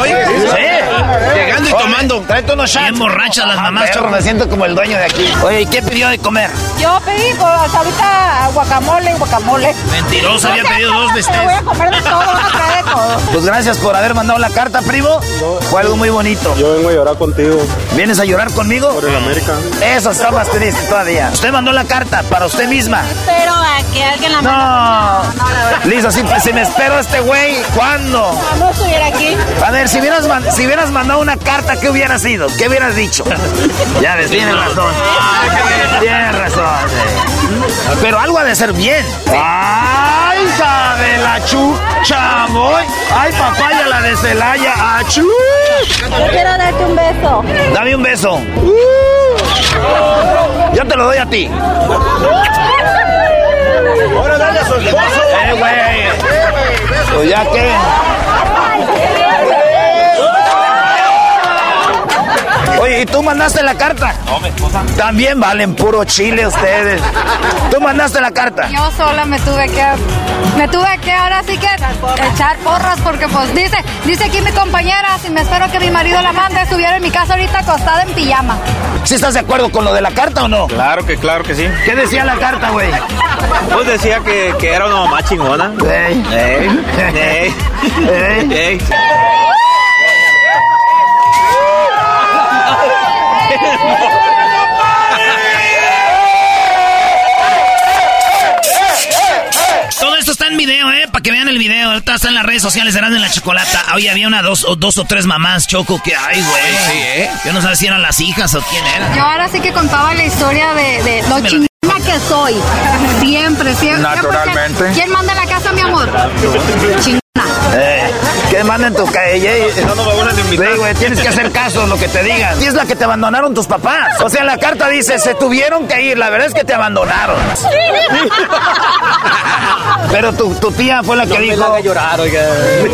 Oye, Sí. Llegando y tomando. Tráete unos shots. Bien borrachas las mamás, Choco. Me siento como el dueño de aquí. Oye, ¿y qué pidió de comer? Yo pedí pues, hasta ahorita guacamole, guacamole. Mentiroso, había pedido dos Me bestecs. voy a comer de todo, voy a traer de todo. Pues gracias por haber mandado la carta, primo. Fue algo muy bonito. Yo vengo a llorar contigo ¿Vienes a llorar conmigo? por el América. Eso está más triste todavía. Usted mandó la carta para usted misma. Espero a que alguien la No. mande. No, la verdad. Listo, si, si me espero a este güey, ¿cuándo? No, no estuviera aquí. A ver, si hubieras, si hubieras mandado una carta, ¿qué hubiera sido? ¿Qué hubieras dicho? Ya ves, tienes razón. Tienes razón. sí. Pero algo ha de ser bien. ¡Ay, hija de la chucha, boy! ¡Ay, papaya, la de Celaya! ¡Achú! Yo quiero darte un beso. Dame un beso. Yo te lo doy a ti. Ahora dale a su esposo. Eh, güey. Pues ya que. Oye, ¿y tú mandaste la carta? No, mi esposa. También valen puro chile ustedes. ¿Tú mandaste la carta? Yo sola me tuve que, me tuve que ahora sí que echar porras porque pues dice, dice aquí mi compañera, si me espero que mi marido la mande, estuviera en mi casa ahorita acostada en pijama. ¿Sí estás de acuerdo con lo de la carta o no? Claro que, claro que sí. ¿Qué decía la carta, güey? Pues decía que, que era una mamá chingona. Ey. Ey, <laughs> ey, Ey. ey. El video. Ahorita estás en las redes sociales de en la Chocolata, hoy había una dos o, dos o tres mamás, Choco, que, ay, güey. Sí, ¿eh? Yo no sabía si eran las hijas o quién era. Yo ahora sí que contaba la historia de, de lo chingona que soy. Siempre, siempre. Naturalmente. ¿Quién manda en la casa, mi amor? Chingona. Eh, que manden tu calle. No, no me vuelvan a invitar. Sí, güey, tienes que hacer caso a lo que te digan. Y es la que te abandonaron tus papás. O sea, en la carta dice, se tuvieron que ir. La verdad es que te abandonaron. <laughs> Pero tu, tu tía fue la que No me dijo... la haga llorar, oiga.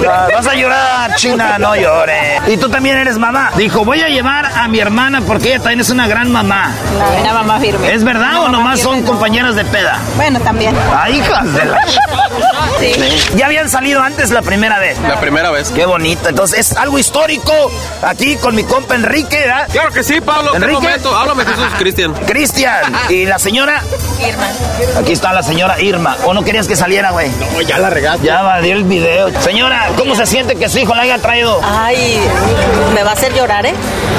Ah, Vas a llorar, China, no llores. Y tú también eres mamá. Dijo, voy a llevar a mi hermana porque ella también es una gran mamá. Una mamá firme. ¿Es verdad Una o nomás firme. son compañeras de peda? Bueno, también. ¡Ay, hijas de la... Sí. ¿Ya habían salido antes la primera vez? La primera vez. Qué bonito. Entonces, es algo histórico aquí con mi compa Enrique, ¿verdad? Claro que sí, Pablo. Enrique. prometo. Háblame, Jesús, Cristian. <laughs> Cristian. ¿Y la señora? Irma. Aquí está la señora Irma. ¿O no querías que saliera, güey? No, ya la regaste. Ya va, dio el video. Señora, ¿cómo se siente que su hijo la haya traído? Ay, me va a hacer llorar, ¿eh?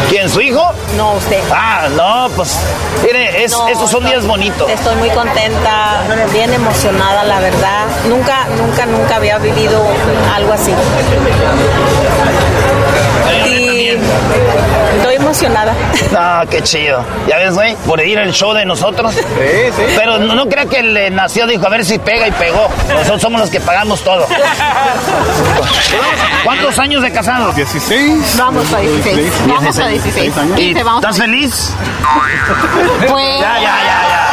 ¿Quién, su hijo? No, usted. Ah, no, pues, mire, es, No, esos son días bonitos. Estoy muy contenta, bien emocionada, la verdad. Nunca, nunca, nunca había vivido algo así. Y estoy emocionada. <laughs> Ah, qué chido. Ya ves, güey, por ir al show de nosotros. Sí, sí. Pero no, no crea que le nació, dijo, a ver si pega y pegó. Nosotros somos los que pagamos todo. <laughs> ¿Cuántos años de casados? 16. Vamos a 16. Vamos a 16. ¿Y 15, vamos ¿Estás feliz? <laughs> Pues. Ya, ya, ya, ya.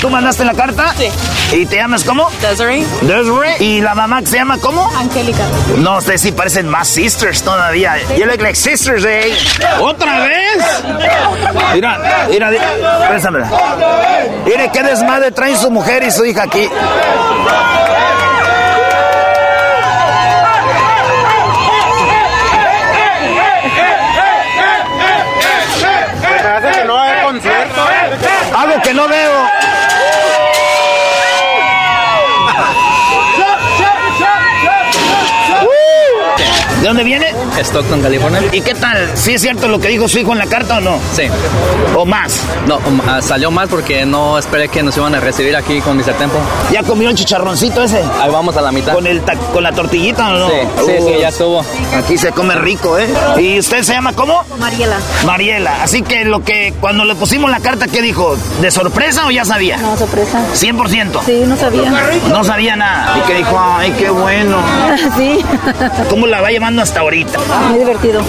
¿Tú mandaste la carta? Sí. ¿Y te llamas cómo? Desiree. Desiree. ¿Y la mamá que se llama cómo? Angélica. No, ustedes sí parecen más sisters todavía. You look like sisters, eh. ¿Otra vez? Mira, mira, préstamela. Mire qué desmadre traen su mujer y su hija aquí. ¿De dónde viene? Stockton, California. ¿Y qué tal? ¿Sí es cierto lo que dijo su hijo en la carta o no? Sí. ¿O más? No, um, ah, salió mal porque no esperé que nos iban a recibir aquí con Mr. Tempo. ¿Ya comió el chicharroncito ese? Ahí vamos a la mitad. ¿Con, el ta- con la tortillita o no? Sí, sí, sí, ya estuvo. Aquí se come rico, ¿eh? ¿Y usted se llama cómo? Mariela. Mariela. Así que lo que cuando le pusimos la carta, ¿qué dijo? ¿De sorpresa o ya sabía? No, sorpresa. 100%. Sí, no sabía. No sabía nada. Y que dijo, ay, qué bueno. <laughs> Sí. ¿Cómo la va llevando hasta ahorita? Muy divertido.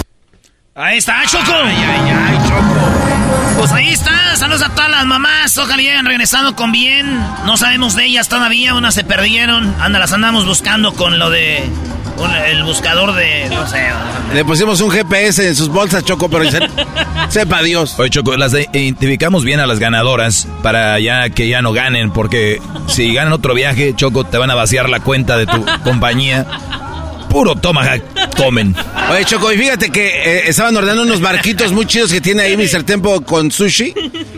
Ahí está, Choco. Ay, ay, ay, Choco. Pues ahí está. Saludos a todas las mamás. Ojalá y hayan regresado con bien. No sabemos de ellas todavía. Unas se perdieron. Anda, las andamos buscando con lo de. con el buscador de. No sé. Le pusimos un GPS en sus bolsas, Choco, pero se- <laughs> sepa Dios. Oye, Choco, las de- identificamos bien a las ganadoras para ya que ya no ganen, porque si ganan otro viaje, Choco, te van a vaciar la cuenta de tu <laughs> compañía. Puro tomahawk comen. Oye, Choco, y fíjate que eh, estaban ordenando unos barquitos muy chidos que tiene ahí Mr. Tempo con sushi.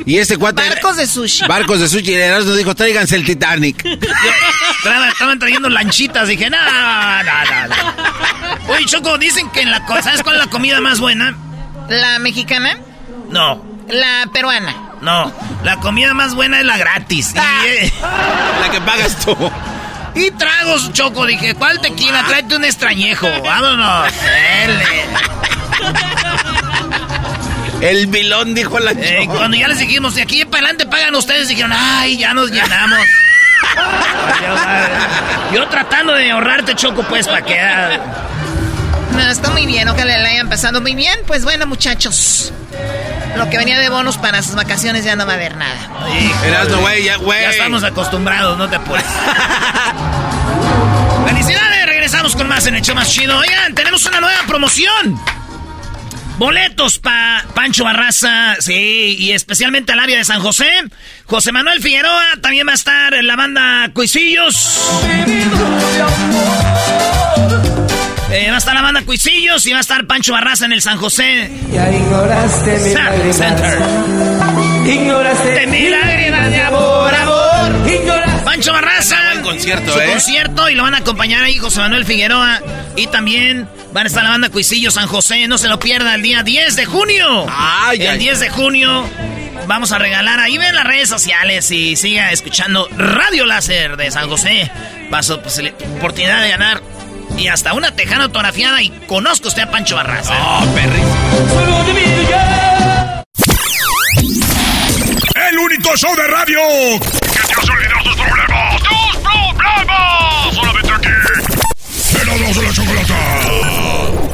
Y este cuate. Barcos de sushi. Barcos de sushi. Y el nos dijo, tráiganse el Titanic. Estaban, estaban trayendo lanchitas. Dije, no, no, no, no. Oye, Choco, dicen que en la. ¿Sabes cuál es la comida más buena? ¿La mexicana? No. La peruana. No, la comida más buena es la gratis. Y, eh, La que pagas tú. Y tragos, Choco. Dije, ¿cuál tequila? Tráete un extrañejo. Vámonos. El vilón, dijo la Eh, cuando ya les dijimos, de aquí para adelante pagan ustedes, dijeron, ay, ya nos llenamos. Yo tratando de ahorrarte, Choco, pues, para que... No, está muy bien, ojalá le hayan pasado muy bien. Pues bueno, muchachos. Lo que venía de bonus para sus vacaciones ya no va a haber nada. Erasno, güey, ya, güey. Ya estamos acostumbrados, no te puedes. <laughs> ¡Felicidades! Regresamos con más en el show más chido. Oigan, tenemos una nueva promoción. Boletos para Pancho Barraza, sí, y especialmente al área de San José. José Manuel Figueroa, también va a estar en la banda Cuisillos. Eh, va a estar la banda Cuisillos y va a estar Pancho Barraza en el San José. Ya ignoraste mi Center. lágrima. Center. Ignoraste De mi lágrima de amor, amor. Pancho Barraza. Buen concierto, su ¿eh? concierto y lo van a acompañar ahí José Manuel Figueroa. Y también van a estar la banda Cuisillo San José. No se lo pierda el día 10 de junio. Ay, el ay. 10 de junio. vamos a regalar ahí ven las redes sociales y siga escuchando Radio Láser de San José. Paso pues, oportunidad de ganar y hasta una tejana autografiada y conozco usted a Pancho Barraza. ¡Oh, perrísimo! El único show de radio que te hace olvidar tus problemas. ¡Tus problemas! Solamente aquí. En la de la chocolata.